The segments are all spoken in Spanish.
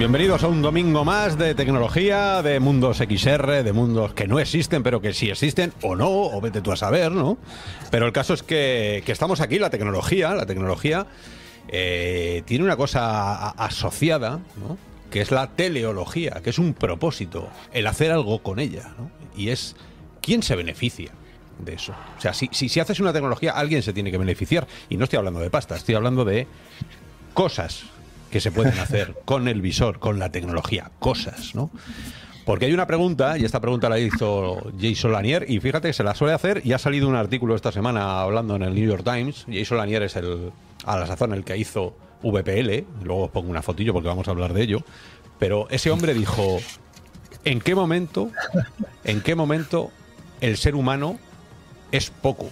Bienvenidos a un domingo más de tecnología, de mundos XR, de mundos que no existen, pero que sí existen, o no, o vete tú a saber, ¿no? Pero el caso es que, que estamos aquí, la tecnología, la tecnología eh, tiene una cosa asociada, ¿no? Que es la teleología, que es un propósito, el hacer algo con ella, ¿no? Y es quién se beneficia de eso. O sea, si, si, si haces una tecnología, alguien se tiene que beneficiar. Y no estoy hablando de pasta, estoy hablando de cosas que se pueden hacer con el visor, con la tecnología, cosas, ¿no? Porque hay una pregunta, y esta pregunta la hizo Jason Lanier, y fíjate que se la suele hacer, y ha salido un artículo esta semana hablando en el New York Times. Jason Lanier es el, a la sazón, el que hizo VPL, luego os pongo una fotillo porque vamos a hablar de ello. Pero ese hombre dijo: ¿En qué momento, en qué momento el ser humano es poco?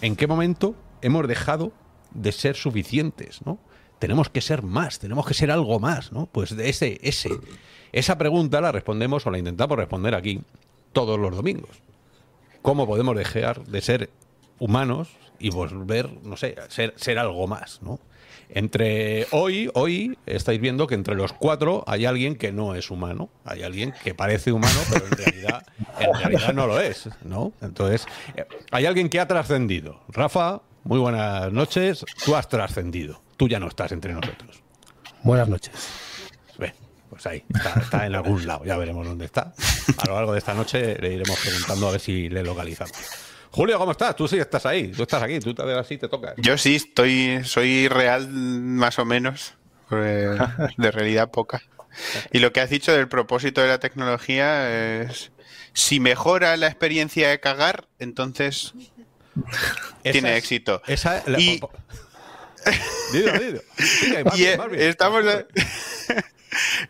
¿En qué momento hemos dejado de ser suficientes, ¿no? Tenemos que ser más, tenemos que ser algo más, ¿no? Pues de ese, ese, esa pregunta la respondemos o la intentamos responder aquí todos los domingos. ¿Cómo podemos dejar de ser humanos y volver, no sé, ser, ser algo más, ¿no? Entre hoy, hoy estáis viendo que entre los cuatro hay alguien que no es humano, hay alguien que parece humano, pero en realidad, en realidad no lo es, ¿no? Entonces, eh, hay alguien que ha trascendido. Rafa, muy buenas noches. Tú has trascendido. Tú ya no estás entre nosotros. Buenas noches. Ve, pues ahí, está, está en algún lado, ya veremos dónde está. A lo largo de esta noche le iremos preguntando a ver si le localizamos. Julio, ¿cómo estás? Tú sí estás ahí, tú estás aquí, tú te ves así, te tocas. Yo sí estoy, soy real más o menos, eh, de realidad poca. Y lo que has dicho del propósito de la tecnología es, si mejora la experiencia de cagar, entonces Esa tiene es- éxito. Esa la- Y- Dilo, dilo. Y eh, estamos...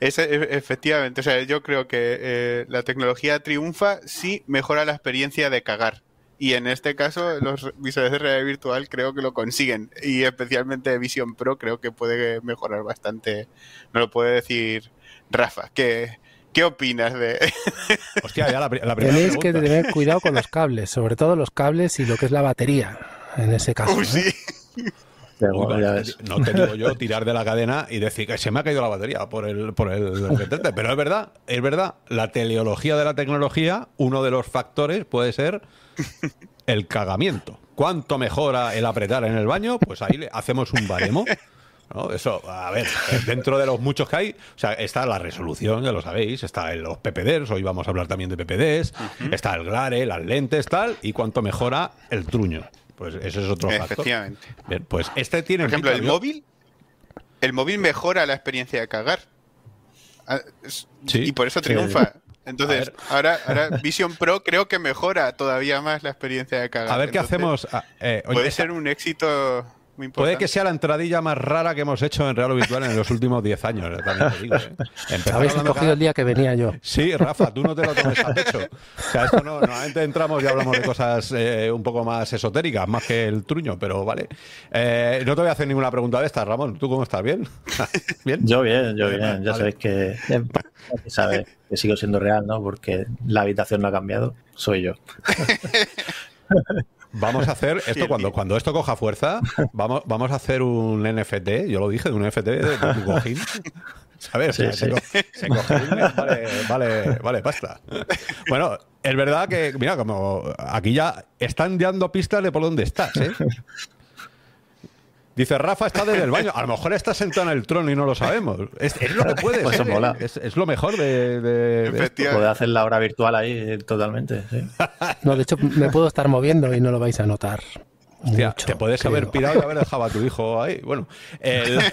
Es, e- efectivamente, o sea, yo creo que eh, la tecnología triunfa si mejora la experiencia de cagar. Y en este caso, los visores de realidad virtual creo que lo consiguen. Y especialmente Vision Pro creo que puede mejorar bastante. No lo puede decir Rafa. ¿Qué, qué opinas de...? Hostia, ya la, la primera Tenéis que pregunta. tener cuidado con los cables, sobre todo los cables y lo que es la batería, en ese caso. Uy, ¿eh? sí. Pero Uy, bueno, ya vale, ves. no te digo yo tirar de la cadena y decir que se me ha caído la batería por el por el retrete, pero es verdad, es verdad, la teleología de la tecnología, uno de los factores puede ser el cagamiento. ¿Cuánto mejora el apretar en el baño? Pues ahí le hacemos un baremo. ¿no? Eso, a ver, dentro de los muchos que hay, o sea, está la resolución, ya lo sabéis, está en los PPDs, hoy vamos a hablar también de PPDs, está el glare, las lentes, tal, y cuánto mejora el truño. Pues ese es otro factor. Efectivamente. Bien, pues este tiene Por ejemplo, el móvil, el móvil mejora la experiencia de cagar. Ah, Sí, y por eso triunfa. Entonces, ahora, ahora Vision Pro creo que mejora todavía más la experiencia de cagar. A ver qué Entonces, hacemos. ah, eh, oye, Puede esa- ser un éxito. Puede que sea la entradilla más rara que hemos hecho en Real o Virtual en los últimos 10 años. También te digo, eh. Habéis escogido el día que venía yo. Sí, Rafa, tú no te lo tomes a pecho. O sea, esto no, normalmente entramos y hablamos de cosas eh, un poco más esotéricas, más que el truño, pero vale. Eh, no te voy a hacer ninguna pregunta de estas, Ramón. ¿Tú cómo estás? ¿Bien? ¿Bien? Yo bien, yo Vale, bien. Ya sabéis que, que sabe que sigo siendo real, ¿no? Porque la habitación no ha cambiado. Soy yo. Vamos a hacer esto cuando, cuando esto coja fuerza, vamos, vamos a hacer un NFT, yo lo dije, de un NFT de, tu cojín. ¿Sabes? Sí, O sea, sí. ese co- ese cojín vale, vale, vale pasta. Bueno, es verdad que, mira, como aquí ya están dando pistas de por dónde estás, ¿eh? Dice Rafa está desde el baño. A lo mejor está sentado en el trono y no lo sabemos. Es, es lo que puede Pues ser. eso mola. ¿eh? Es, es lo mejor de, de- hacer la hora virtual ahí totalmente. sí. No, de hecho, me puedo estar moviendo y no lo vais a notar. Hostia, mucho, te puedes creo. haber pirado y haber dejado a tu hijo ahí. Bueno, el-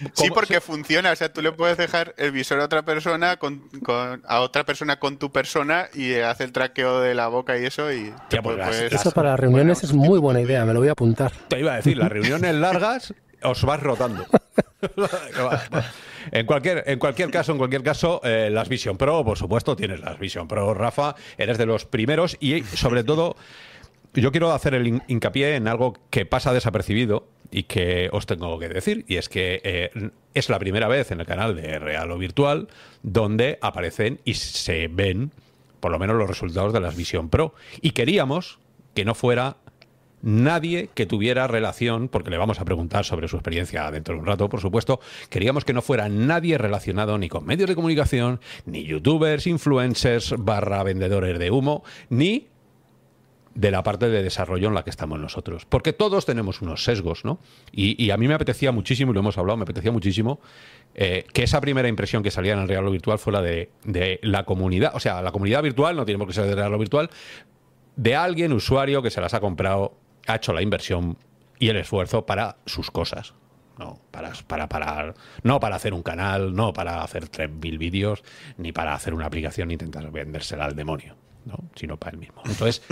Sí, ¿Cómo- porque funciona. O sea, tú le puedes dejar el visor a otra persona con, con- a otra persona con tu persona y hace el traqueo de la boca y eso y te puedes- puedes- Eso para las reuniones es muy buena idea, me lo voy a apuntar. Te iba a decir, las reuniones largas os vas rotando. En cualquier, en cualquier caso, en cualquier caso, eh, las Vision Pro, por supuesto, tienes las Vision Pro, Rafa, eres de los primeros y sobre todo, yo quiero hacer el hin- hincapié en algo que pasa desapercibido y que os tengo que decir, y es que eh, es la primera vez en el canal de Real o Virtual donde aparecen y se ven, por lo menos, los resultados de las Vision Pro. Y queríamos que no fuera nadie que tuviera relación, porque le vamos a preguntar sobre su experiencia dentro de un rato, por supuesto, queríamos que no fuera nadie relacionado ni con medios de comunicación, ni youtubers, influencers, barra vendedores de humo, ni de la parte de desarrollo en la que estamos nosotros. Porque todos tenemos unos sesgos, ¿no? Y, y a mí me apetecía muchísimo, y lo hemos hablado, me apetecía muchísimo eh, que esa primera impresión que salía en el real virtual fuera de, de, la comunidad, o sea, la comunidad virtual, no tiene por qué ser de real virtual, de alguien, usuario, que se las ha comprado, ha hecho la inversión y el esfuerzo para sus cosas. No para, para, para, no para hacer un canal, no para hacer 3.000 vídeos, ni para hacer una aplicación e intentar vendérsela al demonio, ¿no? sino para él mismo. Entonces,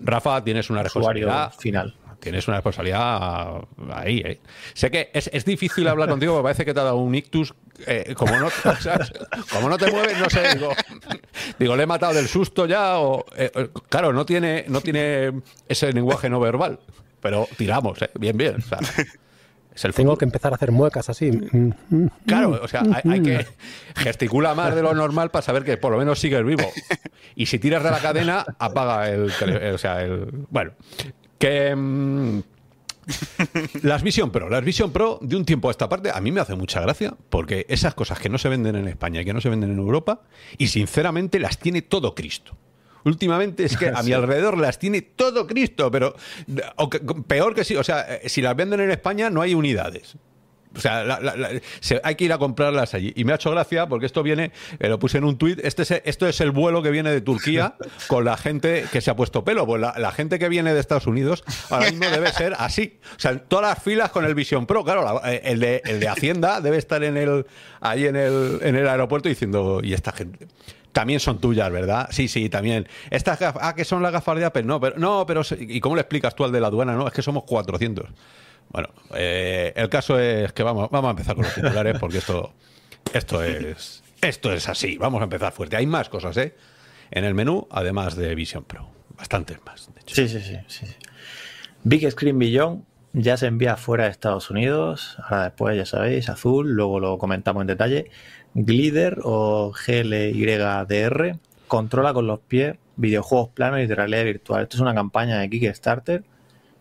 Rafa, tienes una responsabilidad final. Tienes una responsabilidad ahí. ¿eh? Sé que es, es, difícil hablar contigo porque parece que te ha dado un ictus. Eh, como, no, ¿sabes? como no te mueves, no sé. Digo, digo, le he matado del susto ya. O, eh, claro, no tiene, no tiene ese lenguaje no verbal. Pero tiramos, ¿eh? bien, bien. Es el Tengo que empezar a hacer muecas así. Claro, o sea, hay, hay, que gesticula más de lo normal para saber que por lo menos sigues vivo. Y si tiras de la cadena, apaga el, el o sea, el bueno, que mmm, las Vision Pro, las Vision Pro de un tiempo a esta parte a mí me hace mucha gracia porque esas cosas que no se venden en España y que no se venden en Europa y sinceramente las tiene todo Cristo. Últimamente es que a mi alrededor las tiene todo Cristo, pero o que, peor que sí, o sea, si las venden en España no hay unidades. O sea, la, la, la, se, hay que ir a comprarlas allí. Y me ha hecho gracia porque esto viene, eh, lo puse en un tuit, este es, esto es el vuelo que viene de Turquía con la gente que se ha puesto pelo. Pues la, gente que viene de Estados Unidos ahora mismo debe ser así. O sea, todas las filas con el Vision Pro. Claro, eh, el de, el de Hacienda debe estar en el, ahí en el, en el aeropuerto diciendo, ¿y esta gente? También son tuyas, ¿verdad? Sí, sí, también. Estas gafas, ah, que son las gafas de Apple, no, pero, no, pero, ¿y cómo le explicas tú al de la aduana? No, es que somos 400. Bueno, eh, el caso es que vamos, vamos a empezar con los titulares porque esto, esto, es, esto es así. Vamos a empezar fuerte. Hay más cosas, ¿eh? En el menú, además de Vision Pro. Bastantes más, de hecho. Sí, sí, sí, sí. Big Screen Beyond ya se envía fuera de Estados Unidos. Ahora después, ya sabéis, azul. Luego lo comentamos en detalle. Glider o GLYDR controla con los pies videojuegos planos y de realidad virtual. Esto es una campaña de Kickstarter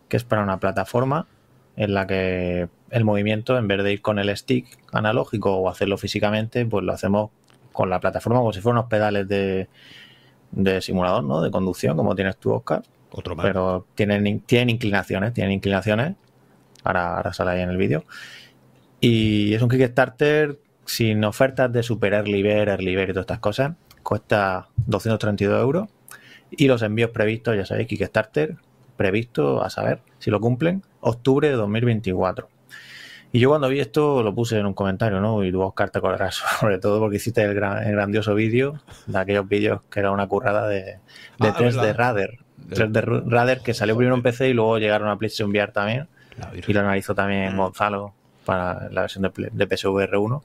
que es para una plataforma en la que el movimiento, en vez de ir con el stick analógico o hacerlo físicamente, pues lo hacemos con la plataforma como si fueran unos pedales de, de simulador, ¿no? De conducción, como tienes tú, Oscar. Otro más. Pero tienen, tienen inclinaciones, tienen inclinaciones. Ahora, ahora sale ahí en el vídeo. Y es un Kickstarter sin ofertas de Super Early Bird y todas estas cosas. Cuesta 232 euros. Y los envíos previstos, ya sabéis, Kickstarter, previsto, a saber si lo cumplen, octubre de 2024. Y yo cuando vi esto lo puse en un comentario, ¿no? Y tú, Oscar, te acordarás, sobre todo porque hiciste el, gran, el grandioso vídeo, de aquellos vídeos que era una currada de, de Ah, de Radar. Test de Radar que salió primero en PC y luego llegaron a PlayStation VR también. Y lo analizó también Gonzalo para la versión de, de PSVR 1.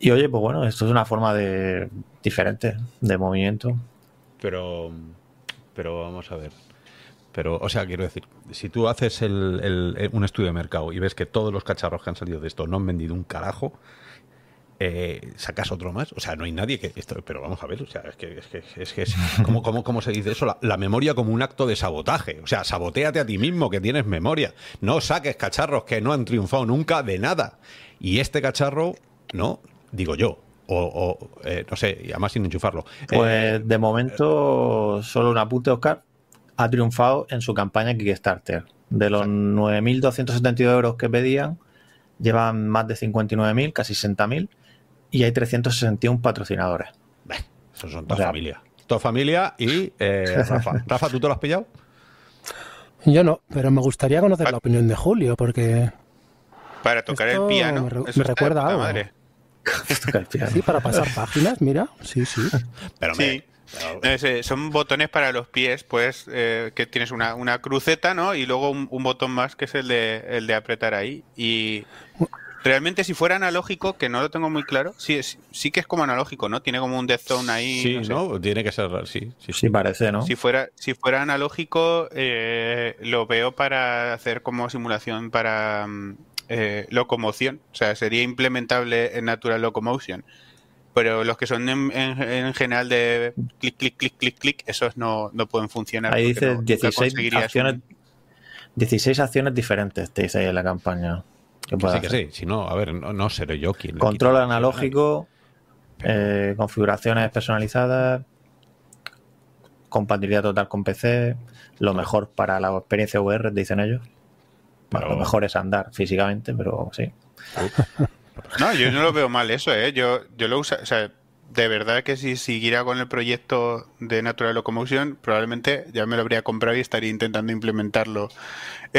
Y oye, pues bueno, esto es una forma de diferente de movimiento. Pero, pero vamos a ver. Pero, o sea, quiero decir, si tú haces el- el- un estudio de mercado y ves que todos los cacharros que han salido de esto no han vendido un carajo, eh, sacas otro más. O sea, no hay nadie que. Esto, pero vamos a ver, o sea, es que es. Que, es, que es- ¿cómo, cómo, cómo se dice eso? La, la memoria como un acto de sabotaje. O sea, saboteate a ti mismo que tienes memoria. No saques cacharros que no han triunfado nunca de nada. Y este cacharro, no, digo yo. O, o, eh, no sé, y además sin enchufarlo. Pues Eh, de momento, solo un apunte, Oscar, ha triunfado en su campaña Kickstarter. De los 9.272 euros que pedían, llevan más de 59.000, casi 60.000, y hay 361 patrocinadores. Bah, Esos son toda O sea- familia. Toda familia y eh, Rafa. Rafa, ¿tú te lo has pillado? Yo no, pero me gustaría conocer la opinión de Julio, porque Para tocar Esto el piano. me re- eso me está de recuerda puta algo. madre. Sí, para pasar páginas, mira, sí, sí. Pero Sí. me- son botones para los pies, pues, eh, que tienes una, una cruceta, ¿no? Y luego un, un botón más que es el de, el de apretar ahí. Y realmente si fuera analógico, que no lo tengo muy claro, sí, es- sí que es como analógico, ¿no? Tiene como un death zone ahí. sí, no sé. ¿no? Tiene que ser, sí, sí, sí. Sí, parece, ¿no? Si fuera, si fuera analógico, eh, lo veo para hacer como simulación para mm, eh, locomoción. O sea, sería implementable en Natural Locomotion. Pero los que son en, en- en general de clic, clic, clic, clic, clic, esos no, no pueden funcionar. Ahí dice no- nunca 16 conseguirías acciones, un- 16 acciones diferentes, te dice ahí en la campaña. Que Que sí, que hacer. sí. Si no, a ver, no, no seré yo quien. Control quita- analógico, eh, configuraciones personalizadas, compatibilidad total con PC, lo mejor para la experiencia VR, dicen ellos. Pero- lo mejor es andar físicamente, pero sí. No, yo no lo veo mal eso, ¿eh? Yo, yo lo uso, o sea, de verdad que si siguiera con el proyecto de Natural Locomotion, probablemente ya me lo habría comprado y estaría intentando implementarlo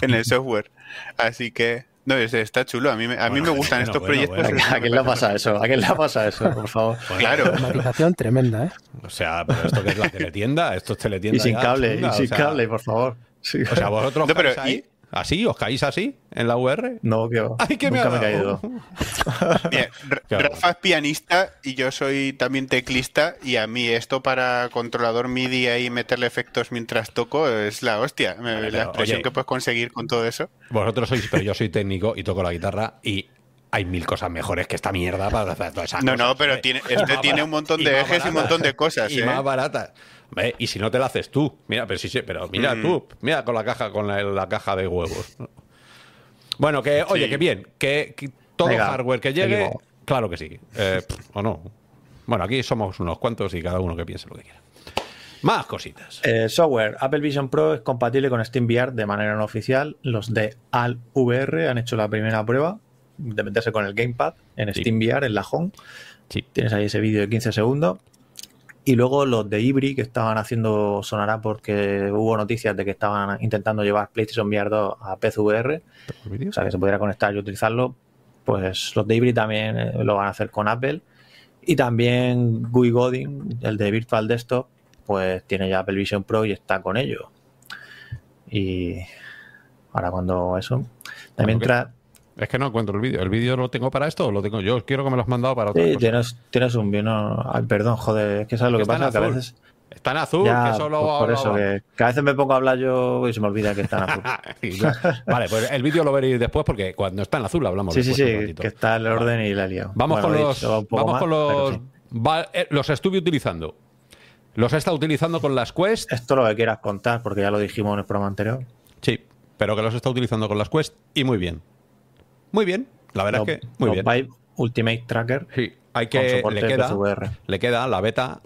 en el software. Así que, no, es- está chulo. A mí, me- a mí Bueno, me gustan bueno, estos bueno, proyectos. ¿A una quién le pasa eso? ¿A quién le pasa eso, por favor? Claro. Automatización tremenda, ¿eh? O sea, pero esto que es la teletienda, esto es teletienda. Y sin ya cable, y o sin sea- cable, por favor. Sí. O sea, vosotros No, pero y- así, os caéis así en la UR. no, que va. Ay, que me Nunca ha me he dado. caído. Rafa es pianista y yo soy también teclista y a mí esto para controlador MIDI y meterle efectos mientras toco es la hostia. Me- la pero, expresión oye. que puedes conseguir con todo eso. Vosotros sois, pero yo soy técnico y toco la guitarra y hay mil cosas mejores que esta mierda para hacer todas esas No, cosas, no, pero ¿eh? tiene, este tiene un montón de ejes y un montón de cosas, Y ¿eh? más baratas. Ve, Y si no te la haces tú, mira, pero sí, sí, pero mira Mm. tú, mira con la caja, con la, la caja de huevos. Bueno, que, oye, Sí. que bien, que, que todo Venga, hardware que llegue, seguimos. claro que sí. Eh, pff, o no. Bueno, aquí somos unos cuantos y cada uno que piense lo que quiera. Más cositas. Eh, software, Apple Vision Pro es compatible con SteamVR de manera no oficial. Los de AlVR han hecho la primera prueba de meterse con el Gamepad en Sí. SteamVR en la Home. Sí. Tienes ahí ese vídeo de 15 segundos. Y luego los de Ibri que estaban haciendo sonará porque hubo noticias de que estaban intentando llevar PlayStation VR 2 a PCVR, o sea que se pudiera conectar y utilizarlo. Pues los de Ibri también eh, lo van a hacer con Apple. Y también GUI Godin, el de Virtual Desktop, pues tiene ya Apple Vision Pro y está con ello. Y ahora cuando eso. También Es que no encuentro el vídeo. ¿El vídeo lo tengo para esto o lo tengo yo? Quiero que me lo has mandado para otra Sí, cosa. tienes, tienes un bien. Ay, perdón, joder, es que sabes lo Que pasa, que a veces. Está en azul, Ya, que solo pues por eso, que, que a veces me pongo a hablar yo y se me olvida que está en azul. Vale, pues el vídeo lo veréis después porque cuando está en azul hablamos. sí, sí, sí, que está el orden y la liado. Vamos Bueno, con los. Vamos más, con los. sí. va- eh, los estuve utilizando. Los he estado utilizando con las Quest. Esto es lo que quieras contar, porque ya lo dijimos en el programa anterior. Sí, pero que los he estado utilizando con las Quest y muy bien. Muy bien. La verdad es que muy bien. Vive Ultimate Tracker. Sí, hay que. Le queda, le queda la beta.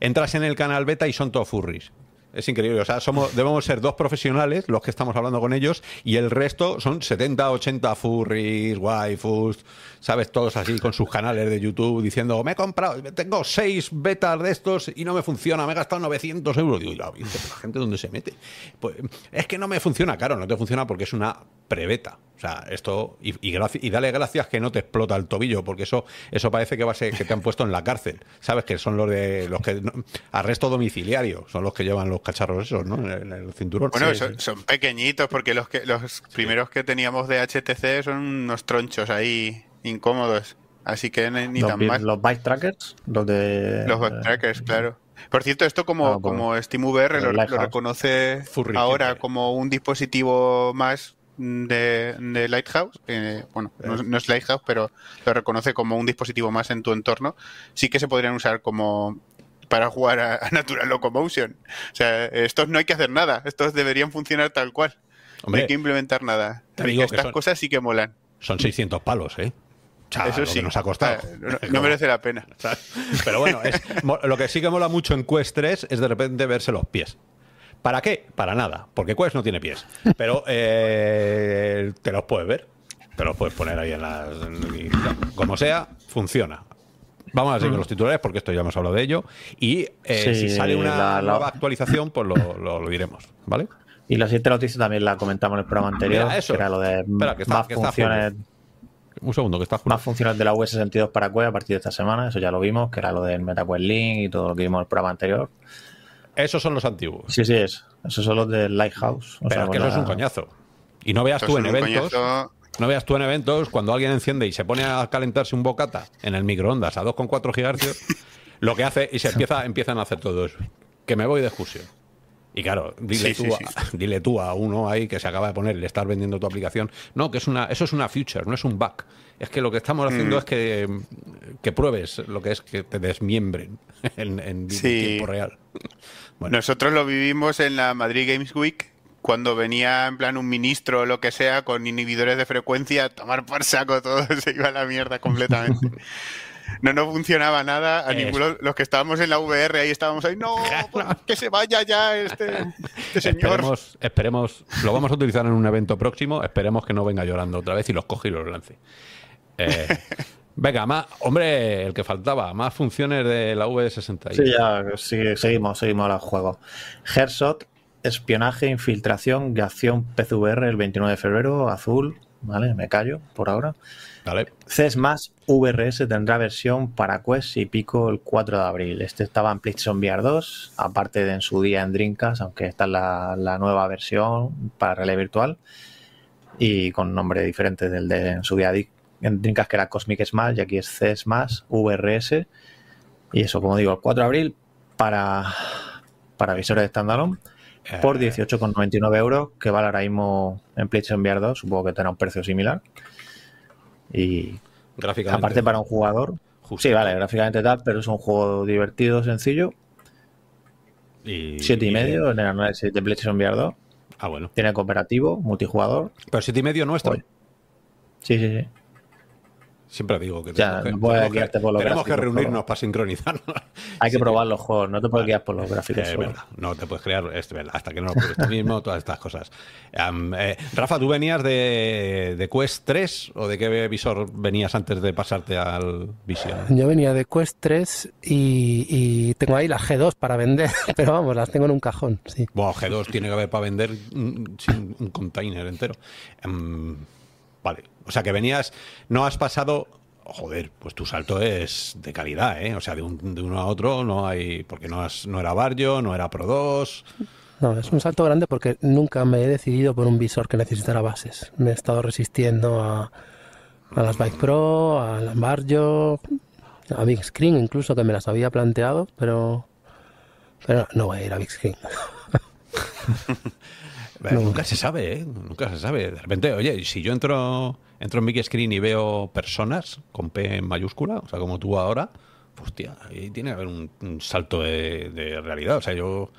Entras en el canal beta y son todos furries. Es increíble. O sea, somos, debemos ser dos profesionales los que estamos hablando con ellos y el resto son 70, 80 furries, waifus, ¿sabes? Todos así con sus canales de YouTube diciendo, me he comprado, tengo seis betas de estos y no me funciona, me he gastado 900 euros. Digo, "Y la, la gente dónde se mete? Pues es que no me funciona, claro, no te funciona porque es una prebeta. O sea, esto, y, y, graci- y dale gracias que no te explota el tobillo, porque eso, eso parece que va a ser que te han puesto en la cárcel. ¿Sabes? Que son los de los que no- arresto domiciliario, son los que llevan los cacharros esos, ¿no? En el, en el cinturón. Bueno, Sí, son, sí. son pequeñitos porque los que los primeros que teníamos de HTC son unos tronchos ahí incómodos. Así que ni, los, tan mal. los Bike Trackers, los de. Los backtrackers, claro. Por cierto, esto como, pues, como SteamVR lo, reconoce Furry ahora como un dispositivo más de, de Lighthouse. eh, bueno, no, no es Lighthouse, pero lo reconoce como un dispositivo más en tu entorno. Sí que se podrían usar como para jugar a, a Natural Locomotion. O sea, estos no hay que hacer nada. Estos deberían funcionar tal cual. no hay que implementar nada. que Estas son- cosas sí que molan. son 600 palos, ¿eh? Sea, Eso sí. nos ha costado. Ah, no- no merece la pena. Pero bueno, es- lo que sí que mola mucho en Quest 3 es de repente verse los pies. ¿Para qué? Para nada, porque Quest no tiene pies. Pero eh, te los puedes ver. Te los puedes poner ahí en las. y como sea, funciona. Vamos a seguir con los titulares porque esto ya hemos hablado de ello. Y eh, Sí, si sale una la- la- nueva actualización, pues lo, lo- lo diremos. ¿Vale? Y la siguiente noticia también la comentamos en el programa anterior, Mira, eso. que era lo de Espera, que está- más que está funciones. Un segundo, que está Más funciones de la US 62 para Quest a partir de esta semana, eso ya lo vimos, que era lo del MetaQuest Link y todo lo que vimos en el programa anterior. Esos son los antiguos. Sí, sí, es. Esos son los del Lighthouse. O Pero sea, es que eso es un coñazo. Y no veas tú en eventos. coñazo. No veas tú en eventos cuando alguien enciende y se pone a calentarse un bocata en el microondas a 2,4 gigahercios, lo que hace y se empieza, empiezan a hacer todo eso. Que me voy de excursión. Y claro, dile, Sí, tú, sí, a, dile tú a uno ahí que se acaba de poner, le estás vendiendo tu aplicación. No, que es una, eso es una future, no es un bug. Es que lo que estamos haciendo Mm. es que, que pruebes lo que es que te desmiembren en, en Sí. tiempo real. Bueno, Nosotros lo vivimos en la Madrid Games Week cuando venía en plan un ministro o lo que sea con inhibidores de frecuencia a tomar por saco todo se iba a la mierda completamente. No nos funcionaba nada a ninguno. Los que estábamos en la VR ahí estábamos ahí, no, que se vaya ya este, este señor. esperemos, esperemos, lo vamos a utilizar en un evento próximo, esperemos que no venga llorando otra vez y los coge y los lance. Eh, venga, más, hombre, el que faltaba, más funciones de la V60. Sí, ya sí, seguimos, seguimos a los juegos. Headshot, espionaje, infiltración y acción PCVR el 29 de febrero, azul, ¿vale? Me callo por ahora. Vale. CES más VRS tendrá versión para Quest y Pico el 4 de abril. Este estaba en PlayStation VR 2, aparte de en su día en Dreamcast, aunque esta es la, la nueva versión para realidad virtual y con nombre diferente del de en su día en Dreamcast que era Cosmic Smash y aquí es CES más VRS. Y eso, como digo, el 4 de abril para, para visores de standalone por Eh, 18,99 euros, que vale ahora mismo en PlayStation VR 2, supongo que tendrá un precio similar. Y Gráficamente. aparte para un jugador, Justo. sí, vale, gráficamente tal, pero es un juego divertido, sencillo, Y, 7 y medio en el análisis de PlayStation VR 2. Ah, bueno. Tiene cooperativo, multijugador. Pero siete y medio nuestro. Oye. Sí, sí, sí. Siempre digo que Ya, tenemos que, no puedes tenemos que- guiarte por los tenemos que gráficos, reunirnos para sincronizar. Hay que Sí, probar los juegos, no te puedes guiar por los gráficos. Eh, verdad, no te puedes crear es verdad, hasta que no lo pruebes tú mismo, todas estas cosas. Eh, Rafa, ¿tú venías de, de Quest 3 o de qué visor venías antes de pasarte al Vision? Yo venía de Quest 3 y, y tengo ahí las G2 para vender, pero vamos, las tengo en un cajón, sí. Bueno, G2 tiene que haber para vender un, sin un container entero. Vale, o sea que venías, no has pasado... Joder, pues tu salto es de calidad, ¿eh? O sea, de, un- de uno a otro no hay... Porque no, has- no era Barrio, no era Pro 2... No, es un salto grande porque nunca me he decidido por un visor que necesitara bases. Me he estado resistiendo a, a las Bike Pro, a la Barjo, a Big Screen incluso que me las había planteado, pero, pero no voy a ir a Big Screen. Eh, Nunca se sabe, ¿eh? Nunca se sabe. De repente, oye, si yo entro, entro en Big Screen y veo personas con P en mayúscula, o sea, como tú ahora, pues, hostia, ahí tiene que haber un, salto de, realidad. O sea, yo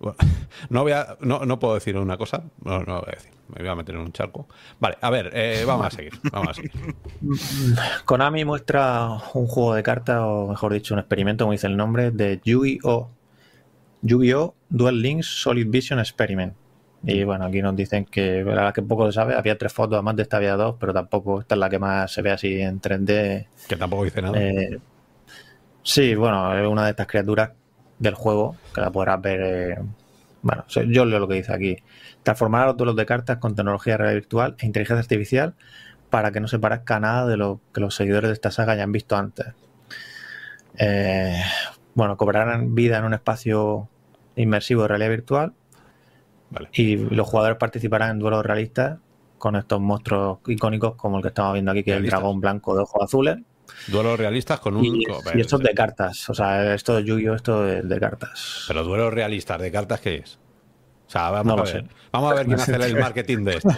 no, voy a, no, no puedo decir una cosa, no, voy a decir, me voy a meter en un charco. Vale, a ver, eh, vamos a seguir, vamos a seguir. Konami muestra un juego de cartas, o mejor dicho, un experimento, como dice el nombre, de Yu-Gi-Oh! Yu-Gi-Oh! Duel Links Solid Vision Experiment. Y bueno, aquí nos dicen que la verdad que poco se sabe, había tres fotos, además de esta había dos, pero tampoco esta es la que más se ve así en 3D. Que tampoco dice nada. Eh, sí, bueno, es una de estas criaturas del juego que la podrás ver. eh, bueno, yo leo lo que dice aquí. Transformar a los duelos de cartas con tecnología real virtual e inteligencia artificial para que no se parezca nada de lo que los seguidores de esta saga hayan visto antes. Eh, bueno, cobrarán vida en un espacio inmersivo de realidad virtual Vale. y los jugadores participarán en duelos realistas con estos monstruos icónicos como el que estamos viendo aquí, que es el dragón blanco de ojos azules. Duelos realistas con un. Y, y esto es de cartas, o sea, esto de Yu-Gi-Oh! esto de, de cartas. Pero duelos realistas de cartas, ¿qué es? O sea, vamos No a ver. Vamos a ver quién hace el marketing de esto.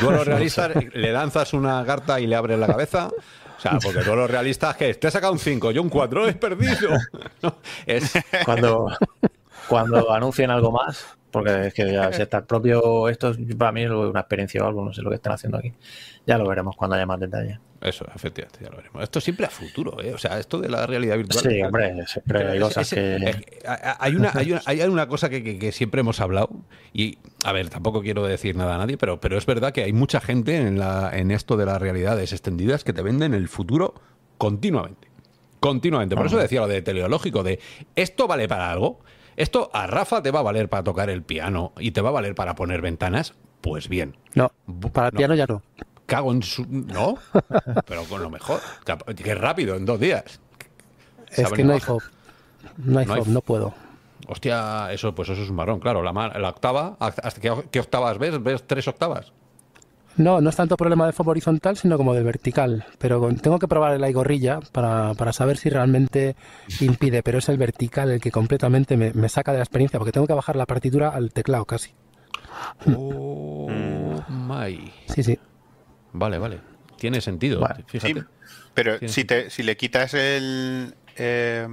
Duelos realistas, le lanzas una carta y le abres la cabeza. O sea, porque duelos realistas, ¿qué es? Te he sacado un 5, yo un 4, he perdido. No, es, Cuando, cuando anuncien algo más, porque es que ya si está el propio, esto es- para mí es una experiencia o algo, no sé lo que están haciendo aquí. Ya lo veremos cuando haya más detalles. eso, efectivamente, ya lo veremos. Esto siempre a futuro, ¿eh? O sea, esto de la realidad virtual. Sí, hombre, siempre hay cosas que... es- hay, una, hay, una, hay una cosa que, que- que siempre hemos hablado y, a ver, tampoco quiero decir nada a nadie, pero, pero es verdad que hay mucha gente en, la, en esto de las realidades extendidas que te venden el futuro continuamente. Continuamente. Por eso decía lo de teleológico, de esto vale para algo. Esto a Rafa te va a valer para tocar el piano y te va a valer para poner ventanas. Pues bien. No, para el no. piano ya no. Cago en su... No, pero con lo mejor. Que- rápido, en dos días. Es que no hay hop. No hay No hop, no puedo. Hostia, eso pues eso es un marrón, claro. La, la octava, ¿hasta qué, qué octavas ves? ¿Ves tres octavas? No, no es tanto problema de foco horizontal, sino como del vertical. Pero con- tengo que probar el gorrilla para, para saber si realmente impide. Pero es el vertical el que completamente me, me saca de la experiencia, porque tengo que bajar la partitura al teclado casi. Oh, my. Sí, sí. Vale, vale. Tiene sentido. Vale. Fíjate. Sí, pero Tiene si, te, si le quitas el, eh,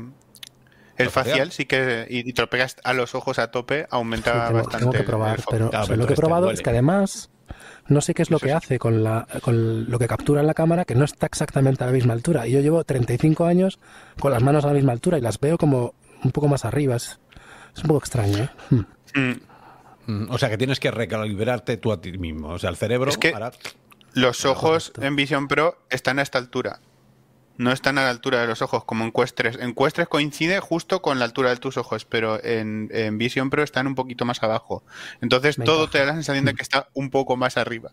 el facial, sí que y, te lo pegas a los ojos a tope, Sí, aumenta tengo, bastante. tengo que probar, pero Claro, o sea, pero lo que he probado es que además no sé qué es lo que hace con, la, con lo que captura en la cámara, que no está exactamente a la misma altura. Y yo llevo 35 años con las manos a la misma altura y las veo como un poco más arriba. Es, es un poco extraño, ¿eh? Hmm. Mm, Mm, O sea que tienes que recalibrarte tú a ti mismo. O sea, el cerebro. Es que- hará- Los ojos en Vision Pro están a esta altura. No están a la altura de los ojos, como en Quest 3. En Quest 3 coincide justo con la altura de tus ojos, pero en, en Vision Pro están un poquito más abajo. Entonces Me todo encaja. te da la sensación de que está un poco más arriba.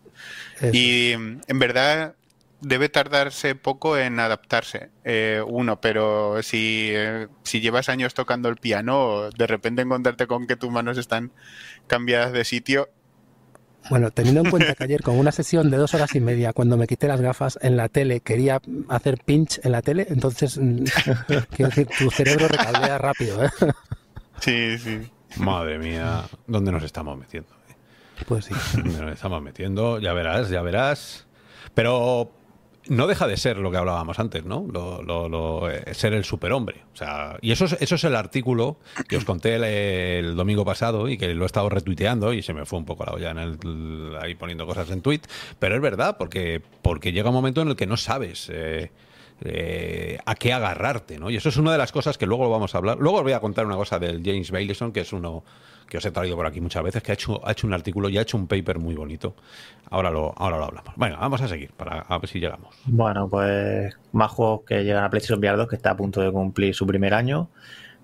Eso. Y en verdad debe tardarse poco en adaptarse. eh, uno, pero si, eh, si llevas años tocando el piano, de repente encontrarte con que tus manos están cambiadas de sitio. Bueno, teniendo en cuenta que ayer con una sesión de dos horas y media, cuando me quité las gafas en la tele, quería hacer pinch en la tele, entonces, mm, quiero decir, tu cerebro recaldea rápido, ¿eh? Sí, sí. Madre mía, ¿dónde nos estamos metiendo? Pues sí. ¿Dónde nos estamos metiendo? Ya verás, ya verás. Pero no deja de ser lo que hablábamos antes, ¿no? Lo, lo- lo, eh, ser el superhombre. O sea, y eso es, eso es el artículo que os conté el, domingo pasado y que lo he estado retuiteando y se me fue un poco la olla en el, ahí poniendo cosas en tweet. Pero es verdad, porque, porque llega un momento en el que no sabes. eh, eh, a qué agarrarte, ¿no? Y eso es una de las cosas que luego vamos a hablar. Luego os voy a contar una cosa del James Baileyson, que es uno que os he traído por aquí muchas veces, que ha hecho, ha hecho un artículo y ha hecho un paper muy bonito. Ahora lo, ahora lo hablamos. Bueno, vamos a seguir para a ver si llegamos. Bueno, pues más juegos que llegan a PlayStation VR 2 que está a punto de cumplir su primer año.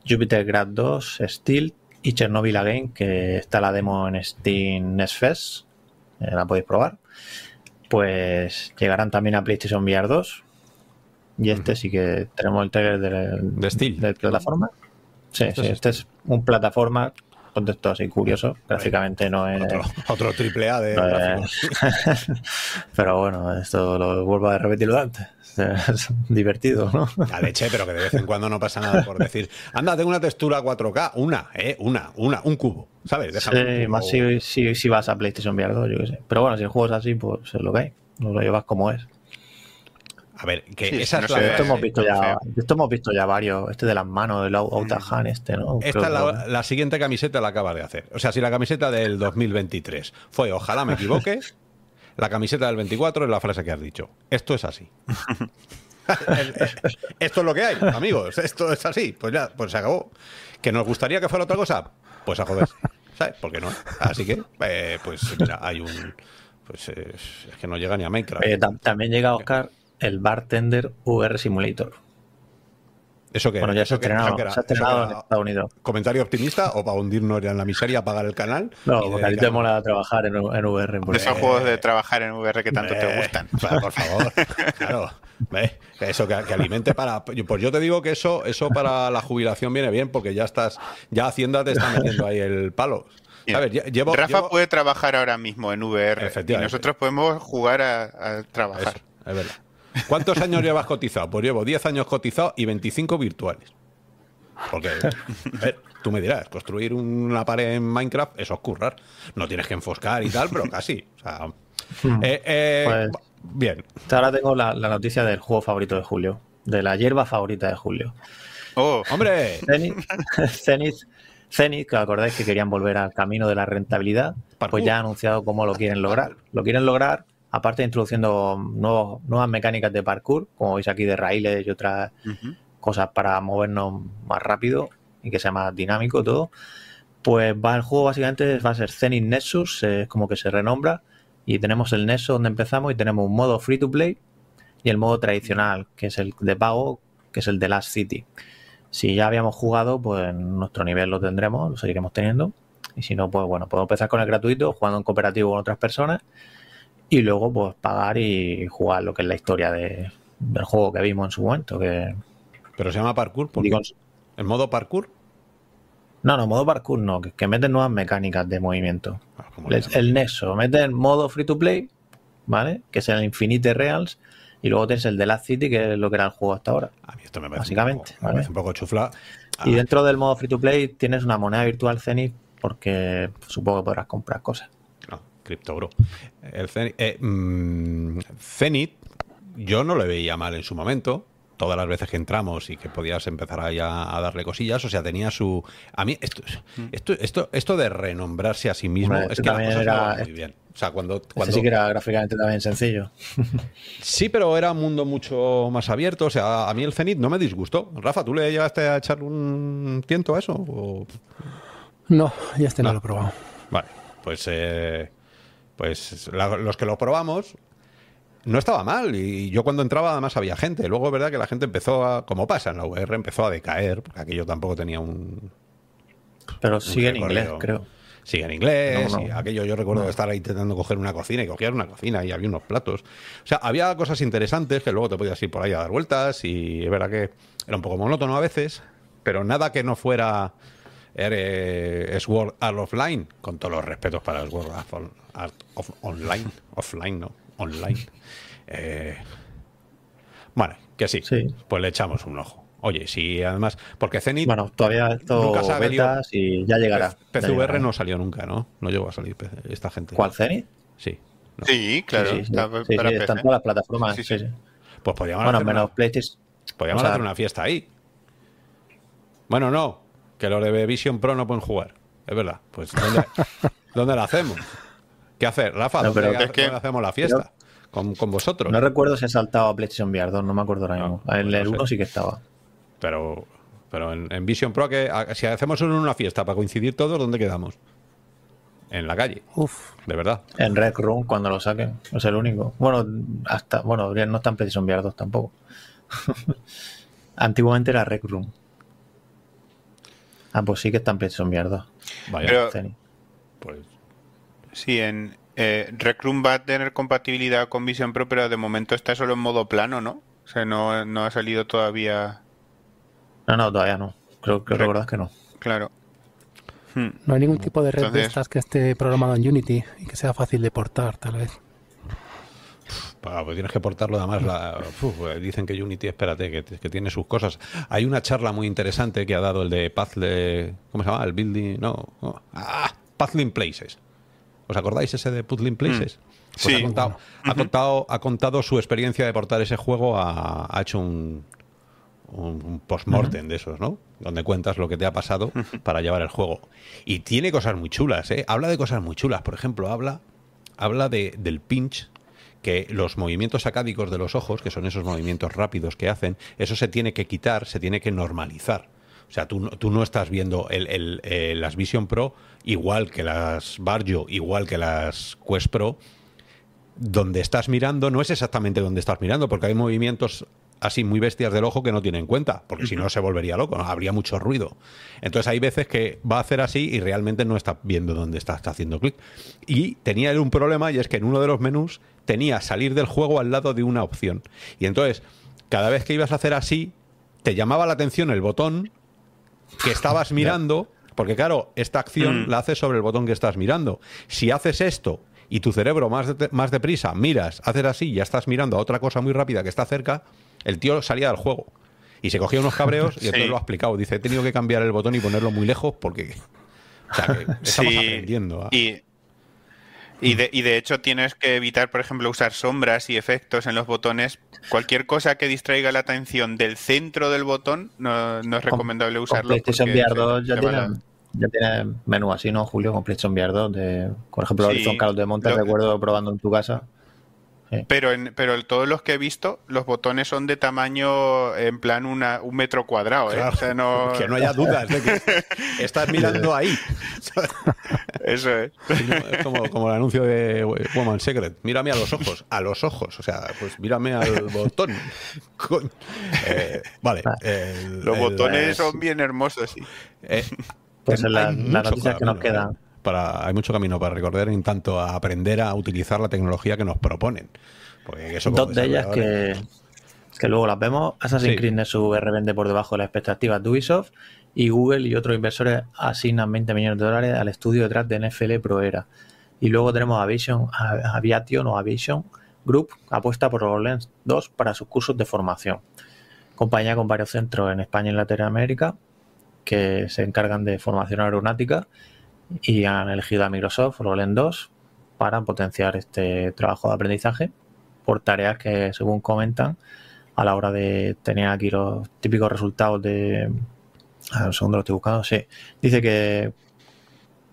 Jupiter Grad 2, Steel y Chernobyl Again, que está la demo en Steam Next Fest. eh, la podéis probar. Pues llegarán también a PlayStation VR 2. Y este sí que tenemos el trailer de, De Steel. de plataforma. Sí, Este sí, es- este es un plataforma, contexto así curioso. Gráficamente no es. Otro, otro triple A de no es- Pero bueno, esto lo vuelvo a repetir lo de antes. Es divertido, ¿no? La leche, pero que de vez en cuando no pasa nada por decir, anda, tengo una textura 4K, una, eh, una, una, un cubo, ¿sabes? Déjame Sí, más si, si, si vas a PlayStation VR 2, yo qué sé. Pero bueno, si el juego es así, pues es lo que hay. No lo llevas como es. A ver, que Sí, esa no es sé, la, Esto hemos visto muy ya, esto hemos visto ya varios. Este de las manos, el Out Out of Hand, este, ¿no? Esta es la, siguiente camiseta la acabas de hacer. O sea, si la camiseta del 2023 fue ojalá me equivoque, la camiseta del 24 es la frase que has dicho. Esto es así. Esto es lo que hay, amigos. Esto es así. Pues ya, pues se acabó. ¿Que nos gustaría que fuera otra cosa? Pues a joder. ¿Sabes? ¿Por qué no? Así que, eh, pues mira, hay un. Pues eh, es que no llega ni a Minecraft. Tam- también llega Oscar el Bartender VR Simulator. ¿Eso que Bueno, ya se ha estrenado, se ha estrenado en Estados Unidos. ¿Comentario optimista o para hundirnos en la miseria, apagar el canal? No, y porque a ti te mola trabajar en, en VR. Porque- esos juegos de trabajar en VR que tanto te Eh, gustan. pa- Por favor, claro. Ve, Eso, que, que alimente para. Pues yo te digo que eso, eso para la jubilación viene bien, porque ya estás, ya Hacienda te está metiendo ahí el palo. Lle- Llevo, Rafa llevo- puede trabajar ahora mismo en VR y Efectivamente. nosotros podemos jugar a, a trabajar. Eso, es verdad. ¿Cuántos años llevas cotizado? Pues llevo 10 años cotizado y 25 virtuales. Porque, a ver, tú me dirás, construir una pared en Minecraft, eso es currar. No tienes que enfoscar y tal, pero casi. O sea, eh, eh, Pues- bien. Ahora tengo la, la noticia del juego favorito de Julio. De la hierba favorita de Julio. Oh, Hombre, Zenith, Zenith, Zenith, que acordáis que querían volver al camino de la rentabilidad, pues ya ha anunciado cómo lo quieren lograr. Lo quieren lograr, aparte de introduciendo nuevos- nuevas mecánicas de parkour, como veis aquí de raíles y otras cosas para movernos más rápido y que sea más dinámico todo. Pues va el juego básicamente va a ser Zenith Nexus, eh, es como que se renombra. Y tenemos el Nexus donde empezamos y tenemos un modo free to play y el modo tradicional, que es el de pago, que es el de Last City. Si ya habíamos jugado, pues nuestro nivel lo tendremos, lo seguiremos teniendo. Y si no, pues bueno, podemos empezar con el gratuito, jugando en cooperativo con otras personas. Y luego, pues pagar y jugar lo que es la historia de- del juego que vimos en su momento. Que, pero se llama parkour. porque digo, ¿El modo parkour? No, no, modo parkour no, que, que meten nuevas mecánicas de movimiento. Ah, ¿cómo le El, el Nexo, meten modo free to play ¿vale? Que es el Infinite Reals. Y luego tienes el de Last City, que es lo que era el juego hasta ahora. A mí esto me parece, Básicamente, un, poco, me ¿vale? parece un poco chufla. Y dentro del modo free to play tienes una moneda virtual Zenith, porque supongo que podrás comprar cosas. No, Crypto Bro. El Zenith, eh, mm, Zenith, yo no le veía mal en su momento. Todas las veces que entramos y que podías empezar ahí a, a darle cosillas, o sea, tenía su. A mí, esto, esto, esto, esto de renombrarse a sí mismo es este que las también cosas era- muy bien. O sea, cuando. Este cuando sí que era gráficamente también sencillo. Sí, pero era un mundo mucho más abierto. O sea, a mí el Zenith no me disgustó. Rafa, ¿tú le llegaste a echar un tiento a eso? O- No, ya este no, No. lo he probado. Vale, pues, eh, pues la- los que lo probamos no estaba mal. Y yo cuando entraba además había gente. Luego es verdad que la gente empezó a, como pasa en la VR, empezó a decaer, porque aquello tampoco tenía un... Pero sigue en inglés, creo. Sigue en inglés No, no. y aquello yo recuerdo estar ahí intentando coger una cocina y cogías una cocina y había unos platos. O sea, había cosas interesantes que luego te podías ir por ahí a dar vueltas y es verdad que era un poco monótono a veces, pero nada que no fuera Sword Art Offline, con todos los respetos para Sword Art of Online, offline, no, online. Eh, bueno, que sí, Sí. pues le echamos un ojo. Oye, sí, además, porque Zenith Bueno, todavía esto Nunca se ha venido- y ya llegará. ya PCVR llegará. no salió nunca, ¿no? No llegó a salir esta gente. ¿Cuál Zenith? Sí. no. Sí, claro. sí, sí, está sí, para sí, PC. están todas las plataformas. Sí, sí, sí. sí. Pues podríamos, Bueno, hacer, menos una, PlayStation. podríamos o sea- hacer una fiesta ahí. Bueno, no, que los de Vision Pro no pueden jugar. Es verdad. Pues ¿dónde, ¿dónde la hacemos? ¿Qué hacer? Rafa, No, ¿dónde, pero es que- dónde hacemos la fiesta? Con, con vosotros. No recuerdo si he saltado a PlayStation VR 2, no me acuerdo ahora mismo. No, en pues no el sé. 1 sí que estaba. Pero, pero en, en Vision Pro, que si hacemos una fiesta para coincidir todos, ¿dónde quedamos? En la calle, Uf, de verdad. En Red Room cuando lo saquen. Es el único. Bueno, hasta. Bueno, no está en PlayStation VR 2 tampoco. Antiguamente era Rec Room. Ah, pues sí que está en PlayStation VR 2. Vaya, Pero- pues Sí, en eh, Rec Room va a tener compatibilidad con Vision Pro, pero de momento está solo en modo plano, ¿no? O sea, no, no ha salido todavía. No, no, todavía no. Creo que Rec- recordás que no. Claro. Hmm. no hay ningún tipo de red de estas que esté programado en Unity y que sea fácil de portar, tal vez. Pues tienes que portarlo además. La, uf, eh, dicen que Unity, espérate, que, que tiene sus cosas. Hay una charla muy interesante que ha dado el de Puzzle. ¿Cómo se llama? El Building. No. no. Ah, Puzzling Places. ¿Os acordáis ese de Puzzling Places? Pues Sí. ha, contado, ha, contado, ha contado su experiencia de portar ese juego. A, ha hecho un, un, un post-mortem de esos, ¿no? Donde cuentas lo que te ha pasado para llevar el juego. Y tiene cosas muy chulas, ¿eh? Habla de cosas muy chulas. Por ejemplo, habla, habla de, del pinch que los movimientos sacádicos de los ojos, que son esos movimientos rápidos que hacen, eso se tiene que quitar, se tiene que normalizar. O sea, tú, no- tú no estás viendo el, el, eh, las Vision Pro igual que las Barjo, igual que las Quest Pro, donde estás mirando no es exactamente donde estás mirando, porque hay movimientos así muy bestias del ojo que no tiene en cuenta, porque si no se volvería loco, ¿no? habría mucho ruido. Entonces hay veces que va a hacer así y realmente no está viendo dónde está, está haciendo clic. Y tenía él un problema y es que en uno de los menús tenía salir del juego al lado de una opción. Y entonces, cada vez que ibas a hacer así, te llamaba la atención el botón que estabas mirando, porque claro, esta acción Mm. la haces sobre el botón que estás mirando. Si haces esto y tu cerebro más, de- más deprisa miras, haces así y ya estás mirando a otra cosa muy rápida que está cerca, el tío salía del juego. Y se cogía unos cabreos y entonces Sí. lo ha explicado. Dice, he tenido que cambiar el botón y ponerlo muy lejos porque... O sea, que estamos Sí, aprendiendo. Y, y, de, y de hecho tienes que evitar, por ejemplo, usar sombras y efectos en los botones. Cualquier cosa que distraiga la atención del centro del botón no, no es recomendable Con usarlo. PlayStation porque VR se- 2 ya tiene, ya tiene menú así, ¿no, Julio? Con PlayStation VR 2. De, por ejemplo, Sí, Horizon Call de Monte, recuerdo probando en tu casa. Pero, en, pero en todos los que he visto, los botones son de tamaño en plan una, un metro cuadrado. ¿eh? Claro, O sea, no... Que no haya dudas de que estás mirando ahí. Eso es. Es como, como el anuncio de Woman Secret. Mírame a los ojos. A los ojos. O sea, pues mírame al botón. Coño. Eh, vale. el- Los el- botones son bien hermosos, sí. eh, Pues en la- noticias que nos camino, quedan. Para, hay mucho camino para recorrer en tanto a aprender a utilizar la tecnología que nos proponen. Porque eso como Dos de ellas que, que luego las vemos. Assassin's Sí. Creed Nexus VR vende por debajo de las expectativas de Ubisoft y Google y otros inversores asignan 20 millones de dólares al estudio detrás de NFL Pro Era. Y luego tenemos Aviation, Aviation o Aviation Group, apuesta por HoloLens 2 para sus cursos de formación. Compañía con varios centros en España y Latinoamérica que se encargan de formación aeronáutica y han elegido a Microsoft HoloLens 2 para potenciar este trabajo de aprendizaje por tareas que, según comentan, a la hora de tener aquí los típicos resultados de... A ver, un segundo lo estoy buscando. Sí, dice que,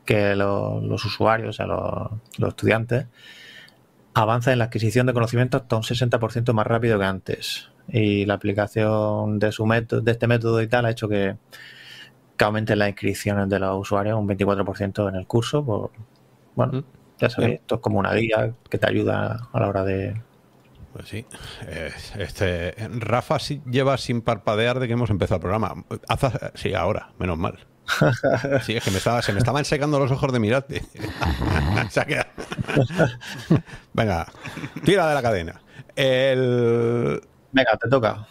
que los, usuarios, o sea, los, los estudiantes, avanza en la adquisición de conocimientos hasta un 60% más rápido que antes. Y la aplicación de su método, de este método y tal ha hecho que, que aumenten las inscripciones de los usuarios un 24% en el curso. Por, bueno, mm. ya sabéis, esto es como una guía que te ayuda a la hora de. Pues sí. Este, Rafa lleva sin parpadear de que hemos empezado el programa. sí, ahora, menos mal. Sí, es que me estaba, se me estaban secando los ojos de mirarte. Venga, tira de la cadena. El... Venga, te toca.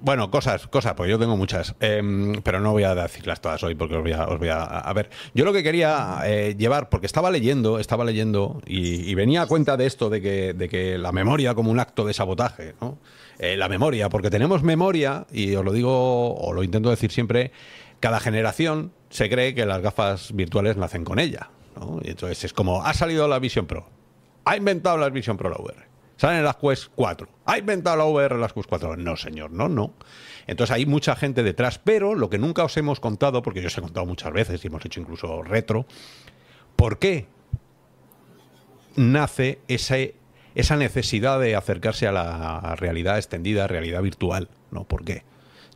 Bueno, cosas, cosas, pues yo tengo muchas, em, pero no voy a decirlas todas hoy porque os voy a, a, ver. Yo lo que quería eh, llevar, porque estaba leyendo, estaba leyendo y, venía a cuenta de esto, de que, de que la memoria como un acto de sabotaje, ¿no? Eh, la memoria, porque tenemos memoria, y os lo digo, o lo intento decir siempre, cada generación se cree que las gafas virtuales nacen con ella. ¿no? Y entonces es como, ha salido la Vision Pro, ha inventado la Vision Pro la VR. Salen las Quest 4. ¿Ha inventado la VR las Quest 4? No, señor, no, no. Entonces hay mucha gente detrás, pero lo que nunca os hemos contado, porque yo os he contado muchas veces y hemos hecho incluso retro, ¿por qué nace ese, esa necesidad de acercarse a la realidad extendida, realidad virtual? ¿No? ¿Por qué?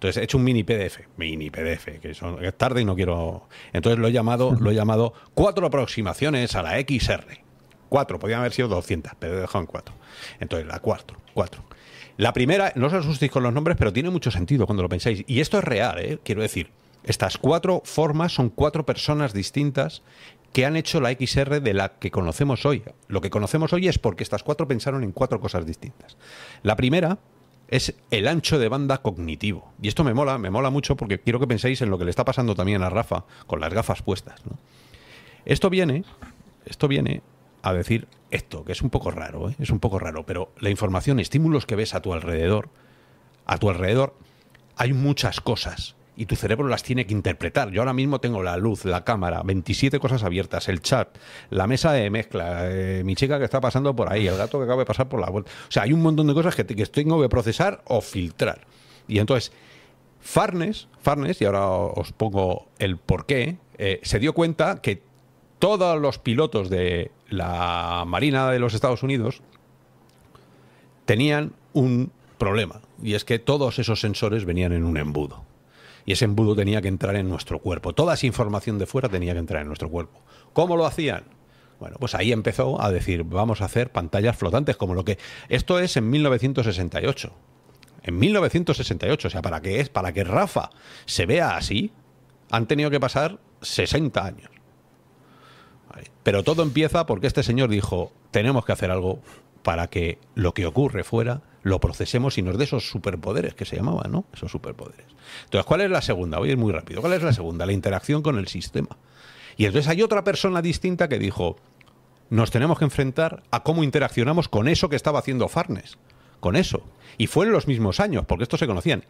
Entonces he hecho un mini PDF, mini PDF, que son, es tarde y no quiero. Entonces lo he llamado, lo he llamado cuatro aproximaciones a la XR. Cuatro, podían haber sido 200, pero he dejado en cuatro. Entonces la cuatro, cuatro. La primera, no os asustéis con los nombres, pero tiene mucho sentido cuando lo pensáis. Y esto es real, ¿eh? quiero decir. Estas cuatro formas son cuatro personas distintas que han hecho la XR de la que conocemos hoy. Lo que conocemos hoy es porque estas cuatro pensaron en cuatro cosas distintas. La primera es el ancho de banda cognitivo. Y esto me mola, me mola mucho porque quiero que penséis en lo que le está pasando también a Rafa con las gafas puestas. Esto viene, esto viene a decir esto, que es un poco raro, ¿eh? es un poco raro, pero la información, estímulos que ves a tu alrededor, a tu alrededor hay muchas cosas y tu cerebro las tiene que interpretar. Yo ahora mismo tengo la luz, la cámara, 27 cosas abiertas, el chat, la mesa de mezcla, eh, mi chica que está pasando por ahí, el gato que acaba de pasar por la vuelta. O sea, hay un montón de cosas que, tengo que procesar o filtrar. Y entonces, Farnes, Farnes, y ahora os pongo el por qué, eh, se dio cuenta que todos los pilotos de la Marina de los Estados Unidos tenían un problema, y es que todos esos sensores venían en un embudo y ese embudo tenía que entrar en nuestro cuerpo. Toda esa información de fuera tenía que entrar en nuestro cuerpo. ¿Cómo lo hacían? Bueno, pues ahí empezó a decir, vamos a hacer pantallas flotantes, como lo que... Esto es en 1968. En 1968, o sea, para que, es, para que Rafa se vea así, han tenido que pasar 60 años. Pero todo empieza porque este señor dijo, tenemos que hacer algo para que lo que ocurre fuera lo procesemos y nos dé esos superpoderes que se llamaban, ¿no? Esos superpoderes. Entonces, ¿cuál es la segunda? A ir muy rápido. ¿Cuál es la segunda? La interacción con el sistema. Y entonces hay otra persona distinta que dijo, nos tenemos que enfrentar a cómo interaccionamos con eso que estaba haciendo Farnes. Con eso. Y fue en los mismos años, porque estos se conocían.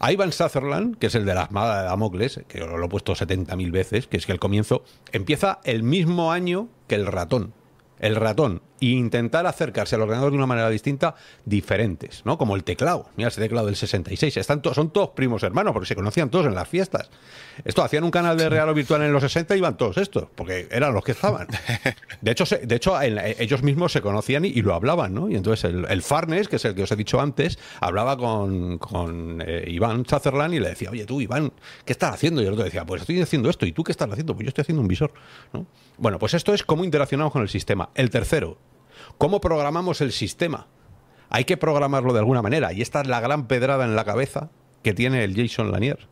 Ivan Sutherland, que es el de la armada de Damocles, que lo he puesto 70.000 veces, que es que el comienzo empieza el mismo año que el ratón. El ratón e intentar acercarse al ordenador de una manera distinta, diferentes, ¿no? Como el teclado. Mira ese teclado del 66. Están son todos primos hermanos, porque se conocían todos en las fiestas. Esto hacían un canal de regalo virtual en los 60 y iban todos estos, porque eran los que estaban. De hecho, de hecho ellos mismos se conocían y, lo hablaban, ¿no? Y entonces el, Farnes, que es el que os he dicho antes, hablaba con, con eh, Iván Sutherland y le decía, oye, tú, Iván, ¿qué estás haciendo? Y el otro decía, pues estoy haciendo esto. ¿Y tú qué estás haciendo? Pues yo estoy haciendo un visor, ¿no? Bueno, pues esto es cómo interaccionamos con el sistema. El tercero, cómo programamos el sistema. Hay que programarlo de alguna manera. Y esta es la gran pedrada en la cabeza que tiene el Jason Lanier.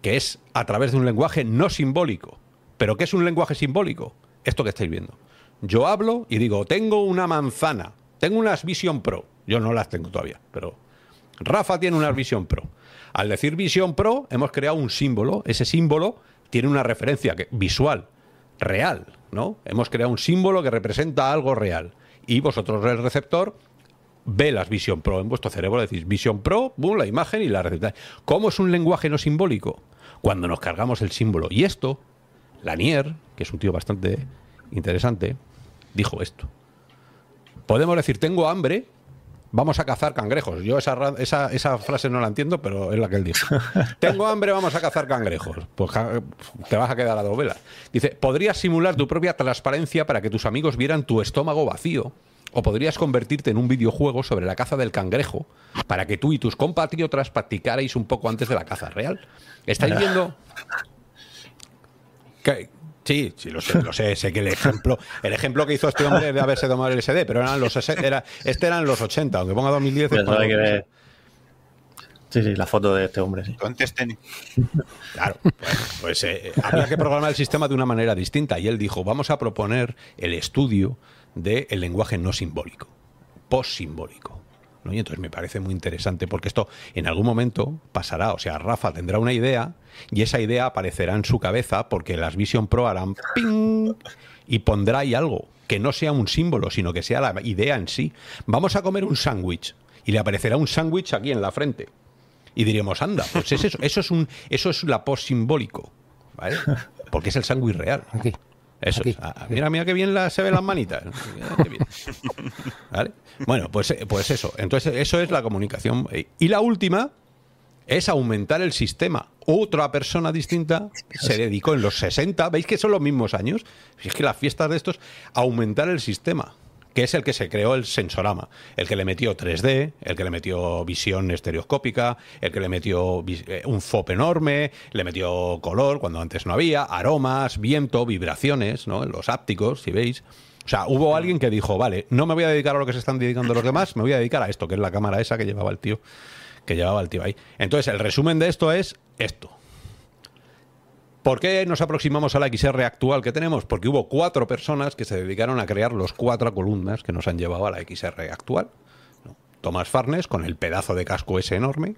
Que es a través de un lenguaje no simbólico. ¿Pero qué es un lenguaje simbólico? Esto que estáis viendo. Yo hablo y digo, tengo una manzana, tengo unas Vision Pro. Yo no las tengo todavía, pero Rafa tiene unas Vision Pro. Al decir Vision Pro, hemos creado un símbolo. Ese símbolo tiene una referencia visual real, ¿no? Hemos creado un símbolo que representa algo real. Y vosotros, el receptor, ve las Vision Pro en vuestro cerebro, decís Vision Pro, boom, la imagen y la receta. ¿Cómo es un lenguaje no simbólico? Cuando nos cargamos el símbolo. Y esto, Lanier, que es un tío bastante interesante, dijo esto. Podemos decir, tengo hambre, vamos a cazar cangrejos. Yo esa, ra- esa, esa frase no la entiendo, pero es la que él dijo. Tengo hambre, vamos a cazar cangrejos. Pues te vas a quedar a dos velas. Dice, podrías simular tu propia transparencia para que tus amigos vieran tu estómago vacío. O podrías convertirte en un videojuego sobre la caza del cangrejo para que tú y tus compatriotas practicarais un poco antes de la caza real. ¿Estáis viendo? que- Sí, sí, lo sé, lo sé, sé que el ejemplo, el ejemplo que hizo este hombre de haberse tomado el LSD, pero eran los, era, este eran los 80, aunque ponga 2010. es Pero cuando- hay que ver- Sí, sí, la foto de este hombre, sí. Contesten. Claro, pues eh, había que programar el sistema de una manera distinta y él dijo, vamos a proponer el estudio del lenguaje no simbólico, post-simbólico. ¿No? Y entonces me parece muy interesante porque esto en algún momento pasará, o sea, Rafa tendrá una idea y esa idea aparecerá en su cabeza porque las Vision Pro harán ping y pondrá ahí algo que no sea un símbolo, sino que sea la idea en sí. Vamos a comer un sándwich y le aparecerá un sándwich aquí en la frente. Y diríamos, anda, pues es eso, eso es un, eso es la post simbólico, ¿vale? Porque es el sándwich real. Aquí. Eso es. Ah, mira, mira qué bien la- se ven las manitas. Bueno, pues, eh, pues eso. Entonces, eso es la comunicación. Y la última es aumentar el sistema. Otra persona distinta se dedicó en los 60, veis que son los mismos años, si es que las fiestas de estos, aumentar el sistema, que es el que se creó el sensorama, el que le metió 3D, el que le metió visión estereoscópica, el que le metió eh, un FOP enorme, le metió color cuando antes no había, aromas, viento, vibraciones, ¿no? los ápticos, si veis. O sea, hubo alguien que dijo, vale, no me voy a dedicar a lo que se están dedicando los demás, me voy a dedicar a esto, que es la cámara esa que llevaba el tío, que llevaba el tío ahí. Entonces, el resumen de esto es esto. ¿Por qué nos aproximamos a la XR actual que tenemos? Porque hubo cuatro personas que se dedicaron a crear los cuatro columnas que nos han llevado a la XR actual. Tomás Farnes con el pedazo de casco ese enorme,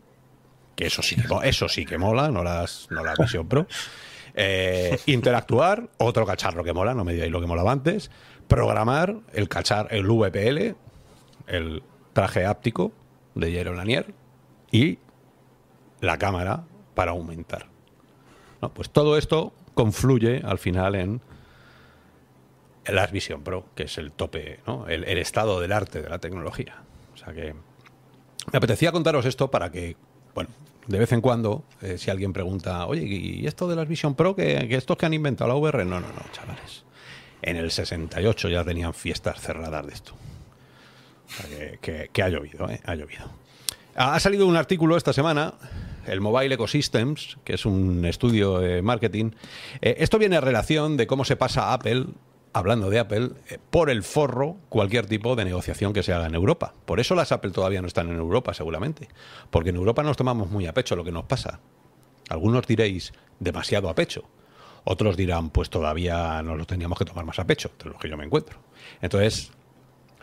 que eso sí eso sí que mola, no las, no la Vision Pro. Eh, interactuar, otro cacharro que mola, no me digáis lo que molaba antes. Programar, el cachar, el VPL, el traje áptico de Jaron Lanier y la cámara para aumentar. Pues todo esto confluye al final en las Vision Pro, que es el tope, ¿no? el, el estado del arte de la tecnología. O sea que me apetecía contaros esto para que, bueno, de vez en cuando, eh, si alguien pregunta, oye, ¿y esto de las Vision Pro, que, estos que han inventado la VR? No, no, no, chavales. En el 68 ya tenían fiestas cerradas de esto. O sea que, ha llovido, ¿eh? Ha llovido. Ha salido un artículo esta semana, el Mobile Ecosystems, que es un estudio de marketing. Eh, esto viene a relación de cómo se pasa Apple, hablando de Apple, eh, por el forro cualquier tipo de negociación que se haga en Europa. Por eso las Apple todavía no están en Europa, seguramente. Porque en Europa nos tomamos muy a pecho lo que nos pasa. Algunos diréis demasiado a pecho. Otros dirán, pues todavía nos lo teníamos que tomar más a pecho, de los que yo me encuentro. Entonces,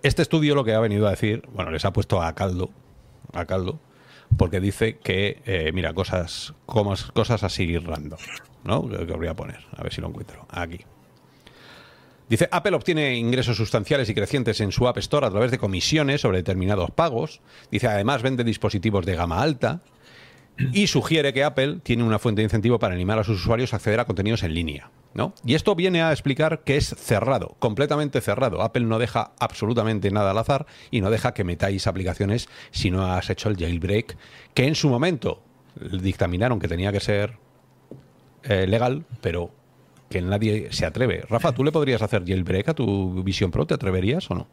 este estudio lo que ha venido a decir, bueno, les ha puesto a caldo, a caldo, porque dice que, eh, mira, cosas, comas- cosas así random, ¿no? Que, voy a poner, a ver si lo encuentro. Aquí. Dice, Apple obtiene ingresos sustanciales y crecientes en su App Store a través de comisiones sobre determinados pagos. Dice, además vende dispositivos de gama alta y sugiere que Apple tiene una fuente de incentivo para animar a sus usuarios a acceder a contenidos en línea. ¿no? Y esto viene a explicar que es cerrado, completamente cerrado. Apple no deja absolutamente nada al azar y no deja que metáis aplicaciones si no has hecho el jailbreak, que en su momento dictaminaron que tenía que ser eh, legal, pero que nadie se atreve. Rafa, ¿tú le podrías hacer jailbreak a tu Vision Pro? ¿Te atreverías o no?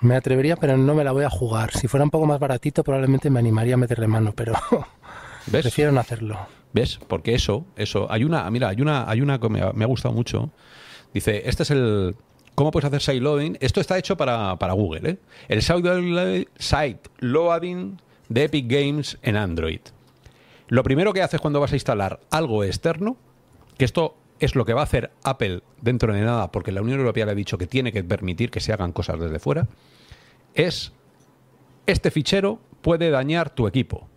Me atrevería, pero no me la voy a jugar. Si fuera un poco más baratito, probablemente me animaría a meterle mano, pero ¿Ves? prefiero no hacerlo. ¿Ves? Porque eso, eso, hay una, mira, hay una, hay una que me ha, me ha gustado mucho. Dice, este es el, ¿cómo puedes hacer side loading? Esto está hecho para, para Google, ¿eh? El side side loading de Epic Games en Android. Lo primero que haces cuando vas a instalar algo externo, que esto es lo que va a hacer Apple dentro de nada, porque la Unión Europea le ha dicho que tiene que permitir que se hagan cosas desde fuera, es este fichero puede dañar tu equipo.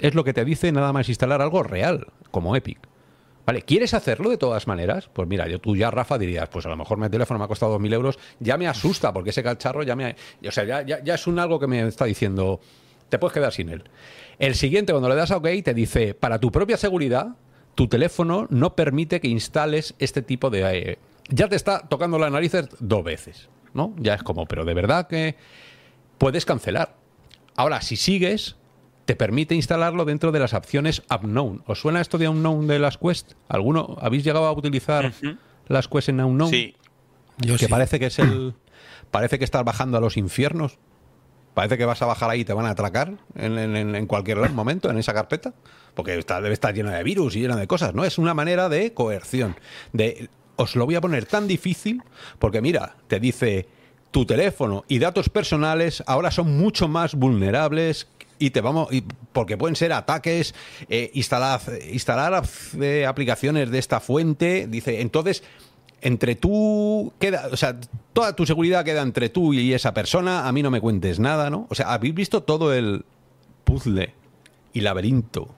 Es lo que te dice nada más instalar algo real, como Epic. ¿Vale? ¿Quieres hacerlo de todas maneras? Pues mira, yo tú ya, Rafa, dirías, pues a lo mejor mi teléfono me ha costado 2.000 euros, ya me asusta, porque ese cacharro ya me... O sea, ya, ya es un algo que me está diciendo, te puedes quedar sin él. El siguiente, cuando le das a OK, te dice, para tu propia seguridad, tu teléfono no permite que instales este tipo de... eh, ya te está tocando las narices dos veces, ¿no? Ya es como, pero de verdad que puedes cancelar. Ahora, si sigues, te permite instalarlo dentro de las opciones Unknown. ¿Os suena esto de Unknown de las Quest? ¿Alguno habéis llegado a utilizar las Quest en Unknown? Sí. Yo que sí. parece que es el parece que estás bajando a los infiernos parece que vas a bajar ahí y te van a atracar en, en- en cualquier momento en esa carpeta porque debe estar llena de virus y llena de cosas no es una manera de coerción de os lo voy a poner tan difícil porque mira te dice tu teléfono y datos personales ahora son mucho más vulnerables y te vamos porque pueden ser ataques eh, instalar instalar eh, aplicaciones de esta fuente dice entonces entre tú queda, o sea, toda tu seguridad queda entre tú y esa persona, a mí no me cuentes nada, ¿no? O sea, ¿habéis visto todo el puzzle y laberinto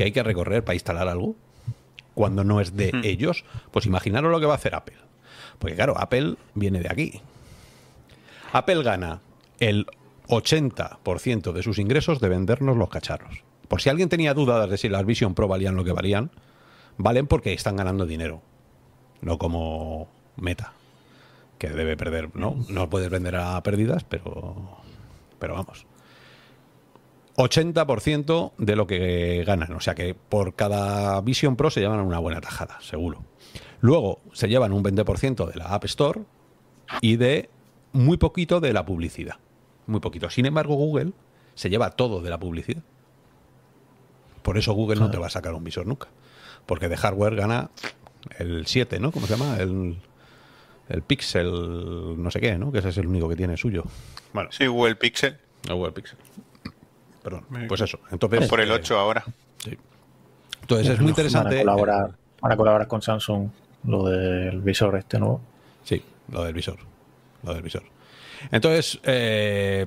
que hay que recorrer para instalar algo cuando no es de ellos? Pues imaginaros lo que va a hacer Apple. Porque claro, Apple viene de aquí. Apple gana el 80% de sus ingresos de vendernos los cacharros. Por si alguien tenía dudas de si las Vision Pro valían lo que valían, valen porque están ganando dinero no como Meta, que debe perder, ¿no? No puedes vender a pérdidas, pero, pero vamos. 80% de lo que ganan, o sea que por cada Vision Pro se llevan una buena tajada, seguro. Luego se llevan un 20% de la App Store y de muy poquito de la publicidad. Muy poquito. Sin embargo, Google se lleva todo de la publicidad. Por eso Google no te va a sacar un visor nunca. Porque de hardware gana el 7, ¿no? ¿Cómo se llama? El, el Pixel, no sé qué, ¿no? Que ese es el único que tiene suyo. Bueno, Sí, Google Pixel. el Google Pixel. Perdón, pues eso. Entonces, Por el eh, 8 ahora. sí. Entonces es muy interesante. Van a colaborar, van a colaborar con Samsung lo del visor este nuevo. Sí, lo del visor. Lo del visor. Entonces, eh,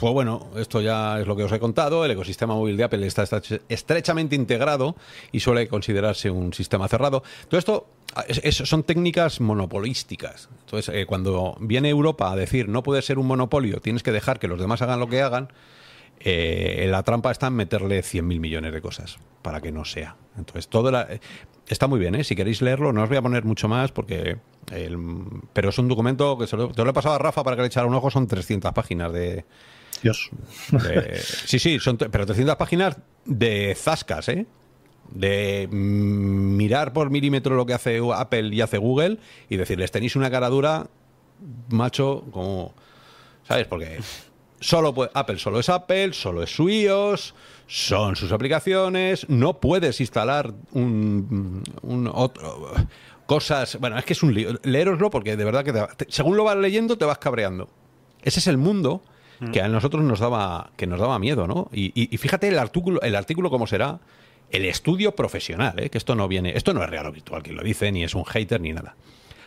pues bueno, esto ya es lo que os he contado. El ecosistema móvil de Apple está estre- estrechamente integrado y suele considerarse un sistema cerrado. Todo esto es- es- son técnicas monopolísticas. Entonces, eh, cuando viene Europa a decir no puede ser un monopolio, tienes que dejar que los demás hagan lo que hagan, eh, la trampa está en meterle 100.000 millones de cosas para que no sea. Entonces, todo la- eh, está muy bien, ¿eh? Si queréis leerlo, no os voy a poner mucho más porque... el- pero es un documento que se lo, te lo he pasado a Rafa para que le echara un ojo, son 300 páginas de... Dios. de- sí, sí, son, pero 300 páginas de zascas, ¿eh? De mirar por milímetro lo que hace Apple y hace Google y decirles, tenéis una cara dura, macho, como... ¿Sabes? Porque solo puede- Apple solo es Apple, solo es su iOS, son sus aplicaciones, no puedes instalar un, un otro cosas, bueno, es que es un lío, leeroslo porque de verdad que te según lo vas leyendo te vas cabreando. Ese es el mundo que a nosotros nos daba que nos daba miedo, ¿no? Y, y- y fíjate el artículo, el artículo cómo será el estudio profesional, ¿eh? que esto no viene, esto no es real o virtual quien lo dice, ni es un hater ni nada.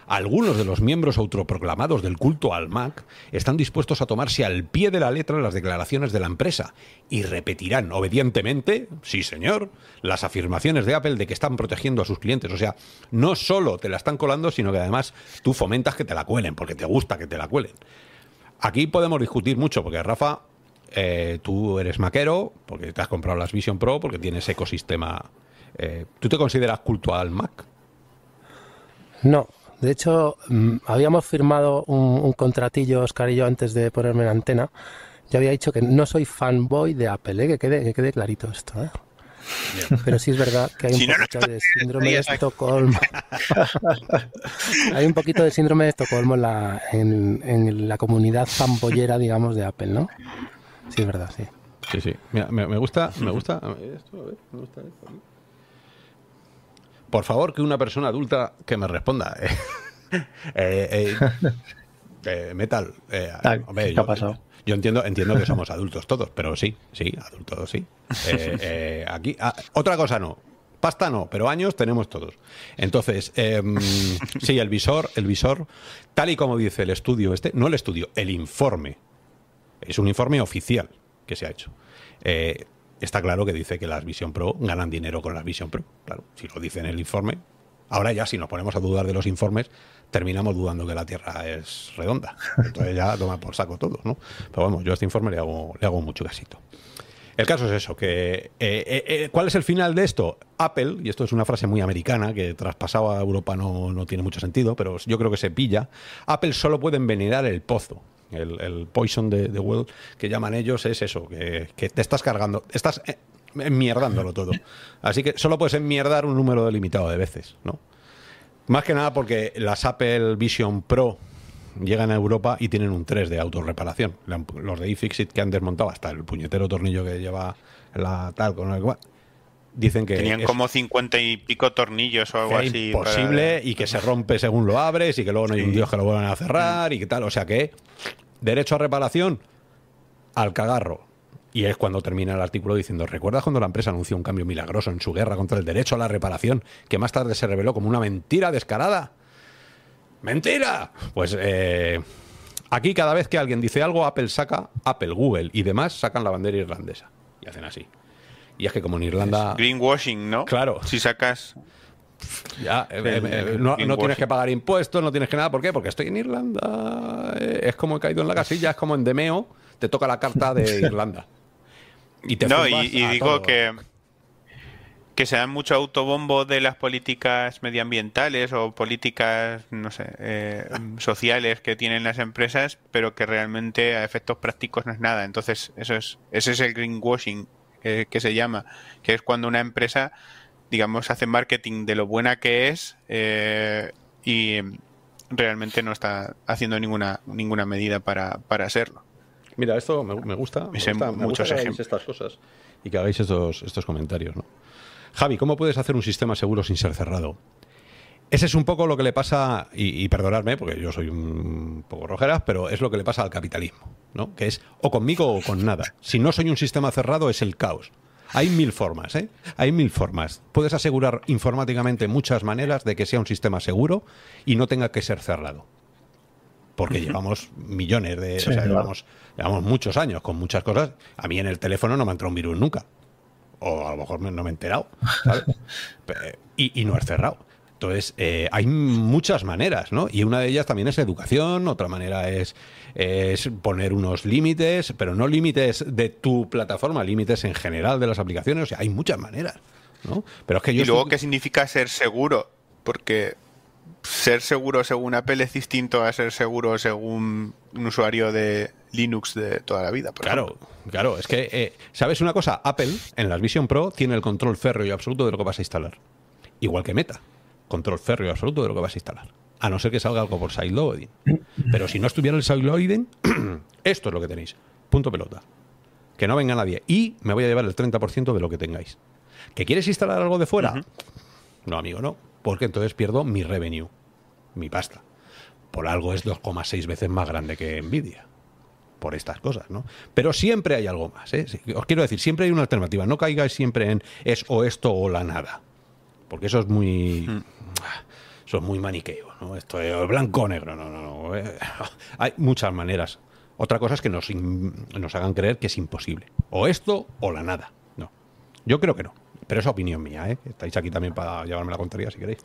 Algunos de los miembros autoproclamados del culto al Mac están dispuestos a tomarse al pie de la letra las declaraciones de la empresa y repetirán obedientemente, sí señor, las afirmaciones de Apple de que están protegiendo a sus clientes. O sea, no solo te la están colando, sino que además tú fomentas que te la cuelen, porque te gusta que te la cuelen. Aquí podemos discutir mucho, porque Rafa, eh, tú eres maquero, porque te has comprado las Vision Pro, porque tienes ecosistema. eh, ¿Tú te consideras culto al Mac? No, de hecho, mm, habíamos firmado un, un contratillo, Oscar y yo, antes de ponerme la antena. Yo había dicho que no soy fanboy de Apple, ¿eh? que, quede, que quede clarito esto. ¿eh? Pero sí es verdad que hay un Si no, no poquito de síndrome de. Estocolmo. hay un poquito de síndrome de Estocolmo en la, en, en la comunidad fanboyera, digamos, de Apple, ¿no? Sí, es verdad, sí. Sí, sí. Mira, me, me gusta, me gusta. esto, a ver, me gusta esto. Por favor, que una persona adulta que me responda. Eh, eh, eh, metal. Ah, hombre, ¿qué yo, ha pasado? yo entiendo, entiendo que somos adultos todos, pero sí, sí, adultos sí. Aquí, ah, otra cosa no. Pasta no, pero años tenemos todos. Entonces, em, sí, el visor, el visor, tal y como dice el estudio este, no el estudio, el informe. Es un informe oficial que se ha hecho. Eh, está claro que dice que las Vision Pro ganan dinero con las Vision Pro. Claro, si lo dice en el informe. Ahora ya, si nos ponemos a dudar de los informes, terminamos dudando que la Tierra es redonda. Entonces ya toma por saco todo, ¿no? Pero vamos, yo a este informe le hago, le hago mucho casito. El caso es eso, que eh, eh, eh, ¿cuál es el final de esto? Apple, y esto es una frase muy americana que traspasado a Europa no, no tiene mucho sentido, pero yo creo que se pilla, Apple solo puede envenenar el pozo. El, poison de, de well que llaman ellos es eso, que, te estás cargando, estás enmierdándolo todo. Así que solo puedes enmierdar un número delimitado de veces, ¿no? Más que nada porque las Apple Vision Pro llegan a Europa y tienen un 3 de autorreparación. Los de iFixit que han desmontado hasta el puñetero tornillo que lleva la tal con el dicen que tenían como 50 y pico tornillos o algo así imposible y que se rompe según lo abres y que luego no hay un dios que lo vuelvan a cerrar y que tal o sea que derecho a reparación al cagarro y es cuando termina el artículo diciendo, ¿recuerdas cuando la empresa anunció un cambio milagroso en su guerra contra el derecho a la reparación, que más tarde se reveló como una mentira descarada? ¡Mentira! Pues eh, aquí cada vez que alguien dice algo, Apple saca, Apple, Google y demás sacan la bandera irlandesa. Y hacen así. Y es que como en Irlanda... greenwashing, ¿no? Claro. Si sacas... Ya, eh, eh, no, tienes que pagar impuestos, no tienes que nada. ¿Por qué? Porque estoy en Irlanda. Es como he caído en la casilla, es como en Demeo, te toca la carta de Irlanda. Y te no, y, digo que que se dan mucho autobombo de las políticas medioambientales o políticas, no sé, eh, sociales que tienen las empresas, pero que realmente a efectos prácticos no es nada. Entonces, eso es, ese es el greenwashing que, que se llama, que es cuando una empresa, digamos, hace marketing de lo buena que es eh, y realmente no está haciendo ninguna ninguna medida para, para hacerlo. Mira, esto me, gusta, me gusta, muchos ejemplos. estas cosas y que hagáis estos, estos comentarios, ¿no? Javi, ¿cómo puedes hacer un sistema seguro sin ser cerrado? Ese es un poco lo que le pasa, y, perdonadme, porque yo soy un poco rojeras, pero es lo que le pasa al capitalismo, ¿no? Que es o conmigo o con nada. Si no soy un sistema cerrado, es el caos. Hay mil formas, ¿eh? Hay mil formas. Puedes asegurar informáticamente muchas maneras de que sea un sistema seguro y no tenga que ser cerrado. Porque llevamos millones de. o sea, llevamos, llevamos muchos años con muchas cosas. A mí en el teléfono no me ha entrado un virus nunca o a lo mejor no me he enterado, y, no es cerrado. Entonces, eh, hay muchas maneras, ¿no? Y una de ellas también es educación, otra manera es, es poner unos límites, pero no límites de tu plataforma, límites en general de las aplicaciones, o sea, hay muchas maneras, ¿no? Pero es que yo y luego, ¿qué significa ser seguro? Porque ser seguro según Apple es distinto a ser seguro según un usuario de Linux de toda la vida. claro, claro. Es que, eh, ¿sabes una cosa? Apple en las Vision Pro tiene el control férreo y absoluto de lo que vas a instalar. Igual que Meta. Control férreo y absoluto de lo que vas a instalar. A no ser que salga algo por sideloading. Pero si no estuviera el sideloading, esto es lo que tenéis. Punto pelota. Que no venga nadie. Y me voy a llevar el 30% de lo que tengáis. ¿Que quieres instalar algo de fuera? No, amigo, no porque entonces pierdo mi revenue, mi pasta. Por algo es 2,6 veces más grande que Nvidia. Por estas cosas, ¿no? Pero siempre hay algo más, ¿eh? Os quiero decir, siempre hay una alternativa. No caigáis siempre en es o esto o la nada. Porque eso es muy. Hmm. Eso es muy maniqueo, ¿no? Esto es blanco o negro, no, no, no. Eh, hay muchas maneras. Otra cosa es que nos, nos hagan creer que es imposible. O esto o la nada. No. Yo creo que no. Pero es opinión mía, ¿eh? Estáis aquí también para llevarme la contraria si queréis.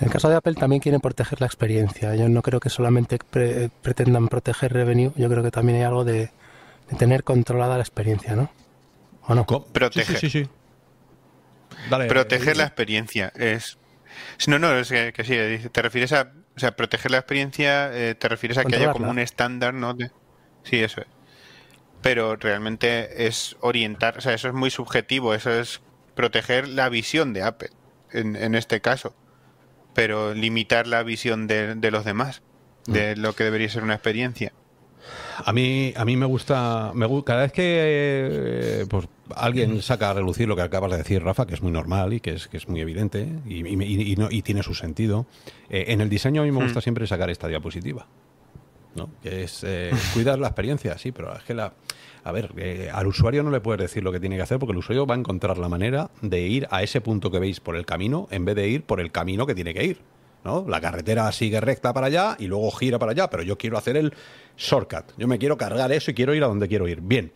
En el caso de Apple también quieren proteger la experiencia. Yo no creo que solamente pretendan proteger revenue, yo creo que también hay algo de, tener controlada la experiencia, ¿no? ¿O no? Proteger. Sí, sí, sí. Proteger la experiencia es... No, no, es que, sí, te refieres a... O sea, proteger la experiencia, eh, te refieres a que haya como un estándar, ¿no? sí, eso es. Pero realmente es orientar, o sea, eso es muy subjetivo, eso es proteger la visión de Apple, en, este caso, pero limitar la visión de, los demás, de mm. lo que debería ser una experiencia. A mí, a mí me gusta, me, cada vez que eh, pues, alguien saca a relucir lo que acabas de decir, Rafa, que es muy normal y que es, que es muy evidente y, y, tiene su sentido, eh, en el diseño a mí me gusta mm. siempre sacar esta diapositiva. ¿no? Que es eh, cuidar la experiencia, sí, pero es que la, a ver, eh, al usuario no le puedes decir lo que tiene que hacer porque el usuario va a encontrar la manera de ir a ese punto que veis por el camino en vez de ir por el camino que tiene que ir. ¿No? La carretera sigue recta para allá y luego gira para allá, pero yo quiero hacer el shortcut. Yo me quiero cargar eso y quiero ir a donde quiero ir. Bien,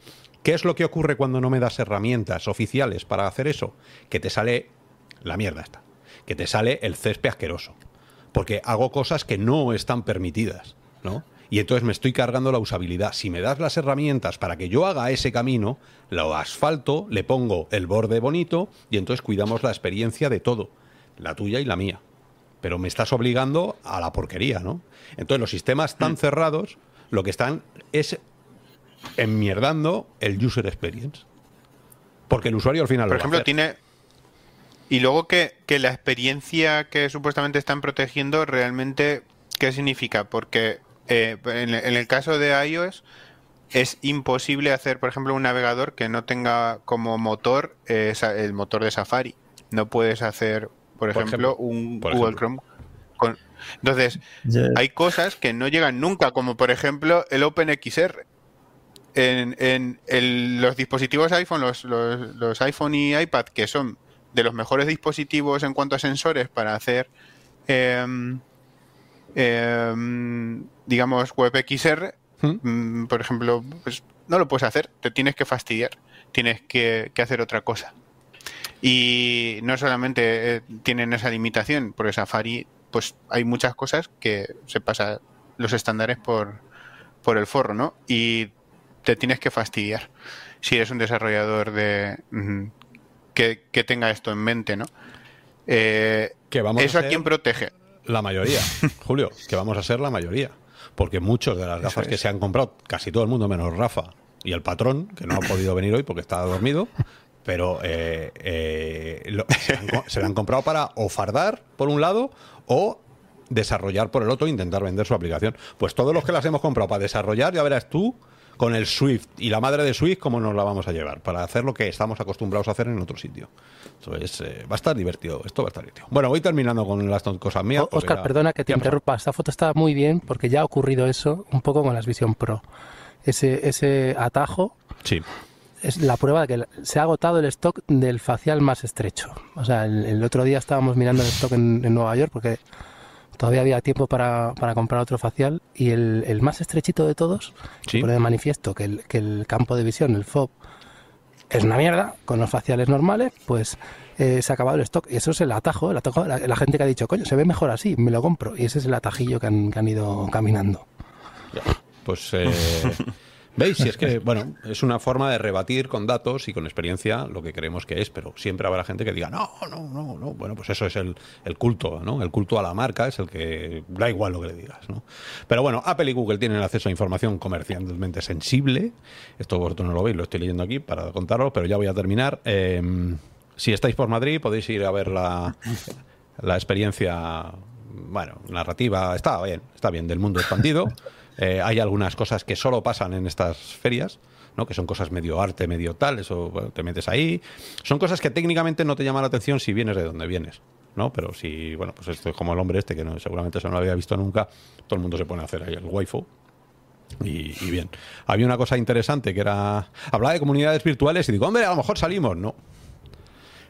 ¿Qué es lo que ocurre cuando no me das herramientas oficiales para hacer eso? Que te sale la mierda esta, que te sale el césped asqueroso, porque hago cosas que no están permitidas, ¿no? Y entonces me estoy cargando la usabilidad. Si me das las herramientas para que yo haga ese camino, lo asfalto, le pongo el borde bonito y entonces cuidamos la experiencia de todo, la tuya y la mía. Pero me estás obligando a la porquería, ¿no? Entonces los sistemas tan cerrados lo que están es enmierdando el user experience. Porque el usuario al final Por lo va a ejemplo, hacer. tiene. Y luego que, que la experiencia que supuestamente están protegiendo, realmente, ¿qué significa? Porque eh, en, el caso de iOS es imposible hacer, por ejemplo, un navegador que no tenga como motor eh, el motor de Safari. No puedes hacer, por, Por ejemplo, ejemplo, un por Google ejemplo. Chrome. Con... Entonces, hay cosas que no llegan nunca, como por ejemplo el OpenXR. En, en el- los dispositivos iPhone, los, los- los iPhone y iPad, que son de los mejores dispositivos en cuanto a sensores para hacer, em, em, digamos, WebXR, ¿Mm? mm, por ejemplo, pues no lo puedes hacer, te tienes que fastidiar, tienes que, que hacer otra cosa. Y no solamente eh, tienen esa limitación, porque Safari, pues hay muchas cosas que se pasa los estándares por, por el forro, ¿no? Y te tienes que fastidiar si eres un desarrollador de que, que tenga esto en mente, ¿no? Eh, Que vamos ¿Eso a quién protege? La mayoría, Julio, que vamos a ser la mayoría. Porque muchos de las gafas es. que se han comprado, casi todo el mundo menos Rafa y el patrón, que no ha podido venir hoy porque estaba dormido, pero eh, eh, lo- se, han, co- se la han comprado para o fardar por un lado o desarrollar por el otro e intentar vender su aplicación. Pues todos los que las hemos comprado para desarrollar, ya verás tú con el Swift y la madre de Swift cómo nos la vamos a llevar para hacer lo que estamos acostumbrados a hacer en otro sitio. Entonces, eh, va a estar divertido, esto va a estar divertido. Bueno, voy terminando con las cosas mías. O- Oscar, perdona que te ya interrumpa. Esta foto está muy bien porque ya ha ocurrido eso un poco con las Vision Pro. Ese, ese atajo Sí. Es la prueba de que se ha agotado el stock del facial más estrecho. O sea, el, el otro día estábamos mirando el stock en, en Nueva York porque todavía había tiempo para, para comprar otro facial y el, el más estrechito de todos Sí. pone de manifiesto que el, que el campo de visión, el FOB, es una mierda con los faciales normales, pues eh, se ha acabado el stock. Y eso es el atajo, el atajo la, la gente que ha dicho, coño, se ve mejor así, me lo compro. Y ese es el atajillo que han, que han ido caminando. Ya. Pues eh, veis, si es que, bueno, es una forma de rebatir con datos y con experiencia lo que creemos que es, pero siempre habrá gente que diga, no, no, no, no. Bueno, pues eso es el, el culto, ¿no? El culto a la marca es el que da igual lo que le digas, ¿no? Pero bueno, Apple y Google tienen acceso a información comercialmente sensible. Esto vosotros no lo veis, lo estoy leyendo aquí para contaros, pero ya voy a terminar. Eh, si estáis por Madrid, podéis ir a ver la, la experiencia, bueno, narrativa, está bien, está bien, del mundo expandido. Eh, hay algunas cosas que solo pasan en estas ferias, ¿no? que son cosas medio arte, medio tal, eso bueno, te metes ahí. Son cosas que técnicamente no te llaman la atención si vienes de donde vienes. ¿no? Pero si, bueno, pues esto es como el hombre este que no, seguramente eso no lo había visto nunca, todo el mundo se pone a hacer ahí el waifu. Y, y bien. Había una cosa interesante que era. Hablaba de comunidades virtuales y digo, hombre, a lo mejor salimos. No.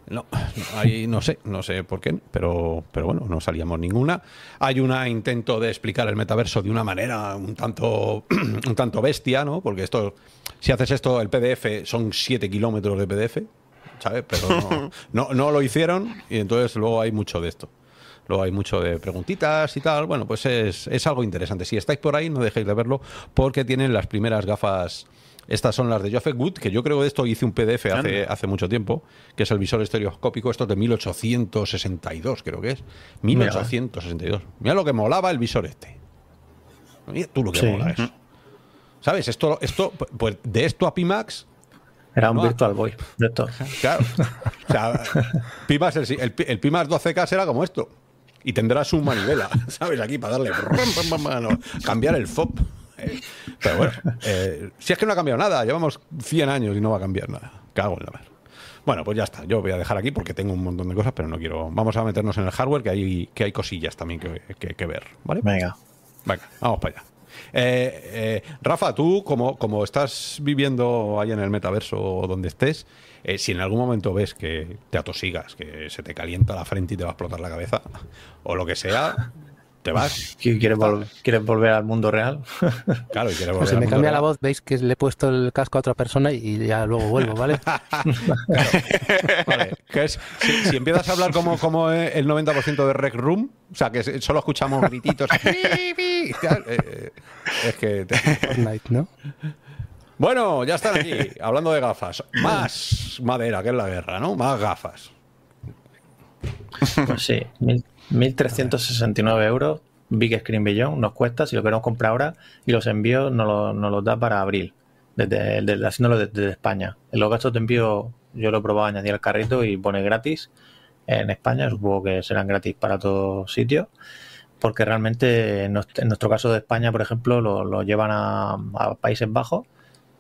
No, no, ahí no sé, no sé por qué, pero, pero bueno, no salíamos ninguna. Hay un intento de explicar el metaverso de una manera un tanto, un tanto bestia, ¿no? Porque esto, si haces esto, el PDF son 7 kilómetros de PDF, ¿sabes? Pero no, no, no lo hicieron y entonces luego hay mucho de esto. Luego hay mucho de preguntitas y tal. Bueno, pues es, es algo interesante. Si estáis por ahí, no dejéis de verlo porque tienen las primeras gafas. Estas son las de Joseph Wood, que yo creo que de esto hice un PDF hace, mucho tiempo, que es el visor estereoscópico. Esto es de 1862, creo que es. 1862. Mira lo que molaba el visor este. Mira tú lo que Sí. mola eso. ¿Sabes? Esto, esto, pues de esto a Pimax, Era un No, Virtual Boy de esto. Claro. O sea, Pimax, el, el, el Pimax 12K será como esto. Y tendrá su manivela, ¿sabes? Aquí para darle. cambiar el FOB. Pero bueno, eh, si es que no ha cambiado nada, llevamos 100 años y no va a cambiar nada. Cago en la mar. Bueno, pues ya está. Yo voy a dejar aquí porque tengo un montón de cosas, pero no quiero. Vamos a meternos en el hardware, que hay, que hay cosillas también que, que- que ver. ¿Vale? Venga. Venga, vamos para allá. Eh, eh, Rafa, tú, como, como estás viviendo ahí en el metaverso o donde estés, eh, si en algún momento ves que te atosigas, que se te calienta la frente y te va a explotar la cabeza, o lo que sea, te vas. ¿Quieres, volver al mundo real? Claro, y quieres volver Pues si al me mundo cambia la voz, veis que le he puesto el casco a otra persona y ya luego vuelvo, ¿vale? Vale, que es, si, si empiezas a hablar como, como el 90% de Rec Room, o sea, que solo escuchamos grititos. tal, eh, es que. te- Fortnite, ¿no? Bueno, ya están aquí, hablando de gafas. Más madera, que es la guerra, ¿no? Más gafas. Pues sí, mil- 1.369 euros. Big Screen Beyond nos cuesta si lo queremos comprar ahora y los envíos nos los nos los da para abril, desde, desde- haciéndolo desde España. En los gastos de envío yo lo he probado añadir al carrito y pone gratis en España, supongo que serán gratis para todos sitios, porque realmente en nuestro, caso de España, por ejemplo, lo, lo llevan a, Países Bajos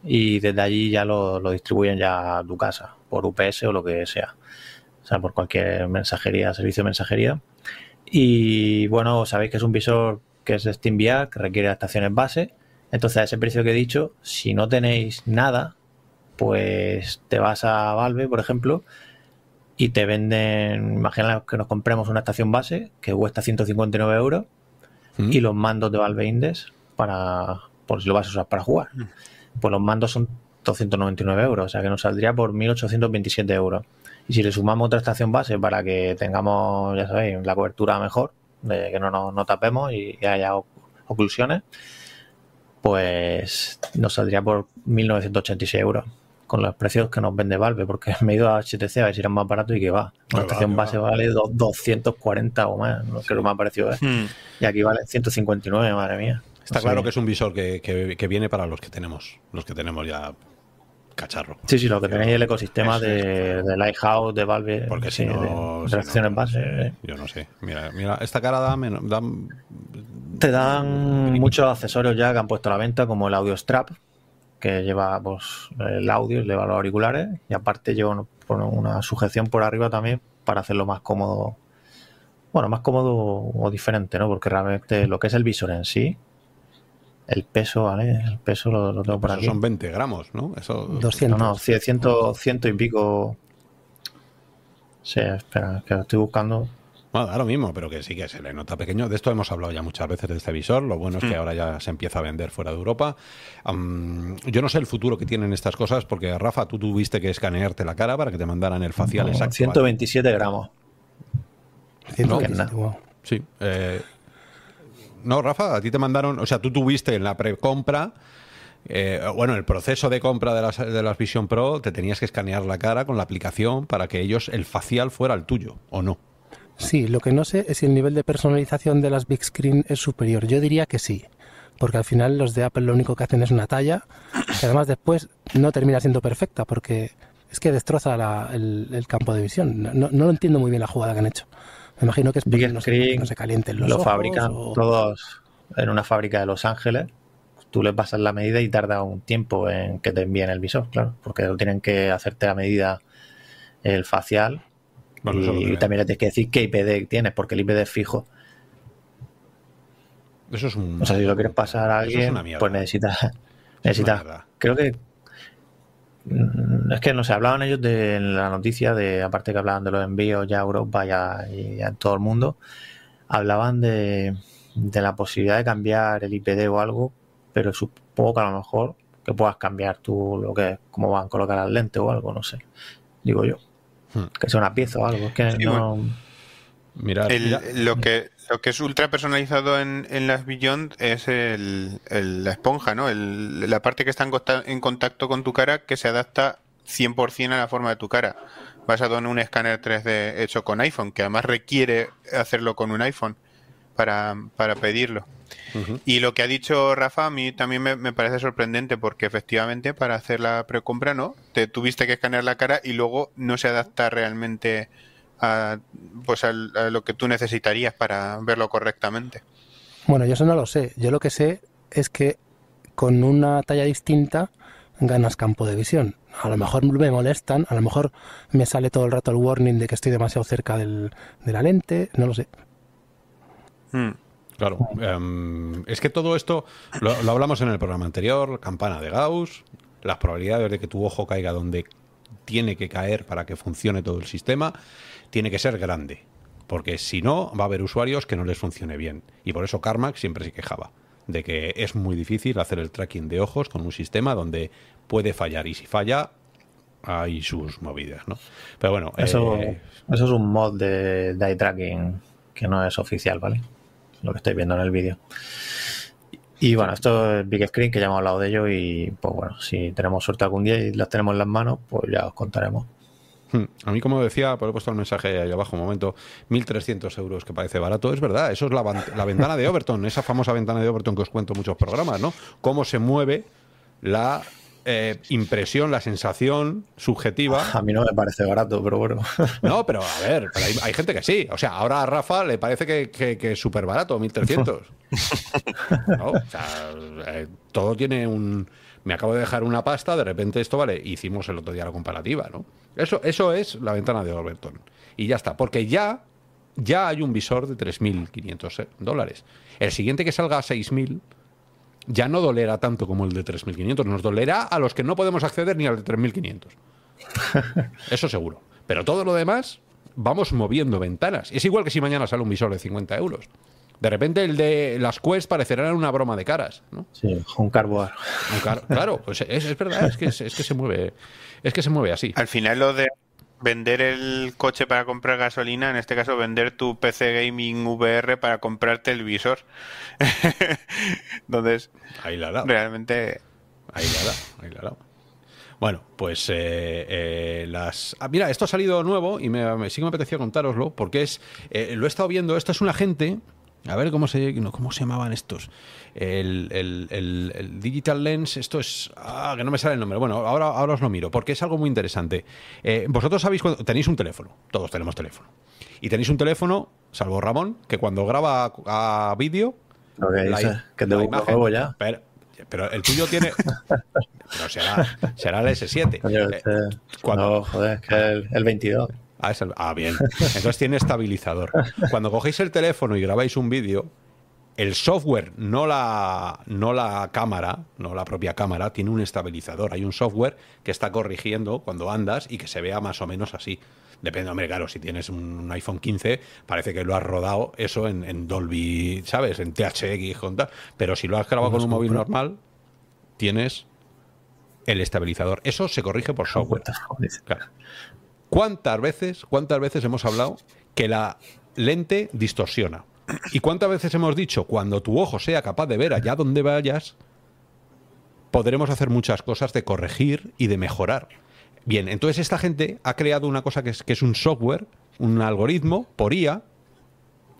y desde allí ya lo, lo distribuyen ya a tu casa, por UPS o lo que sea. O sea, por cualquier mensajería, servicio de mensajería. Y bueno, sabéis que es un visor que es SteamVR, que requiere adaptaciones base. Entonces, a ese precio que he dicho, si no tenéis nada, pues te vas a Valve, por ejemplo, y te venden, imagina que nos compremos una estación base que cuesta 159 euros Mm. y los mandos de Valve Index para, por si lo vas a usar para jugar. Pues los mandos son 299 euros, o sea que nos saldría por 1827 euros. Y si le sumamos otra estación base para que tengamos, ya sabéis, la cobertura mejor, de que no nos no tapemos y, y haya oclusiones, pues nos saldría por 1986 euros con los precios que nos vende Valve, porque me he ido a HTC a ver si eran más baratos y que va. Una va, estación base va. vale do- 240 o más, creo que me ha parecido. Hmm. Y aquí vale 159, madre mía. Está O sea claro que es un visor que, que- que viene para los que tenemos, los que tenemos ya cacharro. Sí, sí, lo que tenéis el ecosistema de, de Lighthouse, de Valve, Porque sí, no, de, si de acciones no, base. sé, eh. yo no sé. Mira, mira, esta cara da, da- Te dan muchos accesorios ya que han puesto a la venta, como el Audio Strap, que lleva pues, el audio, lleva los auriculares, y aparte lleva una sujeción por arriba también para hacerlo más cómodo. Bueno, más cómodo o diferente, ¿no? Porque realmente lo que es el visor en sí, el peso, ¿vale? El peso lo, lo tengo por eso aquí. son 20 gramos, ¿no? Eso, 200. No, no, 100, ciento y pico. Sí, espera, que lo estoy buscando. Bueno, da lo mismo, pero que sí que se le nota pequeño. De esto hemos hablado ya muchas veces de este visor. Lo bueno es que ahora ya se empieza a vender fuera de Europa. Yo no sé el futuro que tienen estas cosas, porque Rafa, tú tuviste que escanearte la cara para que te mandaran el facial No, exacto. 127 gramos. 127, nada. wow. Sí. eh, no, Rafa, a ti te mandaron, o sea, tú tuviste en la precompra, eh, bueno, el proceso de compra de las, de las Vision Pro, te tenías que escanear la cara con la aplicación para que ellos, el facial fuera el tuyo, ¿o no? Sí, lo que no sé es si el nivel de personalización de las Big Screen es superior. Yo diría que sí, porque al final los de Apple lo único que hacen es una talla, que además después no termina siendo perfecta, porque es que destroza la- el, el campo de visión. No, no entiendo muy bien la jugada que han hecho. Me imagino que es porque Big no, se, Screen no se calienten los lo ojos fabrican o- todos en una fábrica de Los Ángeles. Tú les pasas la medida y tarda un tiempo en que te envíen el visor, claro, porque lo tienen que hacerte a medida el facial Bueno, y también les tienes que decir qué IPD tienes, porque el IPD es fijo. Eso es un... O sea, si lo quieres pasar a es alguien, pues necesitas. necesitas creo que. Mm, Es que no sé, hablaban ellos de la noticia, de aparte que hablaban de los envíos ya a Europa y a, y a todo el mundo, hablaban de, de la posibilidad de cambiar el IPD o algo, pero supongo que a lo mejor que puedas cambiar tú lo que cómo van a colocar las lentes o algo, no sé. Digo yo. Hmm. Que sea una pieza o algo. Es que Sí, no. Mirad, El- mira- lo que lo que es ultra personalizado en, en las Beyond es el, el- la esponja, ¿no? El- la parte que está en, conta- en contacto con tu cara que se adapta 100% a la forma de tu cara, basado en un escáner 3D hecho con iPhone, que además requiere hacerlo con un iPhone para, para pedirlo. Y lo que ha dicho Rafa a mí también me, me parece sorprendente porque efectivamente para hacer la precompra no, te tuviste que escanear la cara y luego no se adapta realmente a, pues al- a lo que tú necesitarías para verlo correctamente. Bueno, yo eso no lo sé. Yo lo que sé es que con una talla distinta ganas campo de visión. A lo mejor me molestan, a lo mejor me sale todo el rato el warning de que estoy demasiado cerca del- de la lente, no lo sé. Hmm. Claro, em, es que todo esto lo, lo hablamos en el programa anterior, campana de Gauss, las probabilidades de que tu ojo caiga donde tiene que caer para que funcione todo el sistema, tiene que ser grande. porque si no, va a haber usuarios que no les funcione bien. Y por eso Carmack siempre se quejaba de que es muy difícil hacer el tracking de ojos con un sistema donde puede fallar. Y si falla, hay sus movidas, ¿no? Pero bueno, Eso, eh, eso es un mod de, de eye tracking que no es oficial, ¿vale? Lo que estáis viendo en el vídeo. Y bueno, esto es Big Screen, que ya hemos hablado de ello y pues bueno, si tenemos suerte algún día y las tenemos en las manos, pues ya os contaremos. Hmm. A mí, como decía, por he puesto el mensaje ahí abajo un momento, 1.300 euros, que parece barato. Es verdad, eso es la, la ventana de Overton, esa famosa ventana de Overton que os cuento en muchos programas, ¿no? Cómo se mueve la eh, impresión, la sensación subjetiva. A mí no me parece barato, pero bueno. No, pero a ver, pero hay, hay gente que sí. O sea, ahora a Rafa le parece que, que- que es súper barato, 1.300. ¿No? O sea, eh, todo tiene un... Me acabo de dejar una pasta, de repente esto vale. Hicimos el otro día la comparativa, ¿no? Eso, eso es la ventana de Overton. Y ya está, porque ya, ya hay un visor de 3.500 dólares. El siguiente que salga a 6.000 ya no dolerá tanto como el de 3.500. Nos dolerá a los que no podemos acceder ni al de 3.500. Eso seguro. Pero todo lo demás, vamos moviendo ventanas. Es igual que si mañana sale un visor de 50 euros. De repente el de las Quest parecerá una broma de caras, ¿no? Sí, un carboar. Claro, pues es, es verdad, es que, es, es que se mueve, es que se mueve así. Al final lo de vender el coche para comprar gasolina, en este caso vender tu PC Gaming VR para comprarte el visor. Entonces, Ahí la dado. realmente Ahí la dado, ahí la ha dado. Bueno, pues eh, eh, las. ah, mira, esto ha salido nuevo y me, me- sí que me apetecía contároslo porque es. eh, lo he estado viendo. Esto es una gente. A ver cómo se, cómo se llamaban estos. El, el- el- el Digital Lens, esto es. Ah, que no me sale el nombre. Bueno, ahora, ahora os lo miro porque es algo muy interesante. Eh, vosotros sabéis cuando tenéis un teléfono. Todos tenemos teléfono. Y tenéis un teléfono, salvo Ramón, que cuando graba a, a vídeo. Lo que te la imagen- ya. Pero, pero el tuyo tiene. Pero será, será el S7. Coño, Eh, este- cuando- No, joder, es que el, el 22. Ah, es el- ah, bien. Entonces tiene estabilizador. Cuando cogéis el teléfono y grabáis un vídeo, el software, no la, no la cámara, no la propia cámara, tiene un estabilizador. Hay un software que está corrigiendo cuando andas y que se vea más o menos así. Depende, hombre, claro, si tienes un iPhone 15, parece que lo has rodado eso en, en Dolby, ¿sabes? En THX, con tal. Pero si lo has grabado con un móvil normal, tienes el estabilizador. Eso se corrige por software. Claro. ¿Cuántas veces, cuántas veces hemos hablado que la lente distorsiona? ¿Y cuántas veces hemos dicho, cuando tu ojo sea capaz de ver allá donde vayas, podremos hacer muchas cosas de corregir y de mejorar? Bien, entonces esta gente ha creado una cosa que es, que es un software, un algoritmo por IA,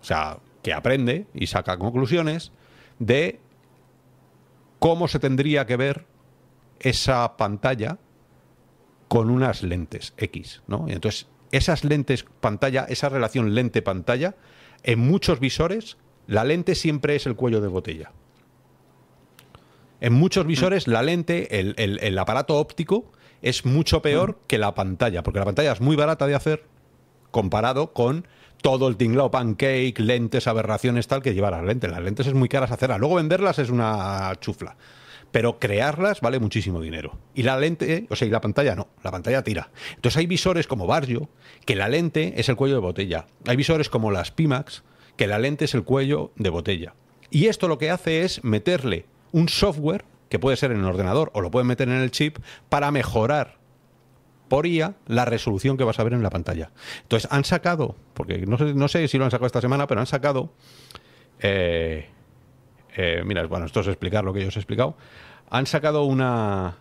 o sea, que aprende y saca conclusiones de cómo se tendría que ver esa pantalla con unas lentes X, ¿no? Y entonces, esas lentes pantalla, esa relación lente-pantalla, en muchos visores, la lente siempre es el cuello de botella. En muchos visores, la lente, el, el- el aparato óptico, es mucho peor que la pantalla, porque la pantalla es muy barata de hacer comparado con todo el tinglao pancake, lentes, aberraciones, tal, que lleva las lentes. Las lentes es muy caras hacerlas. Luego venderlas es una chufla. Pero crearlas vale muchísimo dinero. Y la lente, o sea, y la pantalla no, la pantalla tira. Entonces hay visores como Barrio, que la lente es el cuello de botella. Hay visores como las Pimax, que la lente es el cuello de botella. Y esto lo que hace es meterle un software, que puede ser en el ordenador o lo pueden meter en el chip, para mejorar por IA la resolución que vas a ver en la pantalla. Entonces han sacado, porque no sé, no sé si lo han sacado esta semana, pero han sacado, eh, eh, mira, bueno, esto es explicar lo que yo os he explicado, han sacado una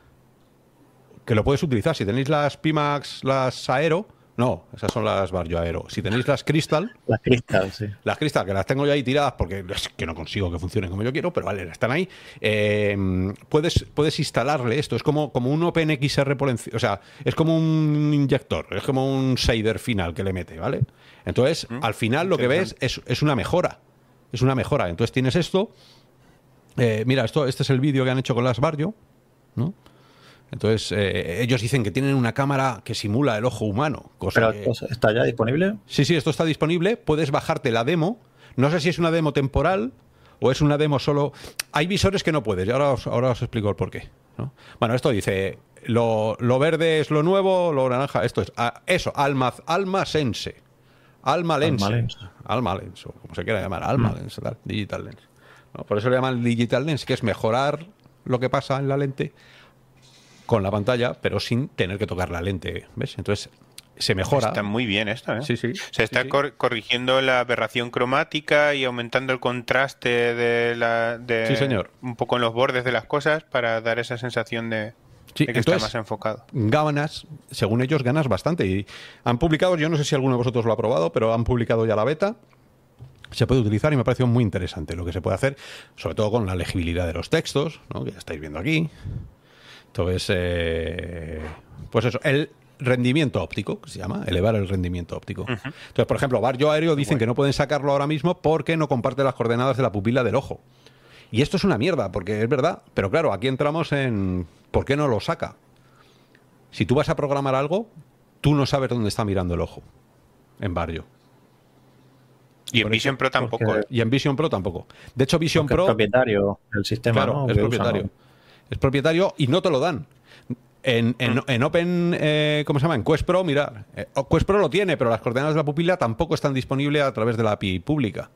que lo puedes utilizar. Si tenéis las Pimax, las Aero, no, esas son las Barrio Aero. Si tenéis las Crystal, Las cristal, sí. las Crystal, que las tengo yo ahí tiradas porque es que no consigo que funcionen como yo quiero, pero vale, están ahí. eh, puedes, puedes instalarle esto. Es como, como un OpenXR por encima. O sea, es como un inyector, es como un shader final que le mete, ¿vale? Entonces, al final lo que ves es, es una mejora. Es una mejora. Entonces tienes esto. Eh, mira, esto, este es el vídeo que han hecho con las Barrio, ¿no? Entonces, eh, ellos dicen que tienen una cámara que simula el ojo humano. Cosa Pero que- está ya disponible. Sí, sí, esto está disponible. Puedes bajarte la demo. No sé si es una demo temporal o es una demo solo. Hay visores que no puedes. Y ahora os, ahora os explico el porqué. ¿no? Bueno, esto dice: lo, lo verde es lo nuevo, lo naranja. Esto es. ah, eso, alma, alma sense. Alma Lens. Alma Lens. Alma Lens, o como se quiera llamar, Alma Lens, tal, Digital Lens. Por eso le llaman Digital Lens, que es mejorar lo que pasa en la lente con la pantalla, pero sin tener que tocar la lente. ¿Ves? Entonces se mejora. Está muy bien esto, ¿eh? Sí, sí. Se está Sí, sí. cor- corrigiendo la aberración cromática y aumentando el contraste de la de Sí, señor. un poco en los bordes de las cosas para dar esa sensación de, Sí, de que entonces- está más enfocado. ganas, según ellos, ganas bastante. Y han publicado, yo no sé si alguno de vosotros lo ha probado, pero han publicado ya la beta. Se puede utilizar y me ha parecido muy interesante lo que se puede hacer, sobre todo con la legibilidad de los textos, ¿no? que ya estáis viendo aquí. Entonces, eh, pues eso, el rendimiento óptico, que se llama, elevar el rendimiento óptico. Entonces, por ejemplo, Barrio Aéreo dicen que no pueden sacarlo ahora mismo porque no comparte las coordenadas de la pupila del ojo. Y esto es una mierda, porque es verdad. Pero claro, aquí entramos en ¿por qué no lo saca? Si tú vas a programar algo, tú no sabes dónde está mirando el ojo. En Barrio. Y en Vision Pro tampoco. porque- ¿eh? Y en Vision Pro tampoco. De hecho, Vision Porque es Pro. propietario del sistema. Claro, ¿no? es propietario. ¿no? Es propietario y no te lo dan. En, en- en Open, eh, ¿cómo se llama? En Quest Pro, mirar. eh, Quest Pro lo tiene, pero las coordenadas de la pupila tampoco están disponibles a través de la API pública.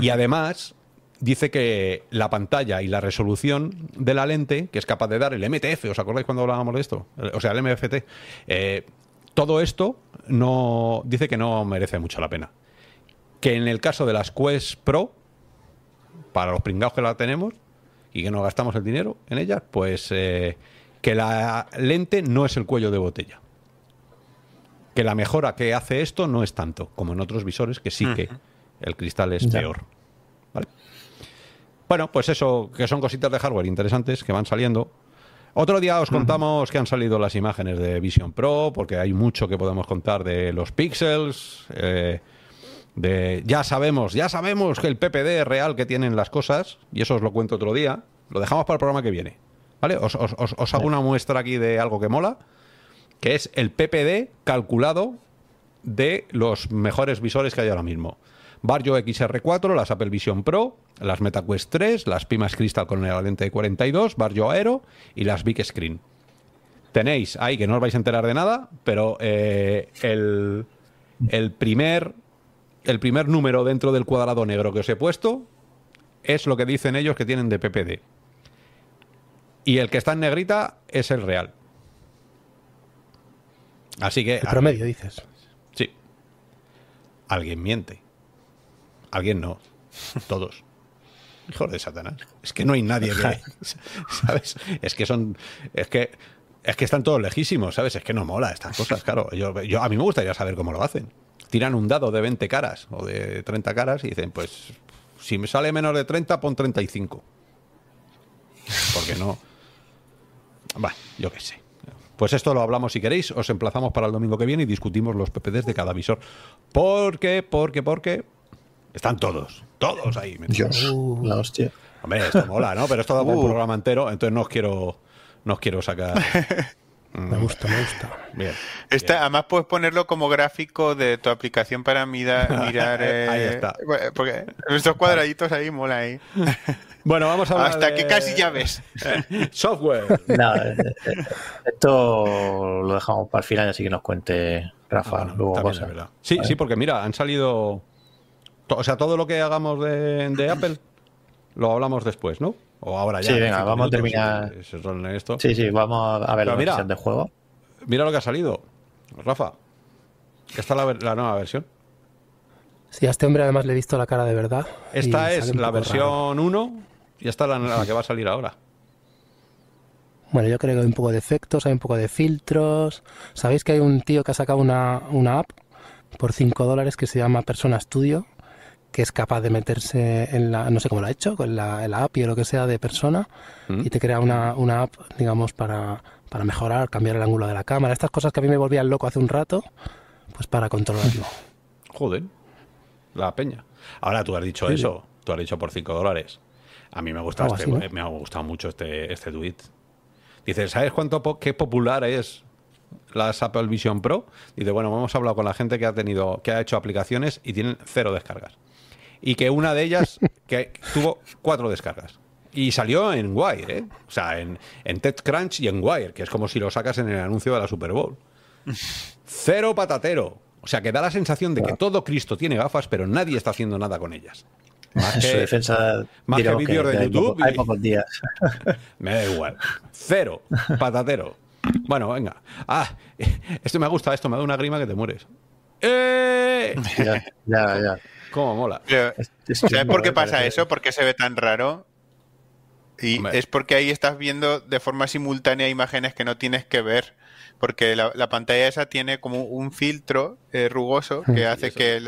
Y además, dice que la pantalla y la resolución de la lente, que es capaz de dar el MTF, ¿os acordáis cuando hablábamos de esto? O sea, el MFT. eh, todo esto no dice que no merece mucho la pena. Que en el caso de las Quest Pro, para los pringados que la tenemos y que no gastamos el dinero en ellas, pues eh, que la lente no es el cuello de botella. Que la mejora que hace esto no es tanto como en otros visores, que sí que el cristal es Ya. peor. ¿Vale? Bueno, pues eso, que son cositas de hardware interesantes que van saliendo. Otro día os contamos que han salido las imágenes de Vision Pro, porque hay mucho que podemos contar de los píxeles. eh, de ya sabemos, ya sabemos que el PPD es real que tienen las cosas, y eso os lo cuento otro día. Lo dejamos para el programa que viene. ¿Vale? Os, os- os- os hago una muestra aquí de algo que mola, que es el PPD calculado de los mejores visores que hay ahora mismo. Barrio XR4, las Apple Vision Pro, las MetaQuest 3, las Pimas Crystal con la lente de 42, Barrio Aero y las Big Screen. Tenéis ahí que no os vais a enterar de nada, pero eh, el, el primer el primer número dentro del cuadrado negro que os he puesto es lo que dicen ellos que tienen de PPD. Y el que está en negrita es el real. Así que El promedio, dices. Sí. Alguien miente. Alguien no. Todos. Hijos de Satanás. Es que no hay nadie que. ¿Sabes? Es que son. Es que. Es que están todos lejísimos, ¿sabes? Es que no mola estas cosas, claro. Yo, yo- a mí me gustaría saber cómo lo hacen. Tiran un dado de 20 caras o de 30 caras y dicen, pues, si me sale menos de 30, pon 35. Porque no. Bueno, yo qué sé. Pues esto lo hablamos si queréis. Os emplazamos para el domingo que viene y discutimos los PPDs de cada visor. Porque, porque, porque. Están todos. Todos ahí. metidos. Dios, Uh. la hostia. Hombre, esto mola, ¿no? Pero esto da un Uh. programa entero, entonces no os quiero. No os quiero sacar. Me gusta, me gusta. Bien. Esta, además puedes ponerlo como gráfico de tu aplicación para mira- mirar. eh, Ahí está. bueno, Porque estos cuadraditos ahí mola ahí. Bueno, vamos a hablar Hasta de que casi ya ves. Software. Eh, eh, esto lo dejamos para el final, así que nos cuente Rafa Ah, luego también cosas. es verdad. Sí, sí, porque mira, han salido. O sea, todo lo que hagamos de, de Apple lo hablamos después, ¿no? O ahora ya. Sí, en venga, vamos a terminar. esto. Sí, sí, vamos a ver Pero la mira. versión de juego. Mira lo que ha salido. Rafa. Esta es la, ver- la nueva versión. Sí, a este hombre además le he visto la cara de verdad. Esta es la poco raro. versión 1 y esta es la, la que va a salir ahora. Bueno, yo creo que hay un poco de efectos, hay un poco de filtros. ¿Sabéis que hay un tío que ha sacado una, una app por 5 dólares que se llama Persona Studio? Que es capaz de meterse en la, no sé cómo lo ha hecho, con la, en la API o lo que sea de persona ¿Mm? y te crea una, una app, digamos, para, para mejorar, cambiar el ángulo de la cámara. Estas cosas que a mí me volvían loco hace un rato, pues para controlarlo. Joder. La peña. Ahora tú has dicho Sí, eso. Tú has dicho por 5 dólares. A mí me gusta Algo este, así, ¿no? me ha gustado mucho este, este tweet. Dice, ¿sabes cuánto po- qué popular es las Apple Vision Pro? Dice, bueno, hemos hablado con la gente que ha tenido, que ha hecho aplicaciones y tienen cero descargas. Y que una de ellas que tuvo cuatro descargas. Y salió en Wire, ¿eh? O sea, en, en TechCrunch y en Wire, que es como si lo sacas en el anuncio de la Super Bowl. Cero patatero. O sea, que da la sensación de que todo Cristo tiene gafas, pero nadie está haciendo nada con ellas. Más En su que, defensa, más que vídeos de hay YouTube poco- hay y- pocos días. me da igual. Cero, patatero. Bueno, venga. Ah, esto me gusta, esto me da una grima que te mueres. ¡Eh! ya, ya, ya. ¿Cómo mola? Pero, Es- es ¿Sabes por qué eh, pasa parece- eso? ¿Por qué se ve tan raro? Y Hombre. es porque ahí estás viendo de forma simultánea imágenes que no tienes que ver. Porque la, la pantalla esa tiene como un filtro eh, rugoso que hace que,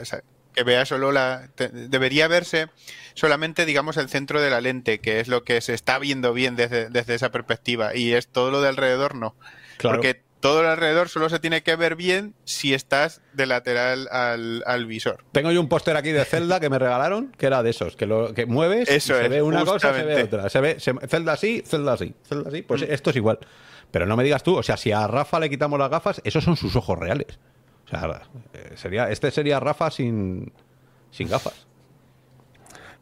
que vea solo la... te- debería verse solamente, digamos, el centro de la lente, que es lo que se está viendo bien desde, desde esa perspectiva. Y es todo lo de alrededor no. Claro. Porque todo lo alrededor solo se tiene que ver bien si estás de lateral al, al visor. Tengo yo un póster aquí de Zelda que me regalaron, que era de esos, que lo que mueves, y Eso se es, ve una cosa, se ve justamente. otra. Se ve se- Zelda así, Zelda así, Zelda así. Pues esto es igual. Pero no me digas tú, o sea, si a Rafa le quitamos las gafas, esos son sus ojos reales. O sea, eh, sería, este sería Rafa sin, sin gafas.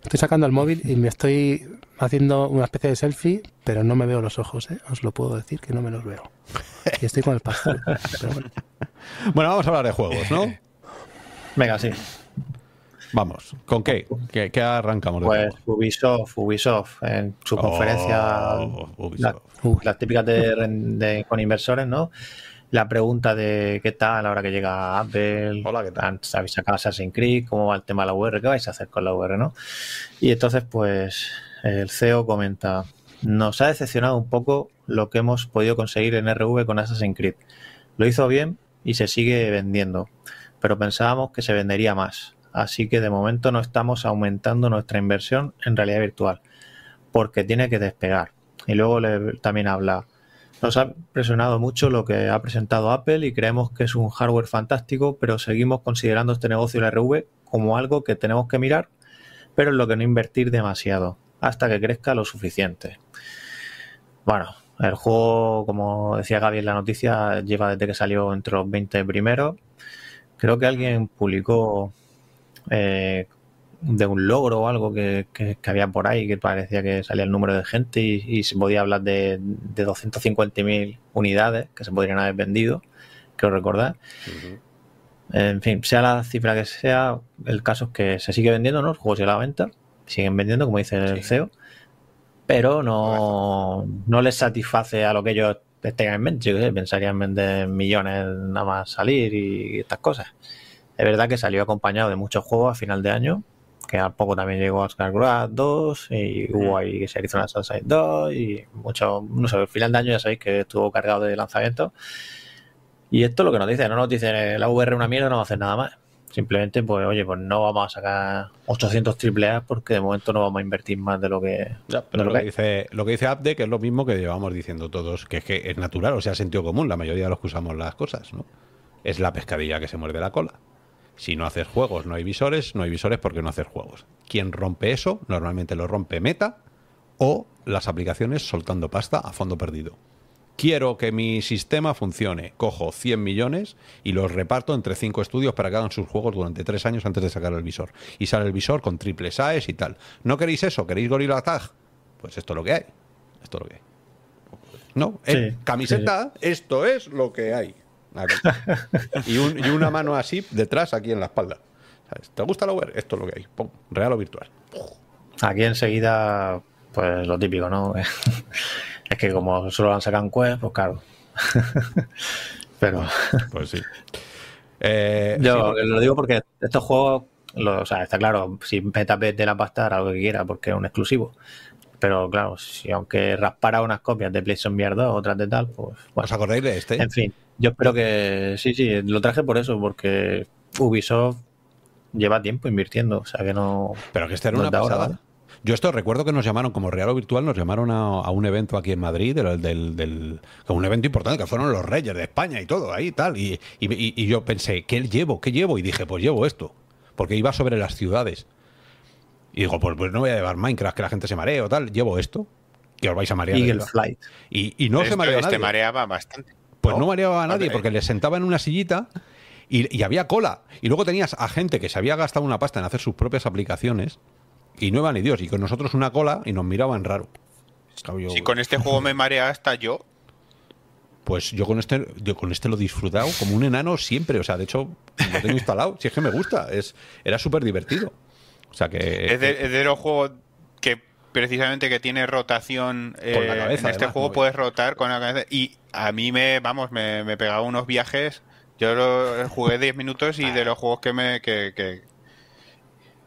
Estoy sacando el móvil y me estoy haciendo una especie de selfie, pero no me veo los ojos, ¿eh? Os lo puedo decir que no me los veo. Y estoy con el pastel. Pero bueno. Bueno, vamos a hablar de juegos, ¿no? Venga, sí. Vamos, ¿con qué? ¿Qué, qué arrancamos? de Pues? Ubisoft, Ubisoft, en su Oh, conferencia, la- las típicas de- con inversores, ¿no? La pregunta de qué tal ahora que llega Apple, Hola, ¿qué tal? habéis sacado Assassin's Creed, cómo va el tema de la VR, qué vais a hacer con la VR, ¿no? Y entonces, pues, el CEO comenta, nos ha decepcionado un poco lo que hemos podido conseguir en RV con Assassin's Creed. Lo hizo bien y se sigue vendiendo, pero pensábamos que se vendería más. Así que de momento no estamos aumentando nuestra inversión en realidad virtual, porque tiene que despegar. Y luego le- también habla, nos ha impresionado mucho lo que ha presentado Apple y creemos que es un hardware fantástico, pero seguimos considerando este negocio de la RV como algo que tenemos que mirar, pero en lo que no invertir demasiado, hasta que crezca lo suficiente. Bueno, el juego, como decía Gaby en la noticia, lleva desde que salió entre los 20 primeros. Creo que alguien publicó eh, de un logro o algo que, que- que había por ahí, que parecía que salía el número de gente y, y se podía hablar de, de 250.000 unidades que se podrían haber vendido, creo recordar. En fin, sea la cifra que sea, el caso es que se sigue vendiendo, ¿no? El juego sigue a la venta, siguen vendiendo, como dice el. CEO, pero no, no les satisface a lo que ellos tengan en mente. Yo sé, pensarían vender millones nada más salir y estas cosas. Es verdad que salió acompañado de muchos juegos a final de año, que al poco también llegó Oscar Grass 2 y hubo ahí que se hizo una Sunshine 2 y mucho, no sé, el final de año ya sabéis que estuvo cargado de lanzamientos. Y esto es lo que nos dice, no nos dice la VR una mierda, no va a hacer nada más. Simplemente, pues, oye, pues no vamos a sacar 800 triple A porque de momento no vamos a invertir más de lo que. Ya, de pero lo lo que, que- dice, lo que dice Update que es lo mismo que llevamos diciendo todos, que es que es natural, o sea, sentido común, la mayoría de los que usamos las cosas, ¿no? Es la pescadilla que se muerde la cola. Si no haces juegos, no hay visores, no hay visores porque no haces juegos. Quien rompe eso, normalmente lo rompe Meta o las aplicaciones soltando pasta a fondo perdido. Quiero que mi sistema funcione. Cojo 100 millones y los reparto entre 5 estudios para que hagan sus juegos durante 3 años antes de sacar el visor. Y sale el visor con triple SAES y tal. ¿No queréis eso? ¿Queréis Gorilla Tag? Pues esto es lo que hay. Esto es lo que hay. No, Sí, eh, camiseta, esto es lo que hay. Y, un- y una mano así detrás, aquí en la espalda. ¿Sabes? ¿Te gusta la VR? Esto es lo que hay. Pum, real o virtual. Aquí enseguida, pues lo típico, ¿no? Es que como solo lo han sacado en Quest, pues claro. Pero Pues sí. Eh, yo sí, lo digo porque estos juegos, lo- o sea, está claro, si Meta de la pasta hará lo que quiera porque es un exclusivo. Pero claro, si aunque raspara unas copias de PlayStation VR 2, otras de tal, pues bueno. ¿Os acordáis de este? En fin, yo espero que sí, sí, lo traje por eso, porque Ubisoft lleva tiempo invirtiendo, o sea que no. Pero que esta era no una ahora, pasada. ¿vale? Yo esto recuerdo que nos llamaron como real o virtual, nos llamaron a, a un evento aquí en Madrid, del, del, del- que un evento importante, que fueron los Reyes de España y todo, ahí y tal. Y, y, y- y yo pensé, ¿qué llevo? ¿Qué llevo? Y dije, pues llevo esto. Porque iba sobre las ciudades. Y digo, pues, pues no voy a llevar Minecraft, que la gente se maree o tal. Llevo esto, que os vais a marear. Eagle. Flight. Y, y no se Esto- mareó este nadie. mareaba bastante. Pues no mareaba a nadie porque le sentaba en una sillita y, y había cola. Y luego tenías a gente que se había gastado una pasta en hacer sus propias aplicaciones y no iba ni Dios. Y con nosotros una cola y nos miraban raro. Yo- Si con este juego me marea hasta yo, Pues yo con este, yo con este lo he disfrutado como un enano siempre. O sea, de hecho, lo tengo instalado. Si es que me gusta. Es, era súper divertido. O sea que. Es de, es de los juegos que precisamente que tiene rotación. Con la eh, cabeza, en este además, juego ¿no? puedes rotar con la cabeza. Y a mí me, vamos, me, me pegaba unos viajes. Yo lo, jugué 10 minutos y de los juegos que me. Que, que-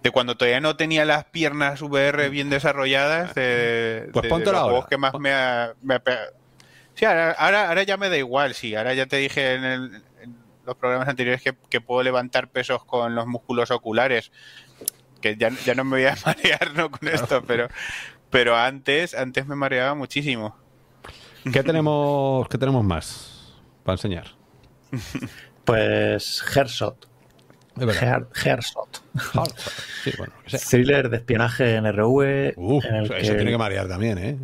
de cuando todavía no tenía las piernas VR bien desarrolladas. De, Pues de- de póntelo los ahora. juegos que más me ha, me ha pegado. Sí, ahora, ahora, ahora ya me da igual, sí. Ahora ya te dije en, el- en los programas anteriores que, que puedo levantar pesos con los músculos oculares. Que ya, ya no me voy a marear ¿no? con esto, pero, pero antes, antes me mareaba muchísimo. ¿Qué tenemos, ¿Qué tenemos más para enseñar? Pues Headshot. Sí, bueno, que sea. Thriller de espionaje en RV. En el eso que tiene que marear también, ¿eh?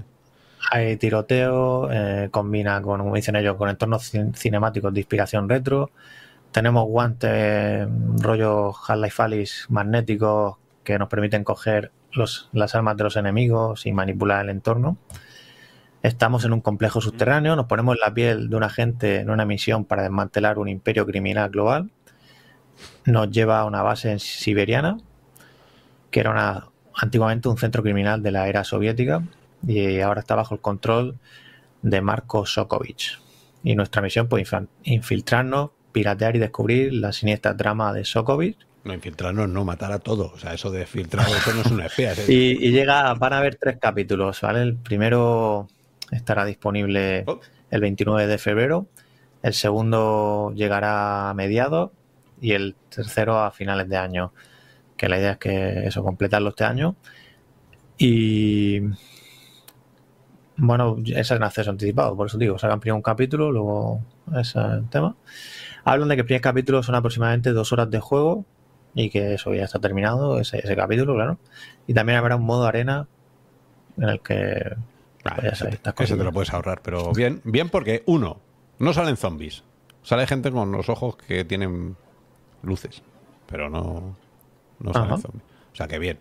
hay tiroteo, eh, combina con, como dicen ellos, con entornos cin- cinemáticos de inspiración retro. Tenemos guantes eh, rollo Half-Life Alyx magnéticos que nos permiten coger los, las armas de los enemigos y manipular el entorno. Estamos en un complejo subterráneo, nos ponemos en la piel de un agente en una misión para desmantelar un imperio criminal global. Nos lleva a una base en siberiana, que era una, antiguamente un centro criminal de la era soviética y ahora está bajo el control de Marko Sokovich. Y nuestra misión pues infiltrarnos, piratear y descubrir la siniestra trama de Sokovich. No, infiltrarnos, no, matar a todo. O sea, eso de filtrar, eso no es una espía. es- Y, y llega, van a haber tres capítulos, ¿vale? El primero estará disponible Oh. el 29 de febrero, el segundo llegará a mediados y el tercero a finales de año. Que la idea es que eso, completarlo este año. Y bueno, ese es en acceso anticipado, por eso digo, sacan primero un capítulo, luego ese es el tema. Hablan de que el primer capítulo son aproximadamente dos horas de juego y que eso ya está terminado, ese, ese capítulo, claro. Y también habrá un modo arena en el que Ah, pues ese, ese te lo puedes ahorrar, pero bien, bien porque, uno, no salen zombies. Sale gente con los ojos que tienen luces, pero no, no zombies. O sea que bien.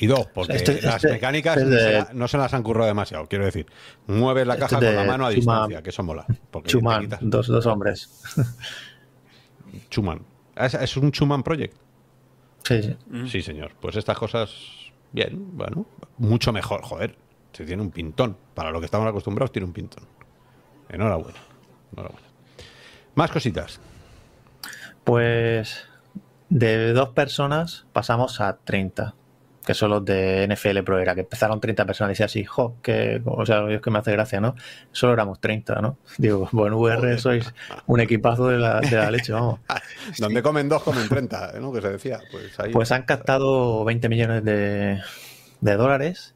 Y dos, porque Este- las este- mecánicas este no, se de- la- no se las han currado demasiado, quiero decir. Mueves la Este caja con la mano a Chuma- distancia, que eso mola. Porque Chuman, quitas- dos, dos hombres. Chuman. ¿Es, es un Chuman Project? Sí, sí. Sí, señor. Pues estas cosas, bien, bueno, mucho mejor, joder. Se tiene un pintón. Para lo que estamos acostumbrados, tiene un pintón. Enhorabuena. Enhorabuena. Más cositas. Pues de dos personas pasamos a 30, que son los de NFL Pro Era, que empezaron 30 personas y decía así, jo, que, o sea, es que me hace gracia, ¿no? Solo éramos 30, ¿no? Digo, bueno, VR Joder. sois un equipazo de la, de la leche, vamos. Donde comen dos, comen 30, ¿no? Que se decía. Pues ahí. Pues han captado 20 millones de, de dólares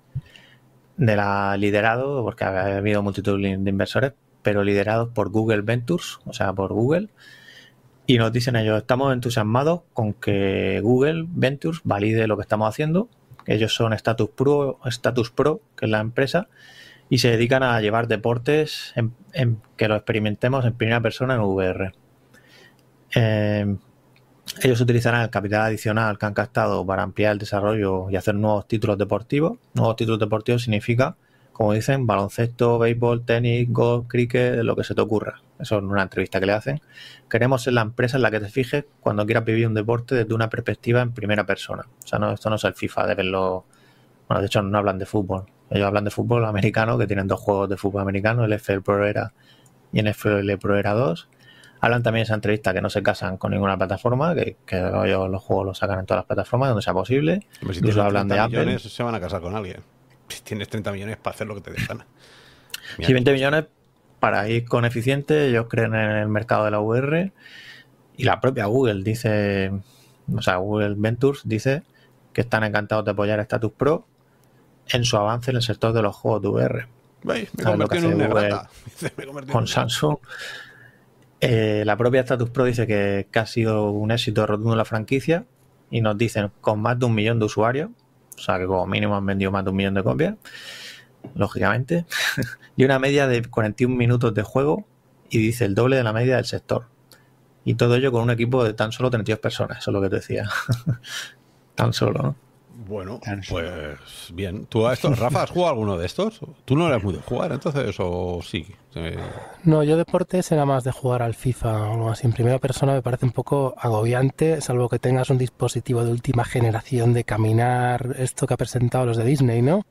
de la liderado, porque ha habido multitud de inversores, pero liderados por Google Ventures, o sea, por Google. Y nos dicen ellos, estamos entusiasmados con que Google Ventures valide lo que estamos haciendo. Ellos son Status Pro, Status Pro, que es la empresa, y se dedican a llevar deportes que lo experimentemos en primera persona en VR. Eh, ellos utilizarán el capital adicional que han captado para ampliar el desarrollo y hacer nuevos títulos deportivos. Nuevos títulos deportivos significa, como dicen, baloncesto, béisbol, tenis, golf, cricket, lo que se te ocurra. Eso en una entrevista que le hacen. Queremos ser la empresa en la que te fijes cuando quieras vivir un deporte desde una perspectiva en primera persona. O sea, no, esto no es el FIFA de verlo. Bueno, de hecho, no hablan de fútbol. Ellos hablan de fútbol americano, que tienen dos juegos de fútbol americano, el FL Pro Era y NFL Pro Era 2. Hablan también en esa entrevista que no se casan con ninguna plataforma, que, que ellos los juegos los sacan en todas las plataformas donde sea posible. Si Incluso hablan de 30 Apple. millones, se van a casar con alguien. Si tienes 30 millones para hacer lo que te dé gana. Mira, Sí, 20 millones para ir con eficiente, ellos creen en el mercado de la VR y la propia Google dice, o sea, Google Ventures dice que están encantados de apoyar a Status Pro en su avance en el sector de los juegos de VR. Me he ¿Sabes lo que convertido en con. Samsung. Eh, la propia Status Pro dice que, que ha sido un éxito rotundo la franquicia y nos dicen con más de un millón de usuarios, o sea que como mínimo han vendido más de un millón de copias, lógicamente, y una media de 41 minutos de juego y dice el doble de la media del sector. Y todo ello con un equipo de tan solo 32 personas, eso es lo que te decía. tan solo, ¿no? Bueno, pues bien. ¿Tú a estos, Rafa, has jugado alguno de estos? ¿Tú no eres muy de jugar entonces o sí? Eh, No, yo deportes era más de jugar al FIFA o algo así. En primera persona me parece un poco agobiante, salvo que tengas un dispositivo de última generación de caminar, esto que ha presentado los de Disney, ¿no?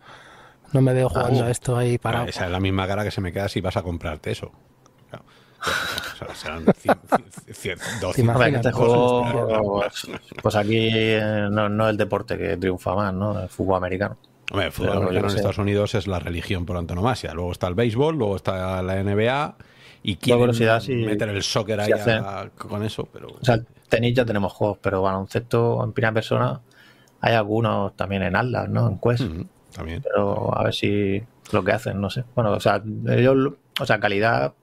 No me veo jugando uh, a esto ahí para... Esa es la misma cara que se me queda si vas a comprarte eso. Claro. O sea, serán 100, 100, 200. ¿Te imaginas? Este juego, pues, pues aquí eh, no, no es el deporte que triunfa más, ¿no? El fútbol americano. Hombre, el fútbol Pero americano no en. Estados Unidos es la religión por antonomasia. Luego está el béisbol, luego está la NBA y quieren si- meter el soccer ahí si a- con eso, pero O sea, tenis ya tenemos juegos, pero baloncesto en primera persona hay algunos también en Atlas, ¿no? En Quest. Mm, también. Pero a ver si lo que hacen, no sé. Bueno, o sea, ellos, o sea, calidad,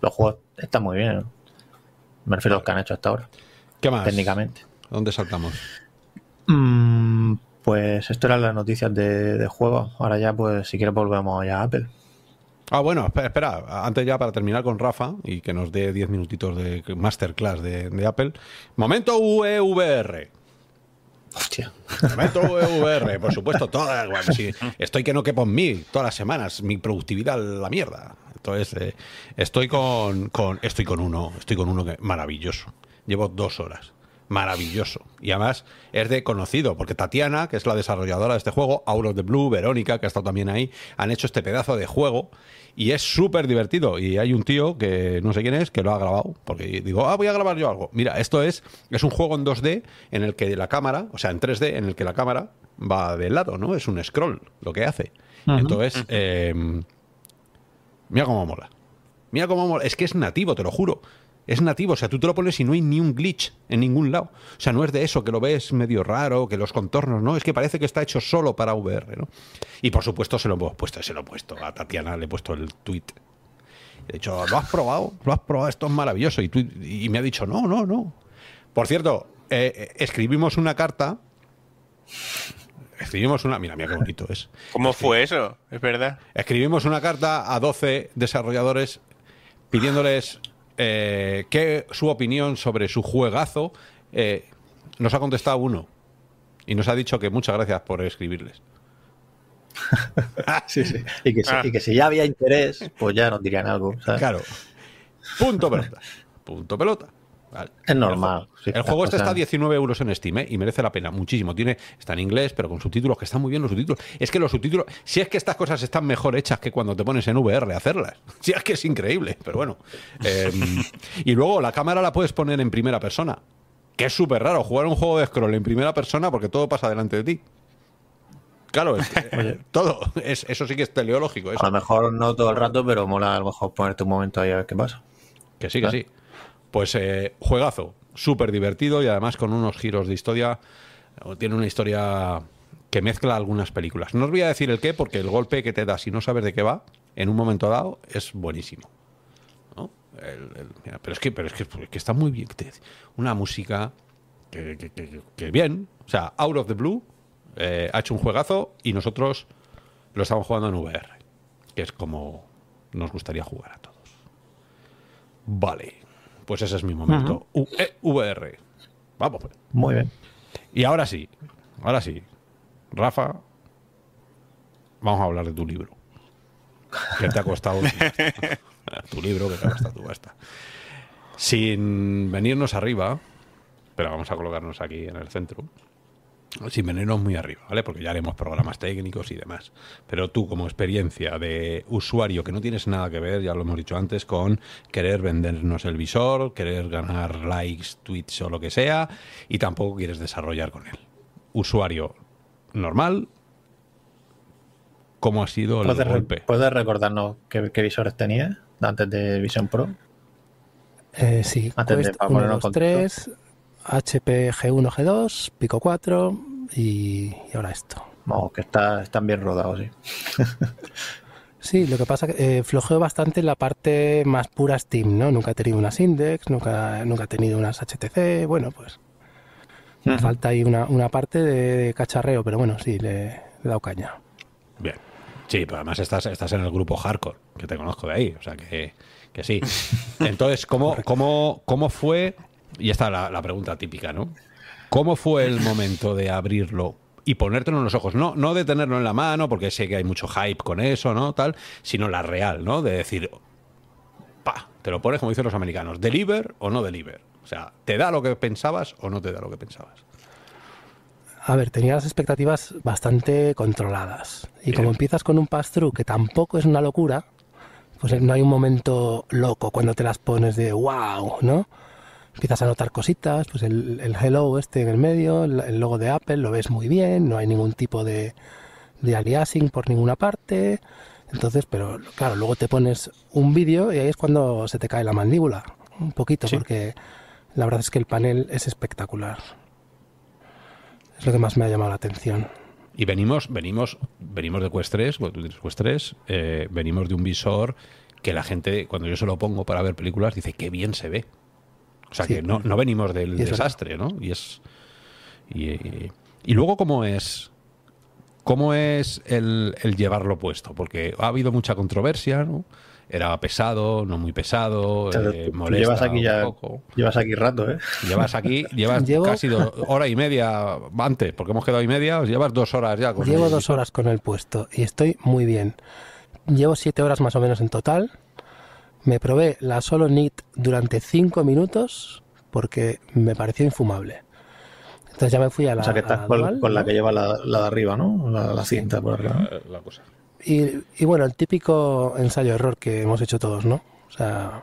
los juegos están muy bien. Me refiero a los que han hecho hasta ahora, ¿Qué más? técnicamente. ¿Dónde saltamos? Mm, pues esto eran las noticias de, de juegos. Ahora ya, pues, si quieres volvemos ya a Apple. Ah, bueno, espera, espera, antes ya para terminar con Rafa y que nos dé 10 minutitos de masterclass de, de Apple. Momento UEVR. Hostia. Momento UEVR, por supuesto, bueno, sí, estoy que no quepo en mí todas las semanas, mi productividad a la mierda. Entonces, eh, estoy con, con- estoy con uno, estoy con uno que maravilloso. Llevo dos horas. Maravilloso. Y además es de conocido, porque Tatiana, que es la desarrolladora de este juego, Out of the Blue, Verónica, que ha estado también ahí, han hecho este pedazo de juego y es súper divertido. Y hay un tío que no sé quién es, que lo ha grabado, porque digo, ah, voy a grabar yo algo. Mira, esto es, es un juego en 2D en el que la cámara, o sea, en 3D, en el que la cámara va de lado, ¿no? Es un scroll lo que hace. Entonces, eh, mira cómo mola. Mira cómo mola. Es que es nativo, te lo juro. Es nativo, o sea, tú te lo pones y no hay ni un glitch en ningún lado. O sea, no es de eso que lo ves medio raro, que los contornos, no, es que parece que está hecho solo para VR, ¿no? Y por supuesto se lo hemos puesto, se lo he puesto a Tatiana, le he puesto el tweet. De hecho, ¿lo has probado? ¿Lo has probado? Esto es maravilloso. Y, y me ha dicho, no, no, no. Por cierto, eh, eh, escribimos una carta. Escribimos una. Mira, mira qué bonito es. ¿Cómo fue eso? Es verdad. Escribimos una carta a 12 desarrolladores pidiéndoles eh, que su opinión sobre su juegazo. eh, nos ha contestado uno y nos ha dicho que muchas gracias por escribirles. Sí, sí. Y que, si, Ah. y que si ya había interés, pues ya nos dirían algo. ¿sabes? Claro. Punto pelota. Punto pelota. Vale. Es normal. sí, El juego este está a 19 euros en Steam ¿eh? y merece la pena muchísimo. Tiene, está en inglés, pero con subtítulos, que están muy bien los subtítulos. Es que los subtítulos, si es que estas cosas están mejor hechas que cuando te pones en VR a hacerlas. Si es que es increíble, pero bueno. Eh, y luego la cámara la puedes poner en primera persona. Que es súper raro jugar un juego de scroll en primera persona porque todo pasa delante de ti. Claro, es que, eh, todo. Es, eso sí que es teleológico. Eso. A lo mejor no todo el rato, pero mola a lo mejor ponerte un momento ahí a ver qué pasa. Que sí, que sí. Pues eh, juegazo, súper divertido y además con unos giros de historia. Tiene una historia que mezcla algunas películas. No os voy a decir el qué, porque el golpe que te da si no sabes de qué va, en un momento dado, es buenísimo. pero es que, pero es que, está muy bien. Una música que, que- que- que bien. O sea, Out of the Blue eh, ha hecho un juegazo y nosotros lo estamos jugando en VR, que es como nos gustaría jugar a todos. Vale, pues ese es mi momento. U- VR. Vamos. pues. Muy bien. Y ahora sí, ahora sí. Rafa, vamos a hablar de tu libro. Que te ha costado tu libro que te ha costado tu pasta. Sin venirnos arriba, pero vamos a colocarnos aquí en el centro. Sin venirnos muy arriba, ¿vale? Porque ya haremos programas técnicos y demás. Pero tú, como experiencia de usuario que no tienes nada que ver, ya lo hemos dicho antes, con querer vendernos el visor, querer ganar likes, tweets o lo que sea, y tampoco quieres desarrollar con él. Usuario normal, ¿cómo ha sido el ¿Puedes, re- golpe? puedes recordarnos qué, qué visores tenías antes de Vision Pro? Eh, sí, Antes de- Quest para 1, ponernos 2, en 3, HP G1, G2, Pico 4 y, y ahora esto. Vamos, que está, están bien rodados, sí. Sí, lo que pasa que eh, flojeo bastante en la parte más pura Steam, ¿no? Nunca he tenido unas Index, nunca, nunca he tenido unas HTC, bueno, pues me Ujú. falta ahí una, una parte de cacharreo, pero bueno, sí, le, le he dado caña. Bien. Sí, pero además estás, estás en el grupo hardcore, que te conozco de ahí, o sea que, que sí. Entonces, ¿cómo, cómo, cómo fue? Y esta es la, la pregunta típica, ¿no? ¿Cómo fue el momento de abrirlo y ponértelo en los ojos. No, no de tenerlo en la mano, porque sé que hay mucho hype con eso, ¿no? Tal, sino la real, ¿no? De decir, pa, te lo pones como dicen los americanos, deliver o no deliver. O sea, ¿te da lo que pensabas o no te da lo que pensabas? A ver, tenía las expectativas bastante controladas. Y Bien. como empiezas con un pass-through que tampoco es una locura, pues no hay un momento loco cuando te las pones de wow, ¿no? Empiezas a notar cositas, pues el, el hello este en el medio, el, el logo de Apple lo ves muy bien, no hay ningún tipo de, de aliasing por ninguna parte. Entonces, pero claro, luego te pones un vídeo y ahí es cuando se te cae la mandíbula, un poquito, Sí. porque la verdad es que el panel es espectacular. Es lo que más me ha llamado la atención. Y venimos, venimos, venimos de Quest 3, bueno, tú tienes Quest 3, eh, venimos de un visor que la gente, cuando yo se lo pongo para ver películas, dice qué bien se ve. O sea Sí. que no, no venimos del desastre, ¿no? Y es. Y, y luego, ¿cómo es? ¿Cómo es el, el llevarlo puesto? Porque ha habido mucha controversia, ¿no? Era pesado, no muy pesado, eh, molesta llevas aquí un ya, poco. llevas aquí rato, ¿eh? Llevas aquí, llevas Llevo- casi do- hora y media antes, porque hemos quedado y media, llevas dos horas ya. Con Llevo el- dos horas con el puesto y estoy muy bien. Llevo siete horas más o menos en total. Me probé la Solo Knit durante cinco minutos porque me pareció infumable. Entonces ya me fui a la, o sea, que estás la con, Dual, con la ¿no? que lleva la, la de arriba, ¿no? La, la cinta por arriba. Eh, la cosa. Y, y bueno, el típico ensayo-error que hemos hecho todos, ¿no? O sea,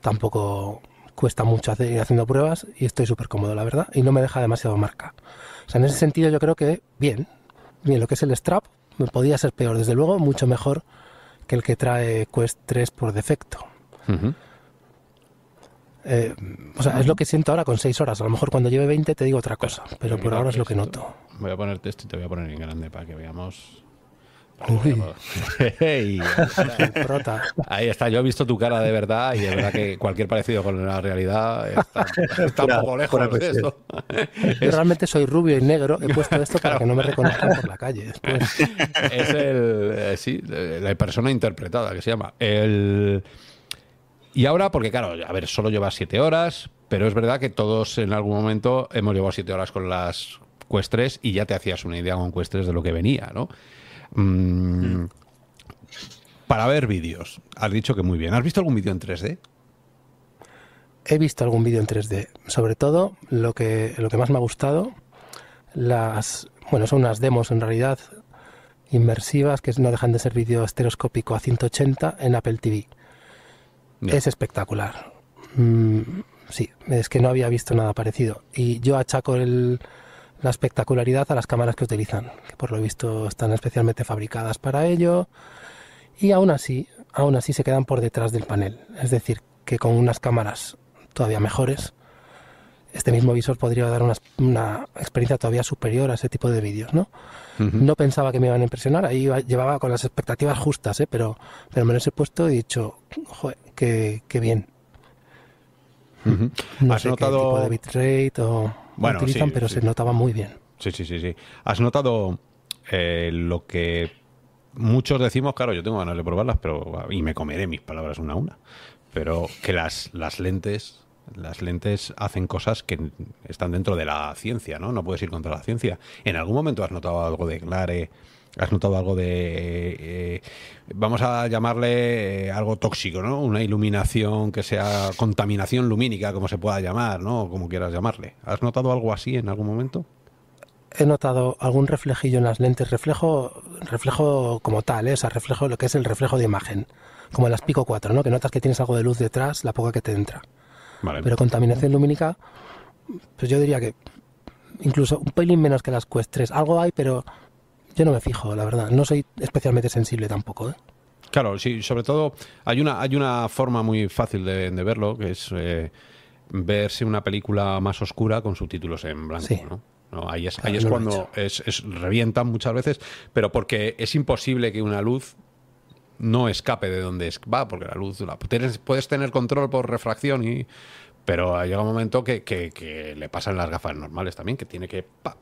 tampoco cuesta mucho hacer, ir haciendo pruebas y estoy súper cómodo, la verdad, y no me deja demasiado marca. O sea, en ese sentido yo creo que bien, bien, lo que es el strap me podía ser peor, desde luego mucho mejor que el que trae Quest 3 por defecto. Eh, o sea, es lo que siento ahora con 6 horas. A lo mejor cuando lleve 20 te digo otra cosa, pero por Mira, ahora es lo que noto. Voy a ponerte esto y te voy a poner en grande para que veamos. Uy. Ey, Prota. Ahí está, yo he visto tu cara de verdad y es verdad que cualquier parecido con la realidad está, está un poco lejos de esto. Yo realmente soy rubio y negro. He puesto esto para que no me reconozcan por la calle después. Es el, eh, sí, la persona interpretada que se llama. El, y ahora, porque claro, a ver, solo llevas siete horas, pero es verdad que todos en algún momento hemos llevado siete horas con las Quest 3 y ya te hacías una idea con Quest 3 de lo que venía, ¿no? Mm, Para ver vídeos, has dicho que muy bien. ¿Has visto algún vídeo en 3D? He visto algún vídeo en 3D. Sobre todo, lo que, lo que más me ha gustado, las. Bueno, son unas demos en realidad inmersivas que no dejan de ser vídeo estereoscópico a 180 en Apple TV. Es espectacular. Mm, sí, es que no había visto nada parecido. Y yo achaco el- la espectacularidad a las cámaras que utilizan, que por lo visto están especialmente fabricadas para ello. Y aún así, aún así se quedan por detrás del panel. Es decir, que con unas cámaras todavía mejores, este mismo visor podría dar una, una experiencia todavía superior a ese tipo de vídeos, ¿no? No pensaba que me iban a impresionar, ahí iba- llevaba con las expectativas justas, ¿eh? pero, pero me los he puesto y he dicho, joder, qué, qué bien. Ujú. No ¿Has sé notado- qué tipo de bitrate o Bueno, utilizan, sí, pero sí. se notaba muy bien. Sí, sí, sí, sí. ¿Has notado eh, lo que muchos decimos? Claro, yo tengo ganas de probarlas, pero y me comeré mis palabras una a una. Pero que las, las lentes, las lentes hacen cosas que están dentro de la ciencia, ¿no? No puedes ir contra la ciencia. ¿En algún momento has notado algo de glare? ¿Has notado algo de, eh, vamos a llamarle eh, algo tóxico, ¿no? Una iluminación que sea contaminación lumínica, como se pueda llamar, ¿no? Como quieras llamarle. ¿Has notado algo así en algún momento? He notado algún reflejillo en las lentes, reflejo, reflejo como tal, ¿eh? o sea, reflejo lo que es el reflejo de imagen, como en las Pico 4, ¿no? que notas que tienes algo de luz detrás, la poca que te entra. Vale. Pero contaminación lumínica, pues yo diría que incluso un pelín menos que las Quest 3. Algo hay, pero yo no me fijo, la verdad. No soy especialmente sensible tampoco. ¿eh? Claro, sí, sobre todo hay una, hay una forma muy fácil de, de verlo, que es eh, verse una película más oscura con subtítulos en blanco, Sí. ¿no? No, ahí es, Claro, ahí es no cuando es, es- revientan muchas veces, pero porque es imposible que una luz no escape de donde es- va, porque la luz la, tienes- puedes tener control por refracción y pero llega un momento que, que- que le pasan las gafas normales también, que tiene que ¡pa!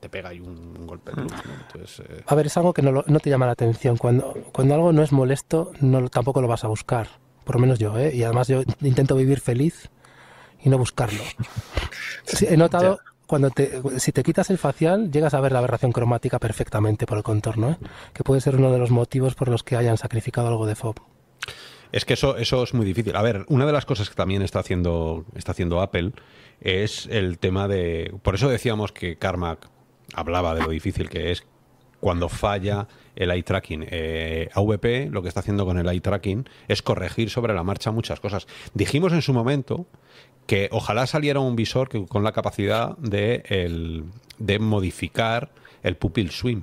Te pega ahí un, un golpe de luz. ¿no? Entonces, eh, A ver, es algo que no, te llama la atención. Cuando, cuando algo no es molesto, no, tampoco lo vas a buscar. Por lo menos yo, ¿eh? Y además yo intento vivir feliz y no buscarlo. Sí, he notado cuando te, si te quitas el facial, llegas a ver la aberración cromática perfectamente por el contorno, ¿eh? que puede ser uno de los motivos por los que hayan sacrificado algo de FOB. Es que eso, eso es muy difícil. A ver, una de las cosas que también está haciendo, está haciendo Apple es el tema de. Por eso decíamos que Carmack hablaba de lo difícil que es cuando falla el eye tracking. Eh, AVP lo que está haciendo con el eye tracking es corregir sobre la marcha muchas cosas. Dijimos en su momento que ojalá saliera un visor que, con la capacidad de, el, de modificar el pupil swing,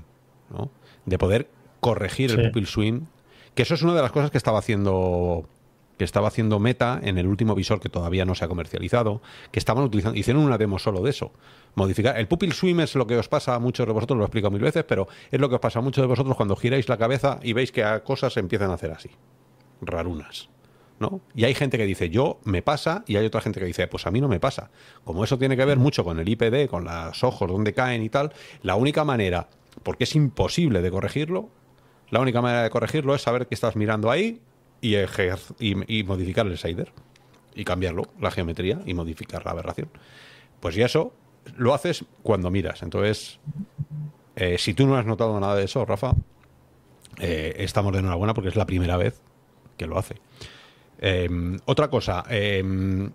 ¿no? de poder corregir el pupil swing, que eso es una de las cosas que estaba haciendo que estaba haciendo Meta en el último visor que todavía no se ha comercializado, que estaban utilizando, hicieron una demo solo de eso. Modificar. El pupil swim es lo que os pasa a muchos de vosotros, lo he explicado mil veces, pero es lo que os pasa a muchos de vosotros cuando giráis la cabeza y veis que cosas se empiezan a hacer así. Rarunas. ¿No? Y hay gente que dice, yo me pasa, y hay otra gente que dice, pues a mí no me pasa. Como eso tiene que ver mucho con el IPD, con los ojos, donde caen y tal, la única manera, porque es imposible de corregirlo, la única manera de corregirlo es saber que estás mirando ahí y, y, modificar el shader y cambiarlo, la geometría y modificar la aberración. Pues y eso lo haces cuando miras. Entonces, eh, si tú no has notado nada de eso, Rafa, eh, estamos de enhorabuena porque es la primera vez que lo hace. Em, otra cosa, em,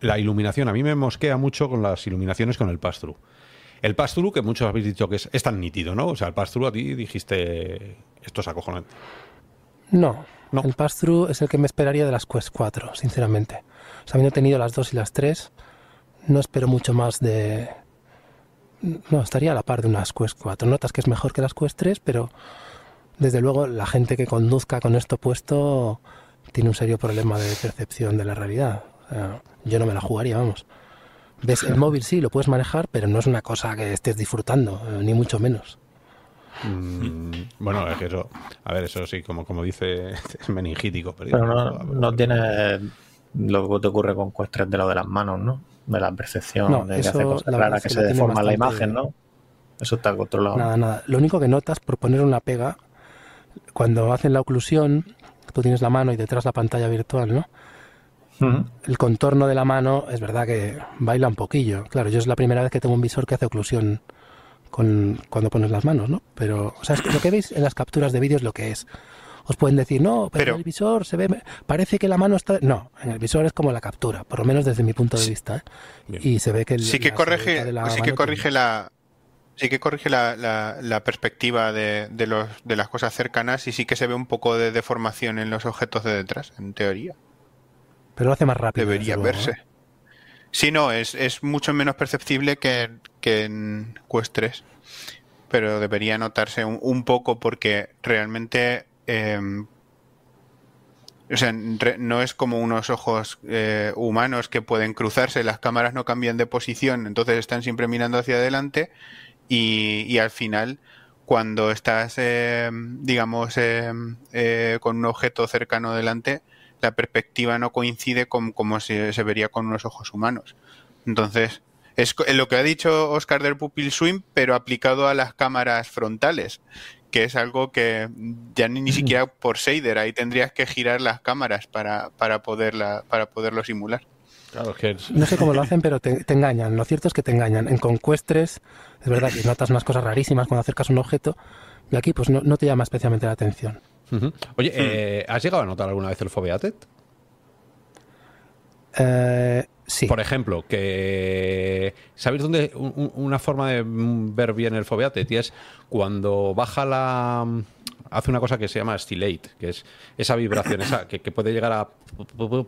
la iluminación. A mí me mosquea mucho con las iluminaciones con el pass-through. El pass-through, que muchos habéis dicho que es, tan nítido, ¿no? O sea, el pass-through a ti dijiste, esto es acojonante. No, el pass-through es el que me esperaría de las Quest 4, sinceramente. O sea, habiendo tenido las 2 y las 3, no espero mucho más de... No, estaría a la par de unas Quest 4. Notas que es mejor que las Quest 3, pero desde luego la gente que conduzca con esto puesto tiene un serio problema de percepción de la realidad. yo no me la jugaría, vamos. Ves, el móvil sí, lo puedes manejar, pero no es una cosa que estés disfrutando, eh, ni mucho menos. Mm, bueno, es que eso, a ver, eso sí, como, como dice, es meningítico. Pero, no, tiene lo que te ocurre con cuestiones de lo de las manos, ¿no? De la percepción, de que hace cosas raras, que, se deforma la imagen, ¿no? Eso está controlado. Nada, nada. Lo único que notas por poner una pega, cuando hacen la oclusión, tú tienes la mano y detrás la pantalla virtual, ¿no? El contorno de la mano es verdad que baila un poquillo. Claro, yo es la primera vez que tengo un visor que hace oclusión con, cuando pones las manos, ¿no? Pero, o sea, lo que veis en las capturas de vídeo es lo que es. Os pueden decir, no, pero, en el visor se ve, parece que la mano está... No, en el visor es como la captura, por lo menos desde mi punto de vista. ¿eh? Y se ve que... sí que corrige, sí que corrige la... Sí que corrige la, la, perspectiva de, de, los, de las cosas cercanas y sí que se ve un poco de deformación en los objetos de detrás, en teoría. Pero lo hace más rápido. Debería verse. Sí, no, es, es mucho menos perceptible que, que en Quest 3, pero debería notarse un, poco porque realmente em, o sea, no es como unos ojos eh, humanos que pueden cruzarse, las cámaras no cambian de posición, entonces están siempre mirando hacia adelante y, y al final cuando estás, em, digamos, em, eh, con un objeto cercano delante, la perspectiva no coincide con como se, se vería con unos ojos humanos. Entonces, es lo que ha dicho Oscar del Pupil Swim, pero aplicado a las cámaras frontales, que es algo que ya ni, siquiera por shader, ahí tendrías que girar las cámaras para, para, poderla, para poderlo simular. No sé cómo lo hacen, pero te, engañan. Lo cierto es que te engañan. En Conquest 3 es verdad que notas unas cosas rarísimas cuando acercas un objeto y aquí pues no, te llama especialmente la atención. Oye, eh, ¿has llegado a notar alguna vez el Foveatet? Eh, por ejemplo, que ¿sabéis dónde una forma de ver bien el foveate? es cuando baja la hace una cosa que se llama stilate, que es esa vibración, esa que, puede llegar a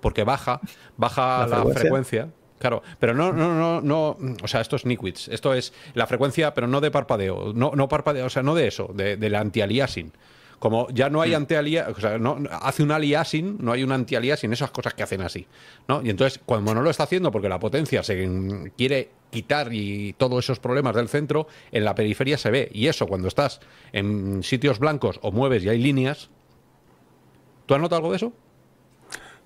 porque baja, baja la, frecuencia? Claro, pero no, no, no, no, o sea, esto es Niquits, esto es la frecuencia, pero no de parpadeo, no, no parpadeo, o sea, no de eso, de, del anti-aliasing como ya no hay anti-aliasing, o sea, no, hace un aliasing, no hay un anti-aliasing, esas cosas que hacen así, ¿no? Y entonces, cuando no lo está haciendo porque la potencia se quiere quitar y todos esos problemas del centro, en la periferia se ve. Y eso, cuando estás en sitios blancos o mueves y hay líneas, ¿tú has notado algo de eso?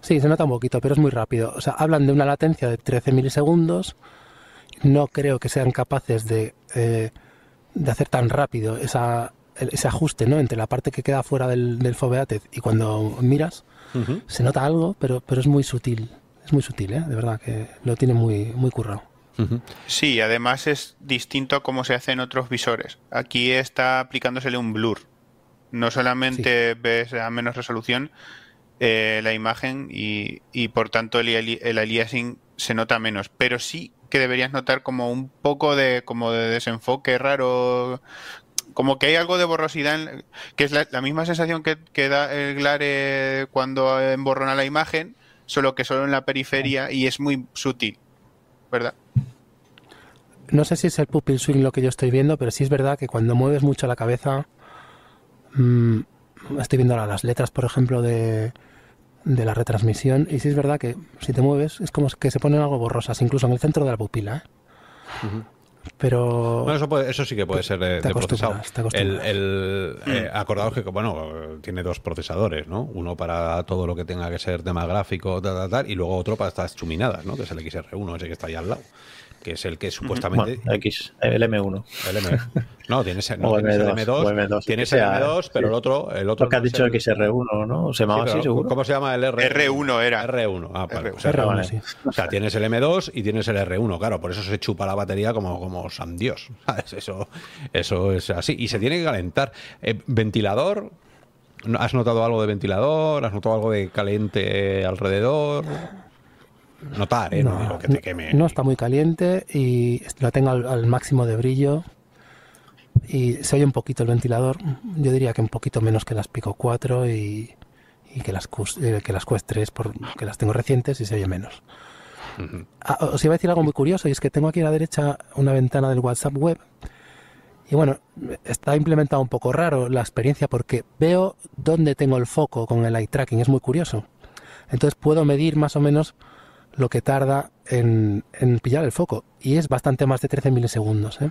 Sí, se nota un poquito, pero es muy rápido. O sea, hablan de una latencia de 13 milisegundos. No creo que sean capaces de, eh, de hacer tan rápido esa, ese ajuste ¿no? entre la parte que queda fuera del, del y cuando miras, se nota algo, pero, pero es muy sutil. Es muy sutil, ¿eh? de verdad, que lo tiene muy, muy currado. Sí, además es distinto a cómo se hace en otros visores. Aquí está aplicándosele un blur. No solamente ves a menos resolución eh, la imagen y, y, por tanto el, el aliasing se nota menos, pero sí que deberías notar como un poco de como de desenfoque raro como que hay algo de borrosidad, que es la, misma sensación que, da el Glare cuando emborrona la imagen, solo que solo en la periferia y es muy sutil, ¿verdad? No sé si es el pupil swing lo que yo estoy viendo, pero sí es verdad que cuando mueves mucho la cabeza, mmm, estoy viendo las letras, por ejemplo, de, de la retransmisión, y sí es verdad que si te mueves es como que se ponen algo borrosas, incluso en el centro de la pupila. ¿eh? Pero. Bueno, eso, eso sí que puede ser de, procesado. El, el eh, acordaos que, bueno, tiene dos procesadores, ¿no? Uno para todo lo que tenga que ser tema gráfico, tal, tal, tal, y luego otro para estas chuminadas, ¿no? Que es el XR1, ese que está ahí al lado que es el que supuestamente. X, el M1. El M, no, tienes, el M2. tienes el M2, pero el otro. El otro que has dicho XR1, ¿no? ¿Se llamaba así, seguro? ¿Cómo se llama el R1? R1 era. R1. Ah, R1. O, sea, R1 sí. o sea, tienes el M2 y tienes el R1, claro, por eso se chupa la batería como, como San Dios. Eso, eso es así. Y se tiene que calentar. Eh, ventilador. ¿Has notado algo de ventilador? ¿Has notado algo de caliente alrededor? Notar, ¿eh? No, que te queme. No está muy caliente y lo tengo al, máximo de brillo. Y se oye un poquito el ventilador. Yo diría que un poquito menos que las Pico 4 y, que, las, eh, que las Quest 3, porque las tengo recientes y se oye menos. Ah, os iba a decir algo muy curioso y es que tengo aquí a la derecha una ventana del WhatsApp web. Y bueno, está implementado un poco raro la experiencia porque veo dónde tengo el foco con el eye tracking, es muy curioso. Entonces puedo medir más o menos lo que tarda en, pillar el foco. Y es bastante más de 13 milisegundos. ¿eh?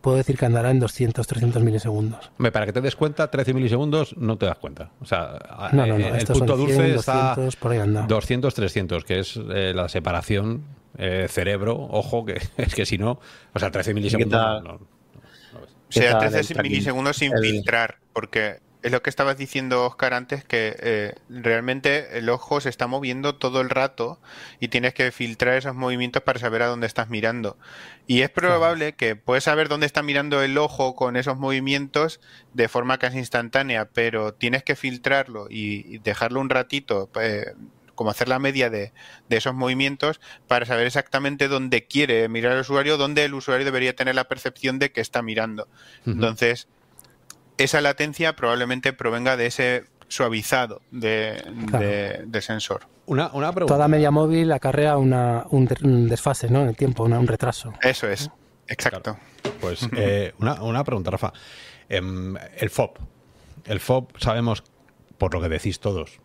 Puedo decir que andará en 200, 300 milisegundos. para que te des cuenta, 13 milisegundos no te das cuenta. O sea, eh, el punto dulce está 200, 300, que es eh, la separación cerebro-ojo, que es que si no, o sea, 13 milisegundos. No, o sea, 13 milisegundos sin filtrar, porque es lo que estabas diciendo, Oscar, antes, que eh, realmente el ojo se está moviendo todo el rato y tienes que filtrar esos movimientos para saber a dónde estás mirando. Y es probable que puedes saber dónde está mirando el ojo con esos movimientos de forma casi instantánea, pero tienes que filtrarlo y dejarlo un ratito. Eh, como hacer la media de, esos movimientos para saber exactamente dónde quiere mirar el usuario, dónde el usuario debería tener la percepción de que está mirando. Entonces, esa latencia probablemente provenga de ese suavizado de, sensor. Una, pregunta. Toda media móvil acarrea una, un, desfase ¿no? en el tiempo, un retraso. Eso es, exacto. Pues eh, una, pregunta, Rafa. Em, el FOB. El FOB sabemos, por lo que decís todos,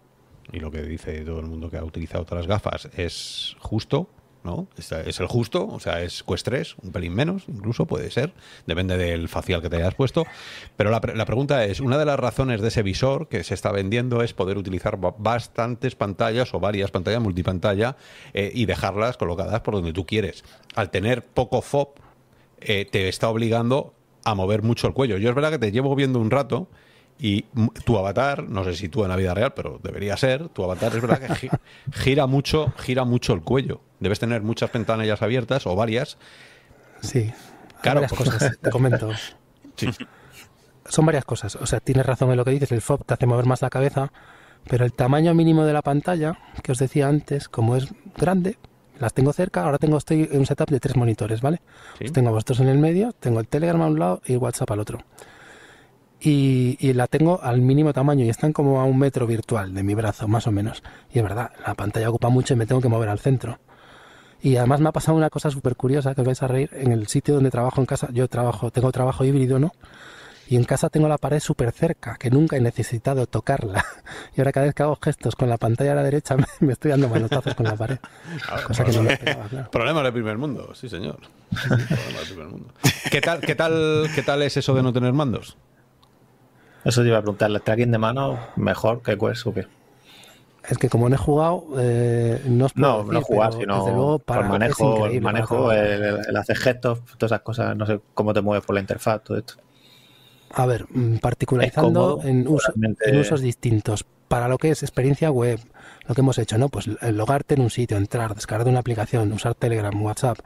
y lo que dice todo el mundo que ha utilizado otras gafas, es justo, ¿no? Es, el justo, o sea, es Quest 3, un pelín menos, incluso puede ser, depende del facial que te hayas puesto. Pero la, pregunta es, una de las razones de ese visor que se está vendiendo es poder utilizar bastantes pantallas o varias pantallas multipantalla eh, y dejarlas colocadas por donde tú quieres. Al tener poco FOB, eh, te está obligando a mover mucho el cuello. Yo es verdad que te llevo viendo un rato y tu avatar, no sé si tú en la vida real, pero debería ser, tu avatar es verdad que gira mucho, gira mucho el cuello. Debes tener muchas ventanillas abiertas o varias. Sí. Claro, varias cosas, te comento. Sí. Son varias cosas. O sea, tienes razón en lo que dices, el FOB te hace mover más la cabeza, pero el tamaño mínimo de la pantalla, que os decía antes, como es grande, las tengo cerca, ahora tengo estoy en un setup de tres monitores, ¿vale? tengo a vosotros en el medio, tengo el Telegram a un lado y el WhatsApp al otro y, la tengo al mínimo tamaño y están como a un metro virtual de mi brazo, más o menos. Y es verdad, la pantalla ocupa mucho y me tengo que mover al centro. Y además me ha pasado una cosa súper curiosa que os vais a reír. En el sitio donde trabajo en casa, yo trabajo, tengo trabajo híbrido, ¿no? Y en casa tengo la pared súper cerca, que nunca he necesitado tocarla. Y ahora cada vez que hago gestos con la pantalla a la derecha me, estoy dando manotazos con la pared. cosa que no me esperaba, claro. Problemas del primer mundo, sí señor. primer mundo. ¿Qué tal, qué, tal, ¿Qué tal es eso de no tener mandos? Eso te iba a preguntar, ¿el tracking de mano mejor que Quest o qué? Es que como no he jugado, eh, no os No, no jugar, sino para, el manejo, el, manejo el, hacer gestos, todas esas cosas, no sé cómo te mueves por la interfaz, todo esto. A ver, mm, particularizando cómodo, en, uso- en usos distintos. Para lo que es experiencia web, lo que hemos hecho, ¿no? Pues el logarte en un sitio, entrar, descargar una aplicación, usar Telegram, WhatsApp,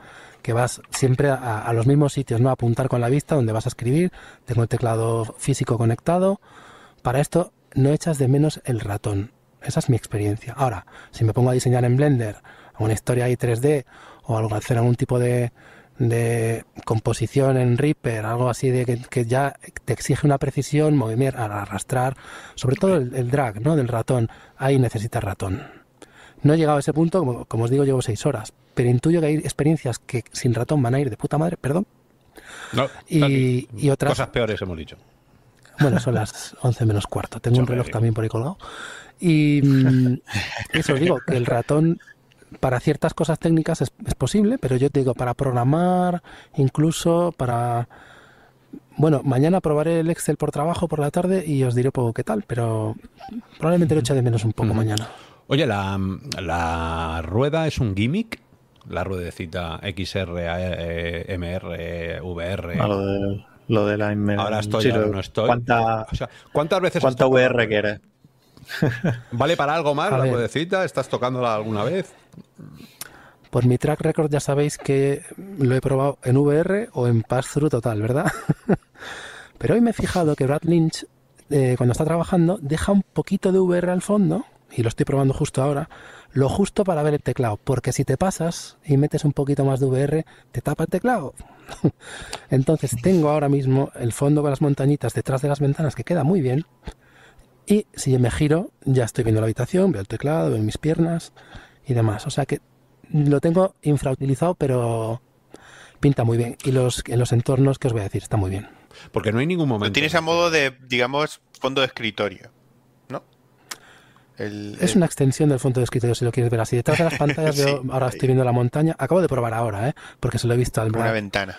que vas siempre a, a los mismos sitios, ¿no? Apuntar con la vista donde vas a escribir, tengo el teclado físico conectado. Para esto no echas de menos el ratón. Esa es mi experiencia. Ahora, si me pongo a diseñar en Blender una historia ahí 3D o algo, hacer algún tipo de, composición en Reaper, algo así de que, ya te exige una precisión, movimiento, arrastrar, sobre todo el, el drag ¿no? del ratón, ahí necesitas ratón. No he llegado a ese punto, como, como os digo, llevo seis horas, pero intuyo que hay experiencias que sin ratón van a ir de puta madre, perdón, No, y, y otras... Cosas peores hemos dicho. Bueno, son las 11 menos cuarto. Tengo un reloj digo. también por ahí colgado. Y mm, eso os digo, que el ratón para ciertas cosas técnicas es, es posible, pero yo te digo, para programar, incluso para... Bueno, mañana probaré el Excel por trabajo por la tarde y os diré poco qué tal, pero probablemente lo eche de menos un poco mañana. Oye, la, la rueda es un gimmick. La ruedecita XR, eh, MR, VR. A lo, de, lo de la inmer- Ahora estoy, sí, ahora no estoy. ¿Cuánta, O sea, ¿cuántas veces cuánta VR quieres? ¿Vale para algo más A la ver. ruedecita? ¿Estás tocándola alguna vez? Por mi track record ya sabéis que lo he probado en VR o en pass-through total, ¿verdad? Pero hoy me he fijado que Brad Lynch, eh, cuando está trabajando, deja un poquito de VR al fondo, y lo estoy probando justo ahora, lo justo para ver el teclado, porque si te pasas y metes un poquito más de VR, te tapa el teclado. Entonces tengo ahora mismo el fondo con las montañitas detrás de las ventanas, que queda muy bien, y si me giro, ya estoy viendo la habitación, veo el teclado, veo mis piernas y demás. O sea que lo tengo infrautilizado, pero pinta muy bien. Y los en los entornos, que os voy a decir? Está muy bien. Porque no hay ningún momento. Lo tienes a modo de, digamos, fondo de escritorio. El- Es el- una extensión del fondo de escritorio, si lo quieres ver así. Detrás de las pantallas Sí, veo, ahora ahí. estoy viendo la montaña. Acabo de probar ahora, ¿eh? porque se lo he visto al una Brad. ventana.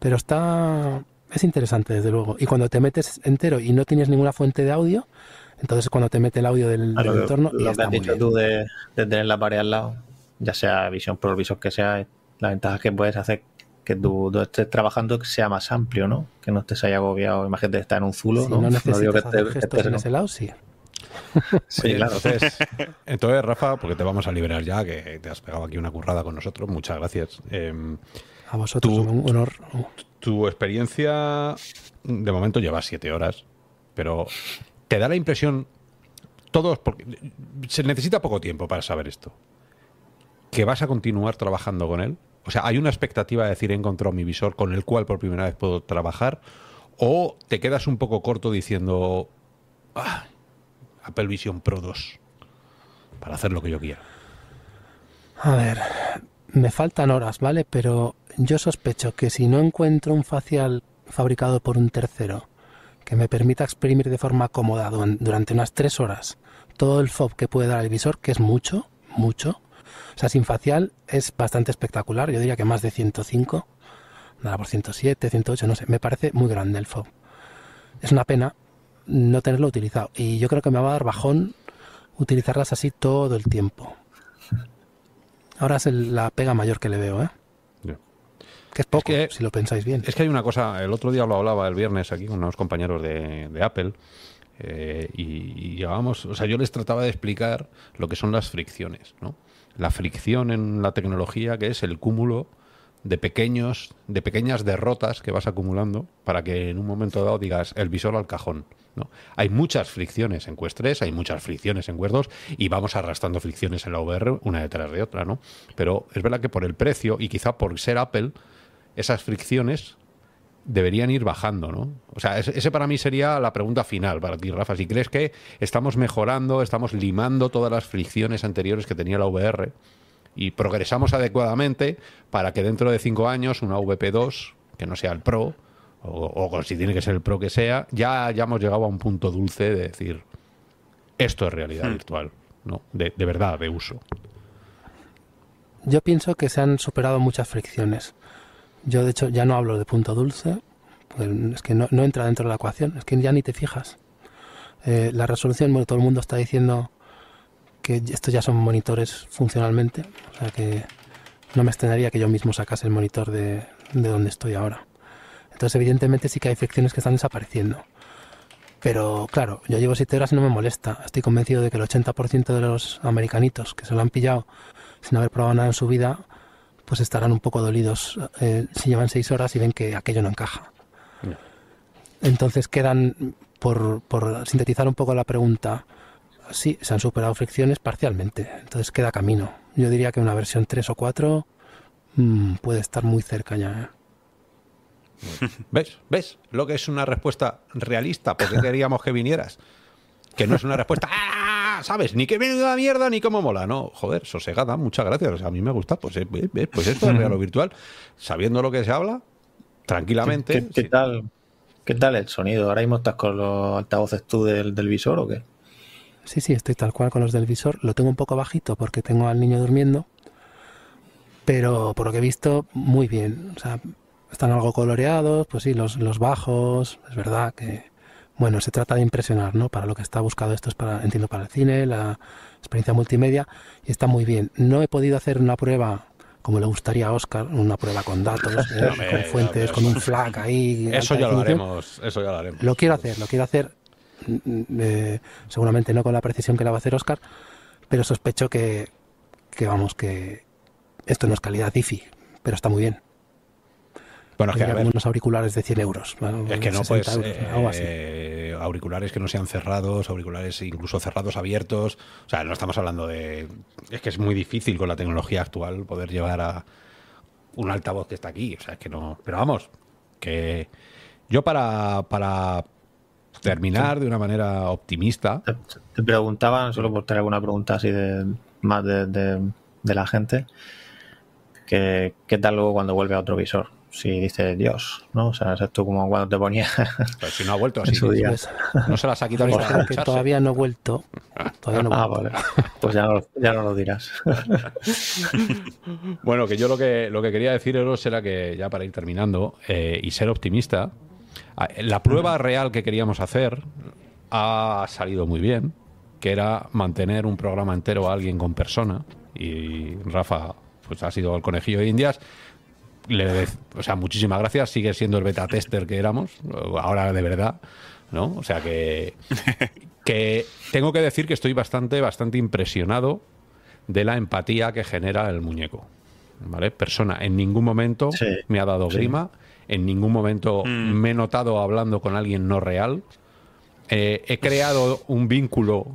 Pero está... Es interesante, desde luego. Y cuando te metes entero y no tienes ninguna fuente de audio, entonces cuando te mete el audio del, del lo, entorno, lo ya que está has muy dicho bien. tú de, de tener la pared al lado, ya sea visión visor que sea, la ventaja es que puedes hacer que tú, tú estés trabajando que sea más amplio, ¿no? Que no estés ahí agobiado. Imagínate estar en un zulo, Si ¿no? no, No digo que necesitas hacer estés- que gestos estés en en ese lado, sí. Sí, Oye, claro. Entonces, entonces, Rafa, porque te vamos a liberar ya, que te has pegado aquí una currada con nosotros. Muchas gracias. Em, A vosotros, Tú- un honor. tu experiencia, de momento lleva siete horas, pero te da la impresión, todos, porque se necesita poco tiempo para saber esto, que vas a continuar trabajando con él. O sea, hay una expectativa de decir, he encontrado mi visor con el cual por primera vez puedo trabajar, o te quedas un poco corto diciendo, "Ah, Apple Vision Pro 2, para hacer lo que yo quiera. A ver, me faltan horas, ¿vale? Pero yo sospecho que si no encuentro un facial fabricado por un tercero que me permita exprimir de forma cómoda durante unas tres horas todo el FOB que puede dar el visor, que es mucho, mucho. O sea, sin facial es bastante espectacular. Yo diría que más de 105, nada por 107, 108, no sé. Me parece muy grande el FOB. Es una pena no tenerlo utilizado. Y yo creo que me va a dar bajón utilizarlas así todo el tiempo. Ahora es el- la pega mayor que le veo, ¿eh? Que es poco, que- si lo pensáis bien. Es que hay una cosa, el otro día lo hablaba el viernes aquí con unos compañeros de, de Apple eh, y, y llevábamos, o sea, yo les trataba de explicar lo que son las fricciones, ¿no? La fricción en la tecnología que es el cúmulo de pequeños, de pequeñas derrotas que vas acumulando para que en un momento dado digas el visor al cajón. ¿no? Hay muchas fricciones en Quest 3, hay muchas fricciones en Quest 2 y vamos arrastrando fricciones en la VR una detrás de otra, ¿no? Pero es verdad que por el precio y quizá por ser Apple, esas fricciones deberían ir bajando, ¿no? O sea, ese, para mí sería la pregunta final para ti, Rafa. Si crees que estamos mejorando, estamos limando todas las fricciones anteriores que tenía la VR y progresamos adecuadamente para que dentro de cinco años una VP2, que no sea el Pro, o, o si tiene que ser el Pro que sea, ya hayamos llegado a un punto dulce de decir, esto es realidad Hmm. virtual, ¿no? De, de verdad, de uso. Yo pienso que se han superado muchas fricciones. Yo, de hecho, ya no hablo de punto dulce, pues es que no, no entra dentro de la ecuación, es que ya ni te fijas. Eh, la resolución, bueno, todo el mundo está diciendo que estos ya son monitores funcionalmente, o sea que no me extrañaría que yo mismo sacase el monitor de, de donde estoy ahora. Entonces, evidentemente, sí que hay fricciones que están desapareciendo. Pero claro, yo llevo 7 horas y no me molesta. Estoy convencido de que el 80% de los americanitos que se lo han pillado sin haber probado nada en su vida, pues estarán un poco dolidos eh, si llevan 6 horas y ven que aquello no encaja. Entonces quedan, por, por sintetizar un poco la pregunta, sí, se han superado fricciones parcialmente. Entonces queda camino. Yo diría que una versión 3 o 4 mm, puede estar muy cerca ya. ¿eh? ¿Ves? ¿Ves? Lo que es una respuesta realista. porque queríamos que vinieras? Que no es una respuesta. ¡Ah! ¿Sabes? Ni que venga mierda ni cómo mola. No, joder, sosegada, muchas gracias. a mí me gusta. Pues, eh, eh, pues esto es real virtual. Sabiendo lo que se habla, tranquilamente. ¿Qué, tal? ¿Qué tal el sonido? ¿Ahora mismo estás con los altavoces tú del, del visor o qué? Sí, sí, estoy tal cual con los del visor. Lo tengo un poco bajito porque tengo al niño durmiendo. Pero por lo que he visto, muy bien. O sea, están algo coloreados, pues sí, los, los bajos, es verdad que, bueno, se trata de impresionar, ¿no? Para lo que está buscado esto es para, entiendo, para el cine, la experiencia multimedia, y está muy bien. No he podido hacer una prueba como le gustaría a Oscar, una prueba con datos, ¿eh? con fuentes, con un flag ahí. Eso ya lo haremos, eso ya lo haremos. Lo quiero hacer, lo quiero hacer, eh, seguramente no con la precisión que la va a hacer Oscar, pero sospecho que, que vamos, que esto no es calidad IFI, pero está muy bien. Bueno, es que unos auriculares de 100 euros. es que no puedes. Eh, auriculares que no sean cerrados, auriculares incluso cerrados abiertos. O sea, no estamos hablando de. Es que es muy difícil con la tecnología actual poder llevar a un altavoz que está aquí. O sea, es que no. Pero vamos, que yo para, para terminar de una manera optimista. Te, preguntaban, solo por tener alguna pregunta así de más de, de la gente, que, ¿qué tal luego cuando vuelve a otro visor? si dice Dios, ¿no? O sea, es esto como cuando te ponía. Pero si no ha vuelto así. no se las ha quitado ni que todavía no he vuelto. Todavía no ah, vale. Pues ya no, ya no lo dirás. bueno, que yo lo que, lo que quería deciros era que, ya para ir terminando, eh, y ser optimista, la prueba real que queríamos hacer ha salido muy bien, que era mantener un programa entero a alguien con persona. Y Rafa pues ha sido el conejillo de Indias le, o sea, muchísimas gracias. Sigue siendo el beta tester que éramos, ahora de verdad, ¿no? O sea que, que tengo que decir que estoy bastante, bastante impresionado de la empatía que genera el muñeco. ¿Vale? Persona, en ningún momento me ha dado grima, en ningún momento mm. me he notado hablando con alguien no real. Eh, he creado un vínculo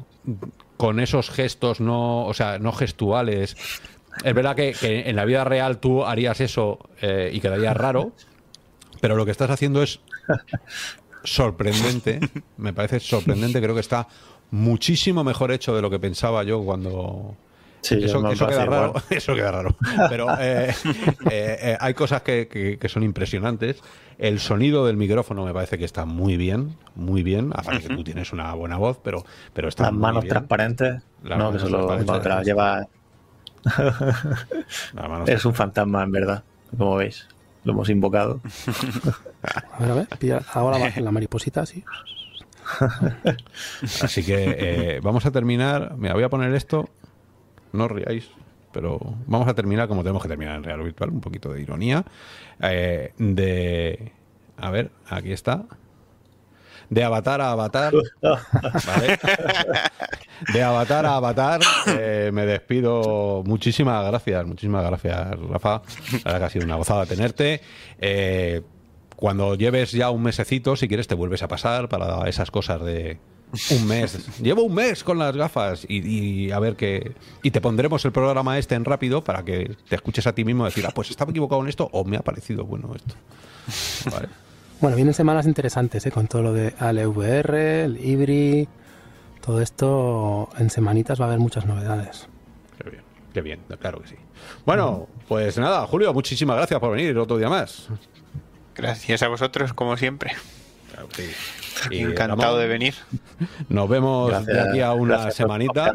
con esos gestos no, o sea, no gestuales es verdad que, en la vida real tú harías eso eh, y quedaría raro, pero lo que estás haciendo es sorprendente, me parece sorprendente, creo que está muchísimo mejor hecho de lo que pensaba yo cuando... Sí, eso, queda raro, eso queda raro. Pero eh, eh, hay cosas que, son impresionantes. El sonido del micrófono me parece que está muy bien, muy bien. Aparte que tú tienes una buena voz, pero, pero está Las manos transparentes, no, que se lo, lleva es un fantasma, en verdad, como veis. Lo hemos invocado. A ver, a ver, ahora la mariposita, sí. Así que eh, vamos a terminar. Mira, voy a poner esto. No os riáis, pero vamos a terminar como tenemos que terminar en Real Virtual. Un poquito de ironía. Eh, de. A ver, aquí está de avatar a avatar. De avatar a avatar. Eh, me despido. Muchísimas gracias, muchísimas gracias, Rafa. Que ha sido una gozada tenerte. Eh, cuando lleves ya un mesecito, si quieres, te vuelves a pasar para esas cosas de, un mes. Llevo un mes con las gafas y, a ver qué. Y te pondremos el programa este en rápido para que te escuches a ti mismo decir, ah, pues estaba equivocado en esto o me ha parecido bueno esto. Vale. Bueno, vienen semanas interesantes ¿eh? con todo lo de ALVR, el IBRI, todo esto en semanitas va a haber muchas novedades. Qué bien, qué bien, claro que sí. Bueno, pues nada, Julio, muchísimas gracias por venir otro día más. Gracias a vosotros, como siempre. Encantado de venir. Nos vemos de aquí a una semanita.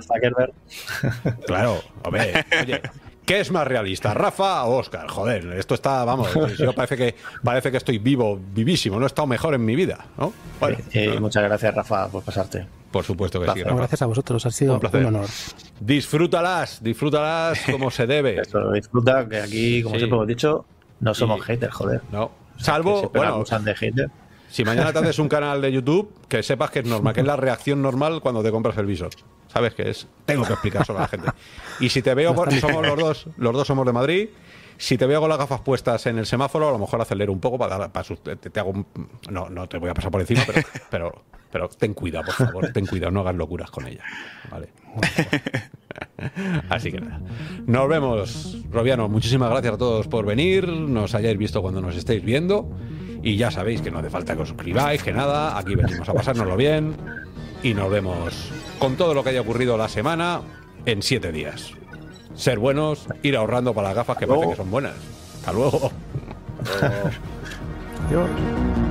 Claro, a ver, oye, ¿Qué es más realista, Rafa o Oscar? Joder, esto está, vamos, yo parece que parece que estoy vivo, vivísimo, no he estado mejor en mi vida, ¿no? Bueno, eh, eh, muchas gracias, Rafa, por pasarte. Por supuesto que sí. Rafa. Gracias a vosotros, ha sido un, honor. Disfrútalas, disfrútalas como se debe. disfruta, que aquí, como siempre hemos dicho, no somos haters, joder. No, Salvo, bueno, de hater. Si mañana te haces un canal de YouTube, que sepas que es normal, que es la reacción normal cuando te compras el visor. ¿Sabes qué es? Tengo que explicar a la gente. Y si te veo, por- somos los dos, los dos somos de Madrid. Si te veo con las gafas puestas en el semáforo, a lo mejor acelero un poco para dar, para te, te hago un- no, no te voy a pasar por encima, pero, pero, pero ten cuidado, por favor, ten cuidado, no hagas locuras con ella. Vale. Así que nada. Nos vemos, Robiano. Muchísimas gracias a todos por venir. Nos hayáis visto cuando nos estéis viendo. Y ya sabéis que no hace falta que os suscribáis, que nada. Aquí venimos a pasárnoslo bien. Y nos vemos con todo lo que haya ocurrido la semana en siete días. Ser buenos, ir ahorrando para las gafas que parece que son buenas. Hasta luego. Adiós.